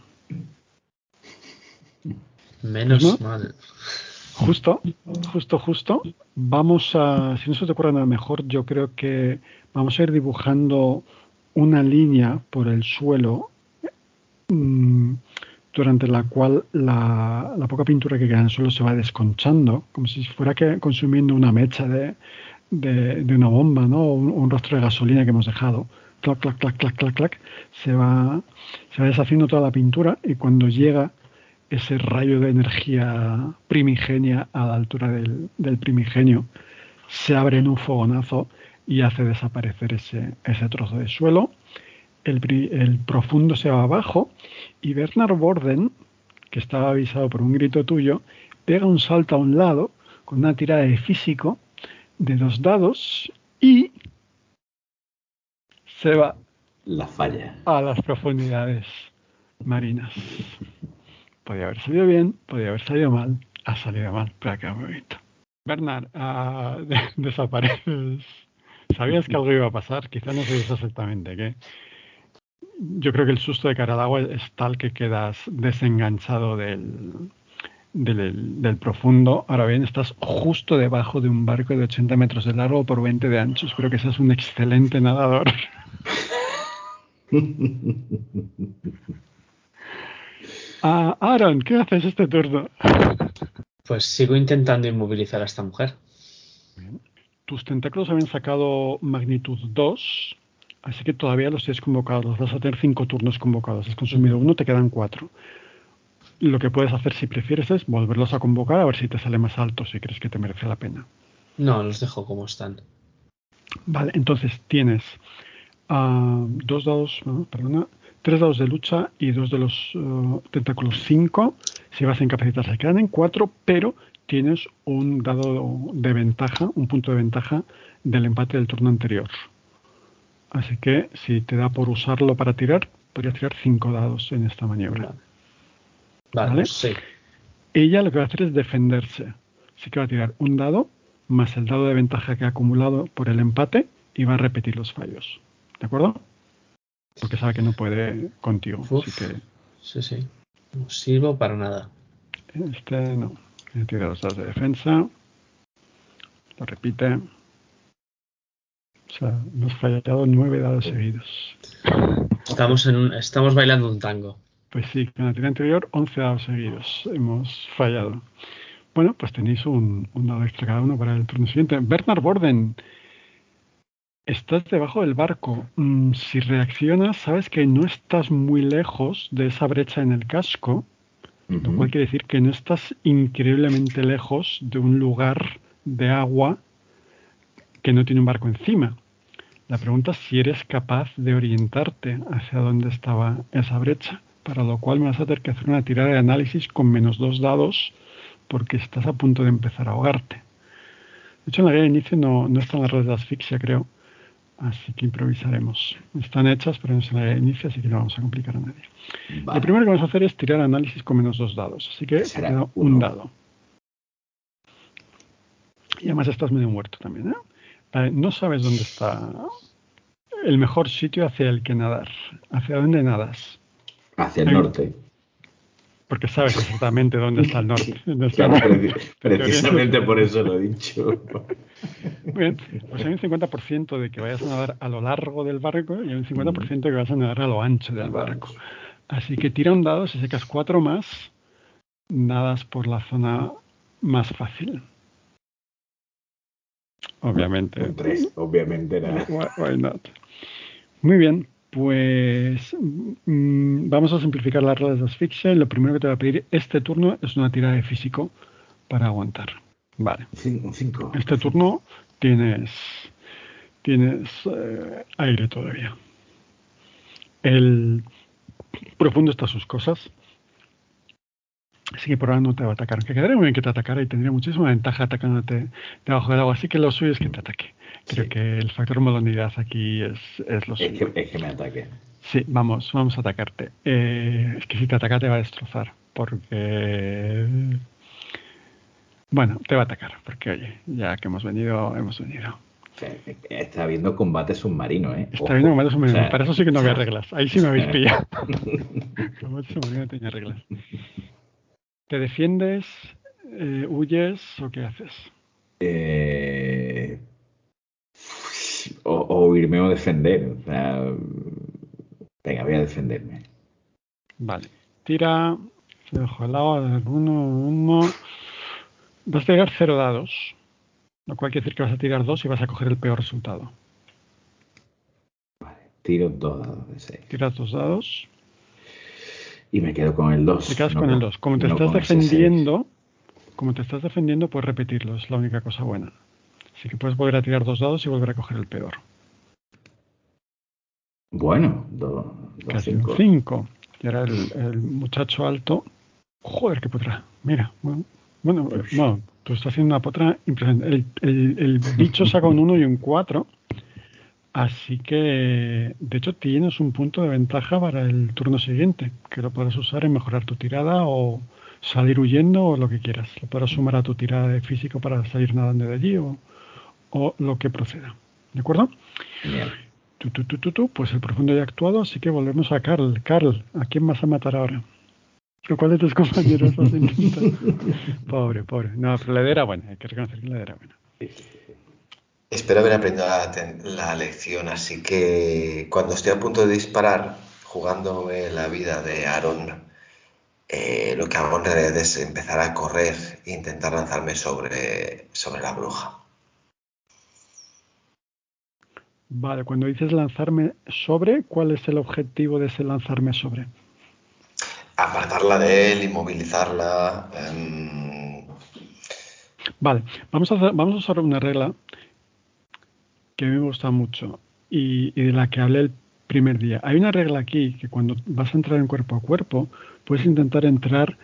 Menos mal. Justo, justo, justo. Vamos a, si no se te ocurre nada mejor, yo creo que vamos a ir dibujando una línea por el suelo mm, durante la cual la, la poca pintura que queda en el suelo se va desconchando, como si fuera que consumiendo una mecha de, de, una bomba, ¿no? Un, un rastro de gasolina que hemos dejado. Clac, clac, clac, clac, clac, clac. Se va, se va deshaciendo toda la pintura y cuando llega ese rayo de energía primigenia a la altura del, primigenio se abre en un fogonazo y hace desaparecer ese, ese trozo de suelo. El, el profundo se va abajo y Bernard Borden, que estaba avisado por un grito tuyo, pega un salto a un lado con una tirada de físico de dos dados y se va La falla. a las profundidades marinas. Podía haber salido bien, podía haber salido mal, ha salido mal, pero ha quedado muy bonito. Bernard, de- desapareces. Sabías que algo iba a pasar, quizá no sabías exactamente qué. Yo creo que el susto de cara al agua es tal que quedas desenganchado del, del, del profundo. Ahora bien, estás justo debajo de un barco de 80 metros de largo por 20 de ancho. Espero que seas un excelente nadador. Ah, Aaron, ¿qué haces este turno? Pues sigo intentando inmovilizar a esta mujer. Tus tentáculos habían sacado magnitud 2, así que todavía los tienes convocados. Vas a tener 5 turnos convocados. Has consumido uno, te quedan 4. Lo que puedes hacer si prefieres es volverlos a convocar a ver si te sale más alto, si crees que te merece la pena. No, los dejo como están. Vale, entonces tienes ah, dos dados, no, perdona, tres dados de lucha y dos de los eh, tentáculos 5. Si vas a incapacitar se quedan en 4, pero tienes un dado de ventaja, un punto de ventaja del empate del turno anterior. Así que si te da por usarlo para tirar, podrías tirar 5 dados en esta maniobra. Vale, Vale. sí. Ella lo que va a hacer es defenderse. Así que va a tirar un dado más el dado de ventaja que ha acumulado por el empate y va a repetir los fallos. ¿De acuerdo? Porque sabe que no puede contigo. Uf. Así que Sí, sí. No sirvo para nada. este no. Tira los dados de defensa. Lo repite. O sea, hemos fallado nueve dados seguidos. Estamos, en un- estamos bailando un tango. Pues sí, con la tira anterior, 11 dados seguidos. Hemos fallado. Bueno, pues tenéis un, un dado extra cada uno para el turno siguiente. Bernard Borden, estás debajo del barco. Mm, si reaccionas, sabes que no estás muy lejos de esa brecha en el casco, lo cual quiere decir que no estás increíblemente lejos de un lugar de agua que no tiene un barco encima. La pregunta es si eres capaz de orientarte hacia dónde estaba esa brecha, para lo cual me vas a tener que hacer una tirada de análisis con menos dos dados porque estás a punto de empezar a ahogarte. De hecho, en la guía de inicio no, no están las redes de asfixia, creo, así que improvisaremos. Están hechas, pero no es en la guía de inicio, así que no vamos a complicar a nadie. Vale. Lo primero que vamos a hacer es tirar análisis con menos dos dados, así que te queda un dado. Y además estás medio muerto también, ¿eh? Vale, no sabes dónde está el mejor sitio hacia el que nadar. ¿Hacia dónde nadas? Hacia el norte. Porque sabes exactamente dónde está el norte. Claro, precisamente por eso lo he dicho. Muy bien, pues hay un 50% de que vayas a nadar a lo largo del barco y hay un 50% de que vas a nadar a lo ancho del barco. Así que tira un dado, si sacas cuatro más, nadas por la zona más fácil. Obviamente. Tres, obviamente. Why, why not? Muy bien, pues mm, vamos a simplificar las reglas de asfixia y lo primero que te voy a pedir este turno es una tirada de físico para aguantar. Vale. Cinco. Este turno tienes tienes eh, aire todavía. El profundo está a sus cosas. Así que por ahora no te va a atacar. Aunque quedaría muy bien que te atacara y tendría muchísima ventaja atacándote debajo del agua. Así que lo suyo es que te ataque. Creo Sí. que el factor modernidad aquí es, es lo Es que, es que me ataque. Sí, vamos, vamos a atacarte. Eh, es que si te ataca te va a destrozar. Porque. Bueno, te va a atacar. Porque, oye, ya que hemos venido, hemos venido. Está habiendo combate submarino, ¿eh? Está habiendo combate submarino. Para eso sí que no había reglas. Ahí sí me habéis pillado. combate submarino tenía reglas. ¿Te defiendes? Eh, ¿Huyes o qué haces? Eh, o, huirme o defender. O sea, venga, voy a defenderme. Vale. Tira. Se dejo al lado. Uno, uno. Vas a tirar cero dados. Lo cual quiere decir que vas a tirar dos y vas a coger el peor resultado. Vale, tiro dos dados de seis. Tiras dos dados. Y me quedo con el 2. Te quedas con el 2. Como te estás defendiendo, como te estás defendiendo, puedes repetirlo, es la única cosa buena. Así que puedes volver a tirar dos dados y volver a coger el peor. Bueno, dos. Casi cinco. un 5. Y ahora el, muchacho alto. Joder, qué potra. Mira, bueno, bueno, bueno tú estás haciendo una potra impresionante. El, el bicho saca un 1 y un 4. Así que, de hecho, tienes un punto de ventaja para el turno siguiente, que lo podrás usar en mejorar tu tirada o salir huyendo o lo que quieras. Lo podrás sumar a tu tirada de físico para salir nadando de allí o, lo que proceda. ¿De acuerdo? Bien. Tú, tú, tú, tú, tú, pues el profundo ya ha actuado, así que volvemos a Carl. Carl, ¿a quién vas a matar ahora? ¿O cuál de tus compañeros vas a intentar? pobre, pobre. No, pero la idea era buena, hay que reconocer que la idea era buena. Espero haber aprendido la, lección, así que cuando estoy a punto de disparar, jugándome la vida de Aaron, eh, lo que hago en realidad es empezar a correr e intentar lanzarme sobre, sobre la bruja. Vale, cuando dices lanzarme sobre, ¿cuál es el objetivo de ese lanzarme sobre? Apartarla de él, inmovilizarla. Vale, vamos a, vamos a usar una regla que a mí me gusta mucho y, de la que hablé el primer día. Hay una regla aquí que cuando vas a entrar en cuerpo a cuerpo, puedes intentar entrar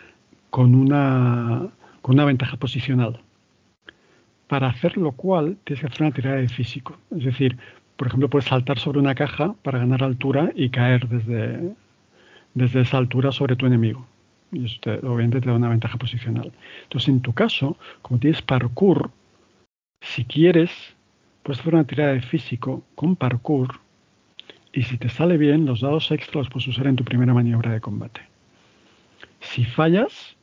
con una, con una ventaja posicional. Para hacer lo cual, tienes que hacer una tirada de físico. Es decir, por ejemplo, puedes saltar sobre una caja para ganar altura y caer desde, desde esa altura sobre tu enemigo. Y eso obviamente te da una ventaja posicional. Entonces, en tu caso, como tienes parkour, si quieres, puedes hacer una tirada de físico con parkour y si te sale bien, los dados extra los puedes usar en tu primera maniobra de combate. Si fallas,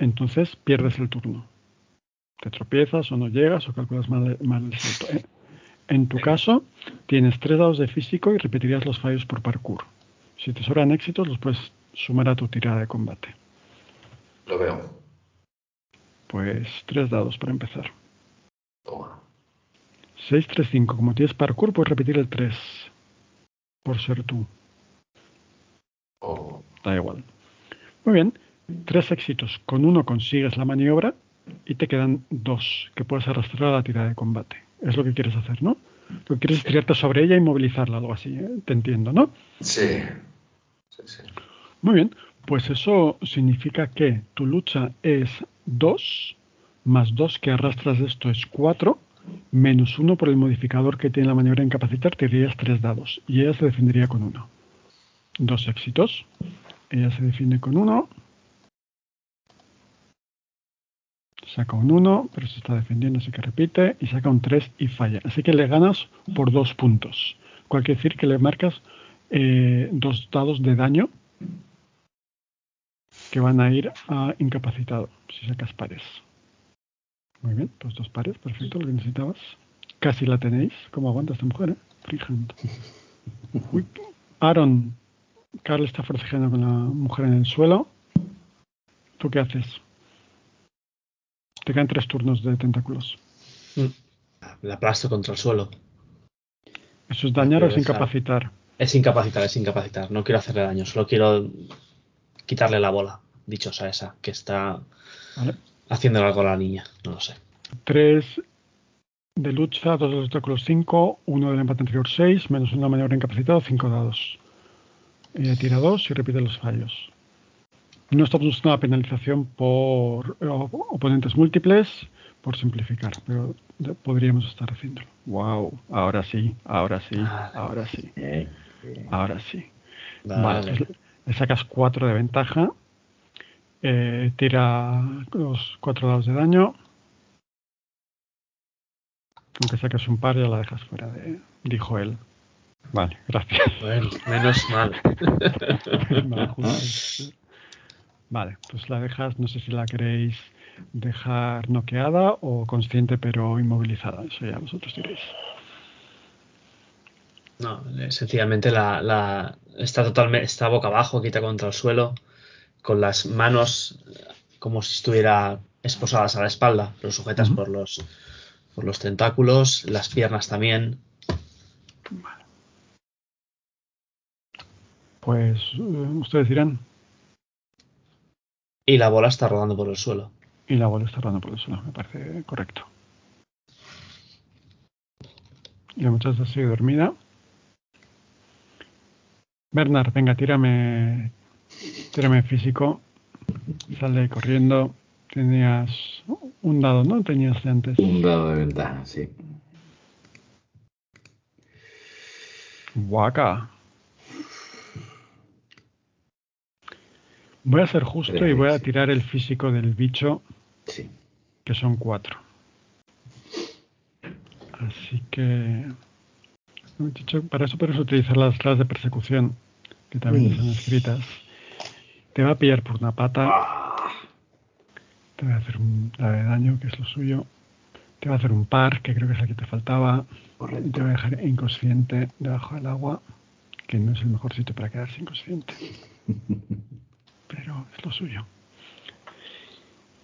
entonces pierdes el turno. Te tropiezas o no llegas o calculas mal, el salto. ¿eh? En tu caso, tienes tres dados de físico y repetirías los fallos por parkour. Si te sobran éxitos, los puedes sumar a tu tirada de combate. Lo veo. Pues tres dados para empezar. 6, 3, 5. Como tienes parkour, puedes repetir el 3. Por ser tú. Oh. Da igual. Muy bien. Tres éxitos. Con uno consigues la maniobra y te quedan dos que puedes arrastrar a la tirada de combate. Es lo que quieres hacer, ¿no? Lo que quieres es tirarte sobre ella y movilizarla, algo así. ¿eh? Te entiendo, ¿no? Sí. sí, sí. Muy bien. Pues eso significa que tu lucha es 2, más 2 que arrastras de esto es 4 menos uno por el modificador que tiene la maniobra de incapacitar, tirarías tres dados y ella se defendería con uno. Dos éxitos. Ella se defiende con uno. Saca un 1, pero se está defendiendo, así que repite. Y saca un 3 y falla. Así que le ganas por dos puntos. Cual quiere decir que le marcas eh, dos dados de daño que van a ir a incapacitado si sacas pares. Muy bien, pues dos pares, perfecto, lo que necesitabas. Casi la tenéis. ¿Cómo aguanta esta mujer, eh? Aaron, Carl está forcejeando con la mujer en el suelo. ¿Tú qué haces? Te quedan tres turnos de tentáculos. Mm. La aplasto contra el suelo. ¿Eso es dañar o es incapacitar? Es incapacitar, es incapacitar. No quiero hacerle daño, solo quiero quitarle la bola, dichosa esa, que está vale haciendo algo a la niña, no lo sé. 3 de lucha, 2 de obstáculos 5, 1 del empate anterior 6, menos una maniobra incapacitado, 5 dados. Ella tira 2 y repite los fallos. No estamos usando la penalización por oponentes múltiples, por simplificar, pero podríamos estar haciéndolo. Wow, ahora sí, ahora sí, ahora sí. Ahora sí. Vale. Pues le sacas 4 de ventaja eh, tira los cuatro dados de daño. Aunque saques un par, ya la dejas fuera de. dijo él. Vale, gracias. Bueno, menos mal. vale, pues la dejas, no sé si la queréis dejar noqueada o consciente pero inmovilizada. Eso ya vosotros diréis. No, sencillamente la, la, está totalmente está boca abajo, quita contra el suelo, con las manos como si estuviera esposadas a la espalda, pero sujetas por los por los tentáculos, las piernas también. Vale. Pues eh, ustedes dirán. Y la bola está rodando por el suelo. Y la bola está rodando por el suelo, me parece correcto. Y la muchacha sigue dormida. Bernard, venga, tírame, tírame físico. Sale corriendo. Tenías un dado, ¿no? Tenías antes. Un dado de ventaja, sí. Guaca. Voy a ser justo y voy a tirar el físico del bicho, sí. que son cuatro. Así que para eso puedes utilizar las clases de persecución, que también están escritas. Te va a pillar por una pata. Te va a hacer un de daño, que es lo suyo. Te va a hacer un par, que creo que es el que te faltaba. Y te va a dejar inconsciente debajo del agua, que no es el mejor sitio para quedarse inconsciente. pero es lo suyo.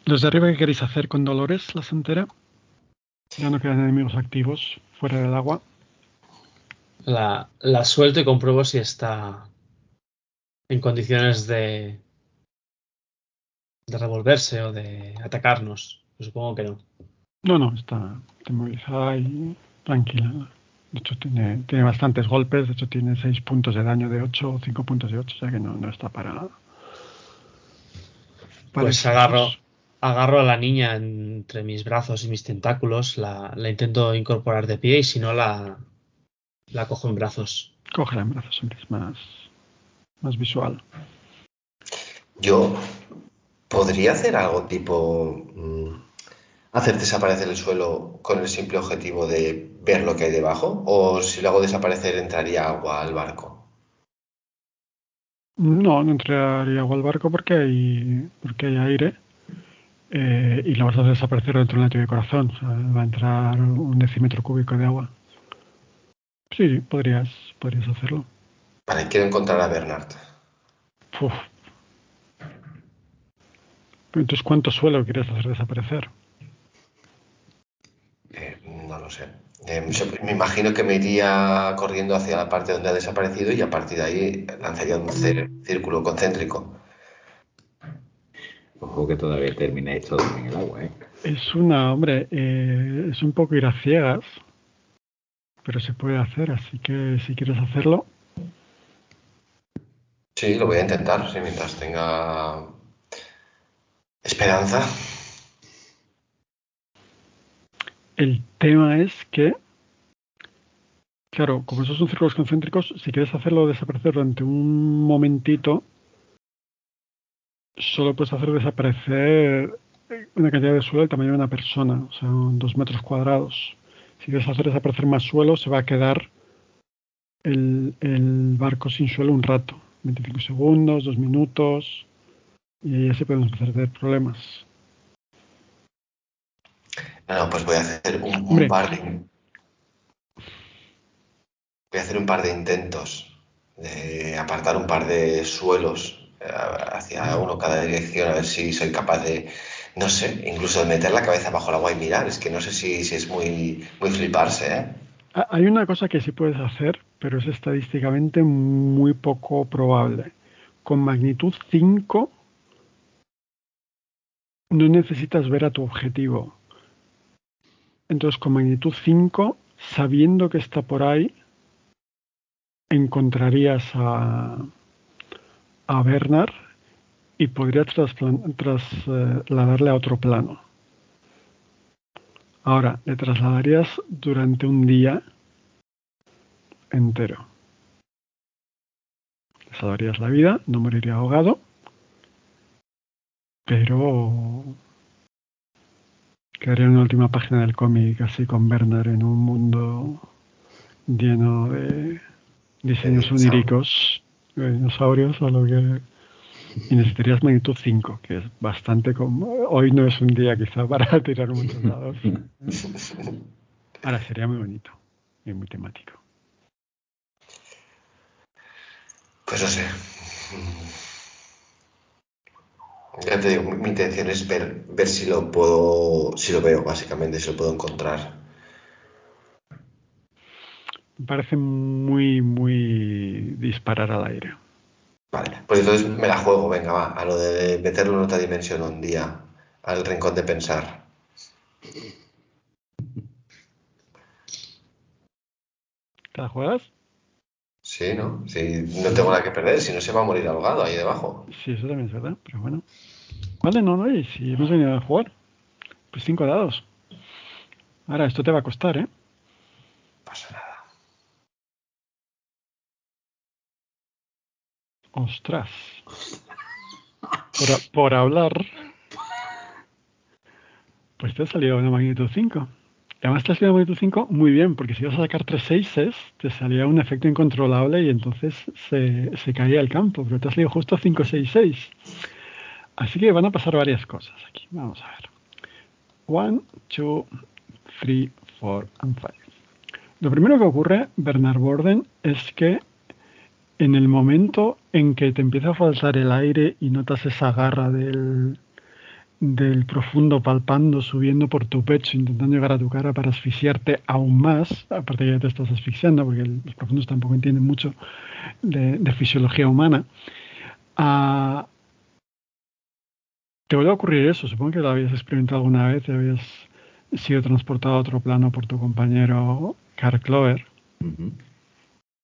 ¿Los de arriba qué queréis hacer con Dolores, la santera? Ya no quedan enemigos activos fuera del agua. La, la suelto y compruebo si está en condiciones de, de revolverse o de atacarnos. supongo que no. No, no, está inmovilizada y tranquila. De hecho, tiene, tiene bastantes golpes. De hecho, tiene 6 puntos de daño de 8 o 5 puntos de 8. O sea que no, no está para, pues agarro, agarro a la niña entre mis brazos y mis tentáculos, la, intento incorporar de pie y si no la, la cojo en brazos. Cógela en brazos, es más, más visual. Yo podría hacer algo tipo mm, hacer desaparecer el suelo con el simple objetivo de ver lo que hay debajo o si lo hago desaparecer entraría agua al barco. No, no entraría agua al barco porque hay, porque hay aire eh, y lo vas a desaparecer dentro del latido de corazón. va a entrar un decímetro cúbico de agua. Sí, podrías, podrías hacerlo. Vale, quiero encontrar a Bernard. Entonces, ¿cuánto suelo quieres hacer desaparecer? Eh, no lo sé. Eh, me imagino que me iría corriendo hacia la parte donde ha desaparecido y a partir de ahí lanzaría un círculo concéntrico. Ojo que todavía termina esto en el agua, ¿eh? Es una, hombre, eh, es un poco ir a ciegas, pero se puede hacer, así que si quieres hacerlo. Sí, lo voy a intentar, mientras tenga esperanza. El tema es que, claro, como esos son círculos concéntricos, si quieres hacerlo desaparecer durante un momentito, solo puedes hacer desaparecer una cantidad de suelo del tamaño de una persona, o sea, dos metros cuadrados. Si quieres hacer desaparecer más suelo, se va a quedar el, barco sin suelo un rato, 25 segundos, dos minutos, y ahí se pueden tener problemas. No, pues voy a hacer un, par de. Voy a hacer un par de intentos de apartar un par de suelos eh, hacia uno cada dirección, a ver si soy capaz de, no sé, incluso de meter la cabeza bajo el agua y mirar. Es que no sé si, si es muy, muy fliparse, ¿eh? Hay una cosa que sí puedes hacer, pero es estadísticamente muy poco probable. Con magnitud 5 no necesitas ver a tu objetivo. Entonces, con magnitud 5, sabiendo que está por ahí, encontrarías a, a Bernard y podrías trasladarle a otro plano. Ahora, le trasladarías durante un día entero. Le salvarías la vida, no moriría ahogado, pero Quedaría una última página del cómic así con Bernard en un mundo lleno de diseños oníricos, de dinosaurios o lo que... Y necesitarías magnitud 5, que es bastante como... Hoy no es un día quizá para tirar muchos dados. Ahora sería muy bonito y muy temático. Pues no sé. Ya te digo, mi intención es ver, ver si lo puedo, si lo veo, básicamente, si lo puedo encontrar. Me parece muy, muy disparar al aire. Vale, pues entonces me la juego, venga, va, a lo de meterlo en otra dimensión un día, al rincón de pensar. ¿Te la juegas? Sí, ¿no? No tengo nada que perder, si no se va a morir ahogado ahí debajo. Sí, eso también es verdad, pero bueno. Vale, no, no, y si hemos venido a jugar, pues cinco dados. Ahora, esto te va a costar, ¿eh? No pasa nada. Ostras. Por, por hablar. Pues te ha salido una magnitud 5. Además te ha salido una magnitud 5 muy bien, porque si ibas a sacar tres seises, te salía un efecto incontrolable y entonces se, se caía el campo. Pero te ha salido justo 5, 6, 6. Así que van a pasar varias cosas aquí. Vamos a ver. 1, 2, 3, 4 and 5. Lo primero que ocurre, Bernard Borden, es que en el momento en que te empieza a faltar el aire y notas esa garra del, del profundo palpando, subiendo por tu pecho, intentando llegar a tu cara para asfixiarte aún más, aparte que ya te estás asfixiando, porque los profundos tampoco entienden mucho de, de fisiología humana, ah, te vuelve a ocurrir eso. Supongo que lo habías experimentado alguna vez, y habías sido transportado a otro plano por tu compañero Carl Clover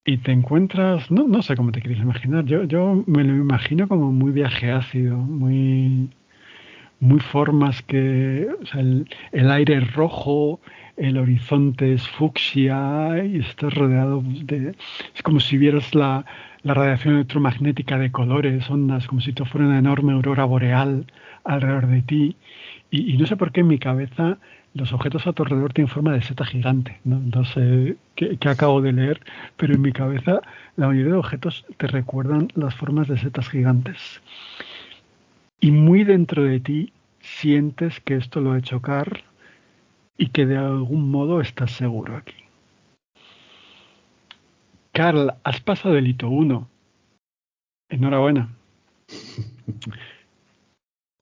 y te encuentras, no, no sé cómo te quieres imaginar, yo, yo me lo imagino como muy viaje ácido, muy, muy formas que, el, el aire es rojo, el horizonte es fucsia y estás rodeado de, es como si vieras la, la radiación electromagnética de colores, ondas, como si te fuera una enorme aurora boreal alrededor de ti. Y, no sé por qué en mi cabeza los objetos a tu alrededor tienen forma de seta gigante. No, no sé qué acabo de leer, pero en mi cabeza la mayoría de objetos te recuerdan las formas de setas gigantes. Y muy dentro de ti sientes que esto lo ha hecho chocar y que de algún modo estás seguro aquí. Carl, has pasado el hito 1. Enhorabuena.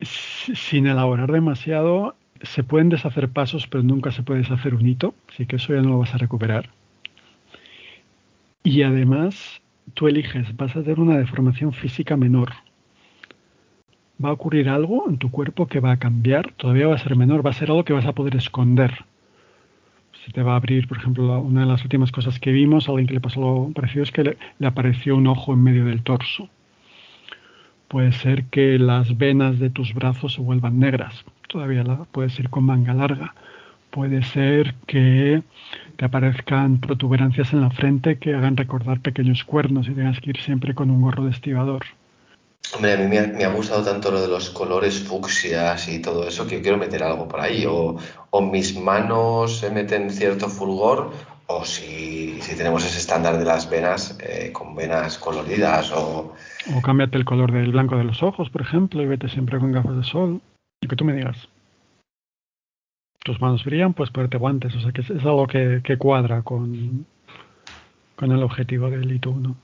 Sin elaborar demasiado, se pueden deshacer pasos, pero nunca se puede deshacer un hito, así que eso ya no lo vas a recuperar. Y además, tú eliges, vas a tener una deformación física menor. Va a ocurrir algo en tu cuerpo que va a cambiar, todavía va a ser menor, va a ser algo que vas a poder esconder. Se te va a abrir, por ejemplo, una de las últimas cosas que vimos, a alguien que le pasó algo parecido, es que le, le apareció un ojo en medio del torso. Puede ser que las venas de tus brazos se vuelvan negras. Todavía la, puedes ir con manga larga. Puede ser que te aparezcan protuberancias en la frente que hagan recordar pequeños cuernos y tengas que ir siempre con un gorro de estibador. Hombre, a mí me ha, gustado tanto lo de los colores fucsias y todo eso que yo quiero meter algo por ahí. O, mis manos se meten cierto fulgor, o si, tenemos ese estándar de las venas eh, con venas coloridas. O O cámbiate el color del blanco de los ojos, por ejemplo, y vete siempre con gafas de sol. Y que tú me digas. Tus manos brillan, pues ponerte guantes. O sea que es, algo que, cuadra con, el objetivo del hito 1.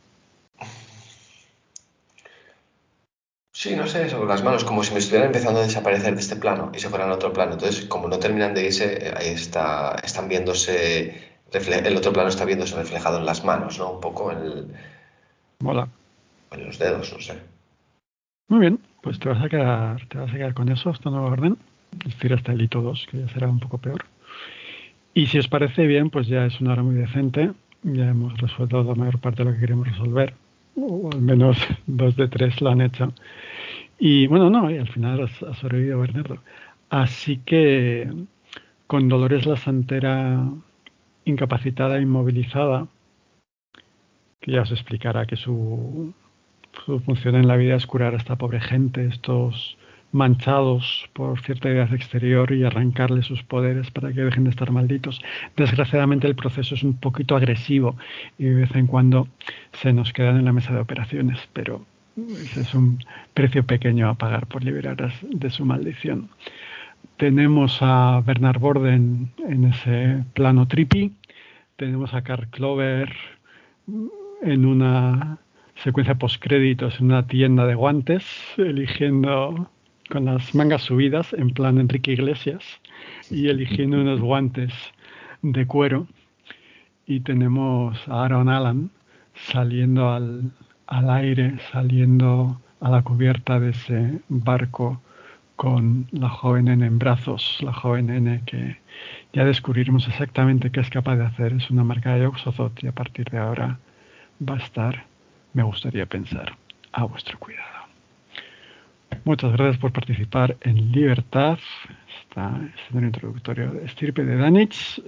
Sí, no sé, sobre las manos, como si me estuvieran empezando a desaparecer de este plano y se fueran a otro plano. Entonces, como no terminan de irse, eh, ahí está, están viéndose, el otro plano está viéndose reflejado en las manos, ¿no? Un poco en, el- Mola. en los dedos, no sé. Muy bien, pues te vas a quedar, te vas a quedar con eso, esta nueva orden. Es decir, hasta el hito 2, que ya será un poco peor. Y si os parece bien, pues ya es una hora muy decente. Ya hemos resuelto la mayor parte de lo que queríamos resolver. O al menos dos de tres lo han hecho. Y bueno, no, y al final has, has sobrevivido, Bernardo. Así que con Dolores la Santera incapacitada inmovilizada, que ya os explicará que su, su función en la vida es curar a esta pobre gente, estos manchados por cierta idea exterior y arrancarle sus poderes para que dejen de estar malditos. Desgraciadamente el proceso es un poquito agresivo y de vez en cuando se nos quedan en la mesa de operaciones, pero ese es un precio pequeño a pagar por liberar de su maldición. Tenemos a Bernard Borden en ese plano trippy, tenemos a Carl Clover en una secuencia postcréditos en una tienda de guantes, eligiendo con las mangas subidas, en plan Enrique Iglesias, y eligiendo unos guantes de cuero. Y tenemos a Aaron Allen saliendo al, al aire, saliendo a la cubierta de ese barco con la joven N en brazos, la joven N que ya descubriremos exactamente qué es capaz de hacer. Es una marca de Oxozot y a partir de ahora va a estar, me gustaría pensar, a vuestro cuidado. Muchas gracias por participar en Libertad, este escenario introductorio de Estirpe de Danich.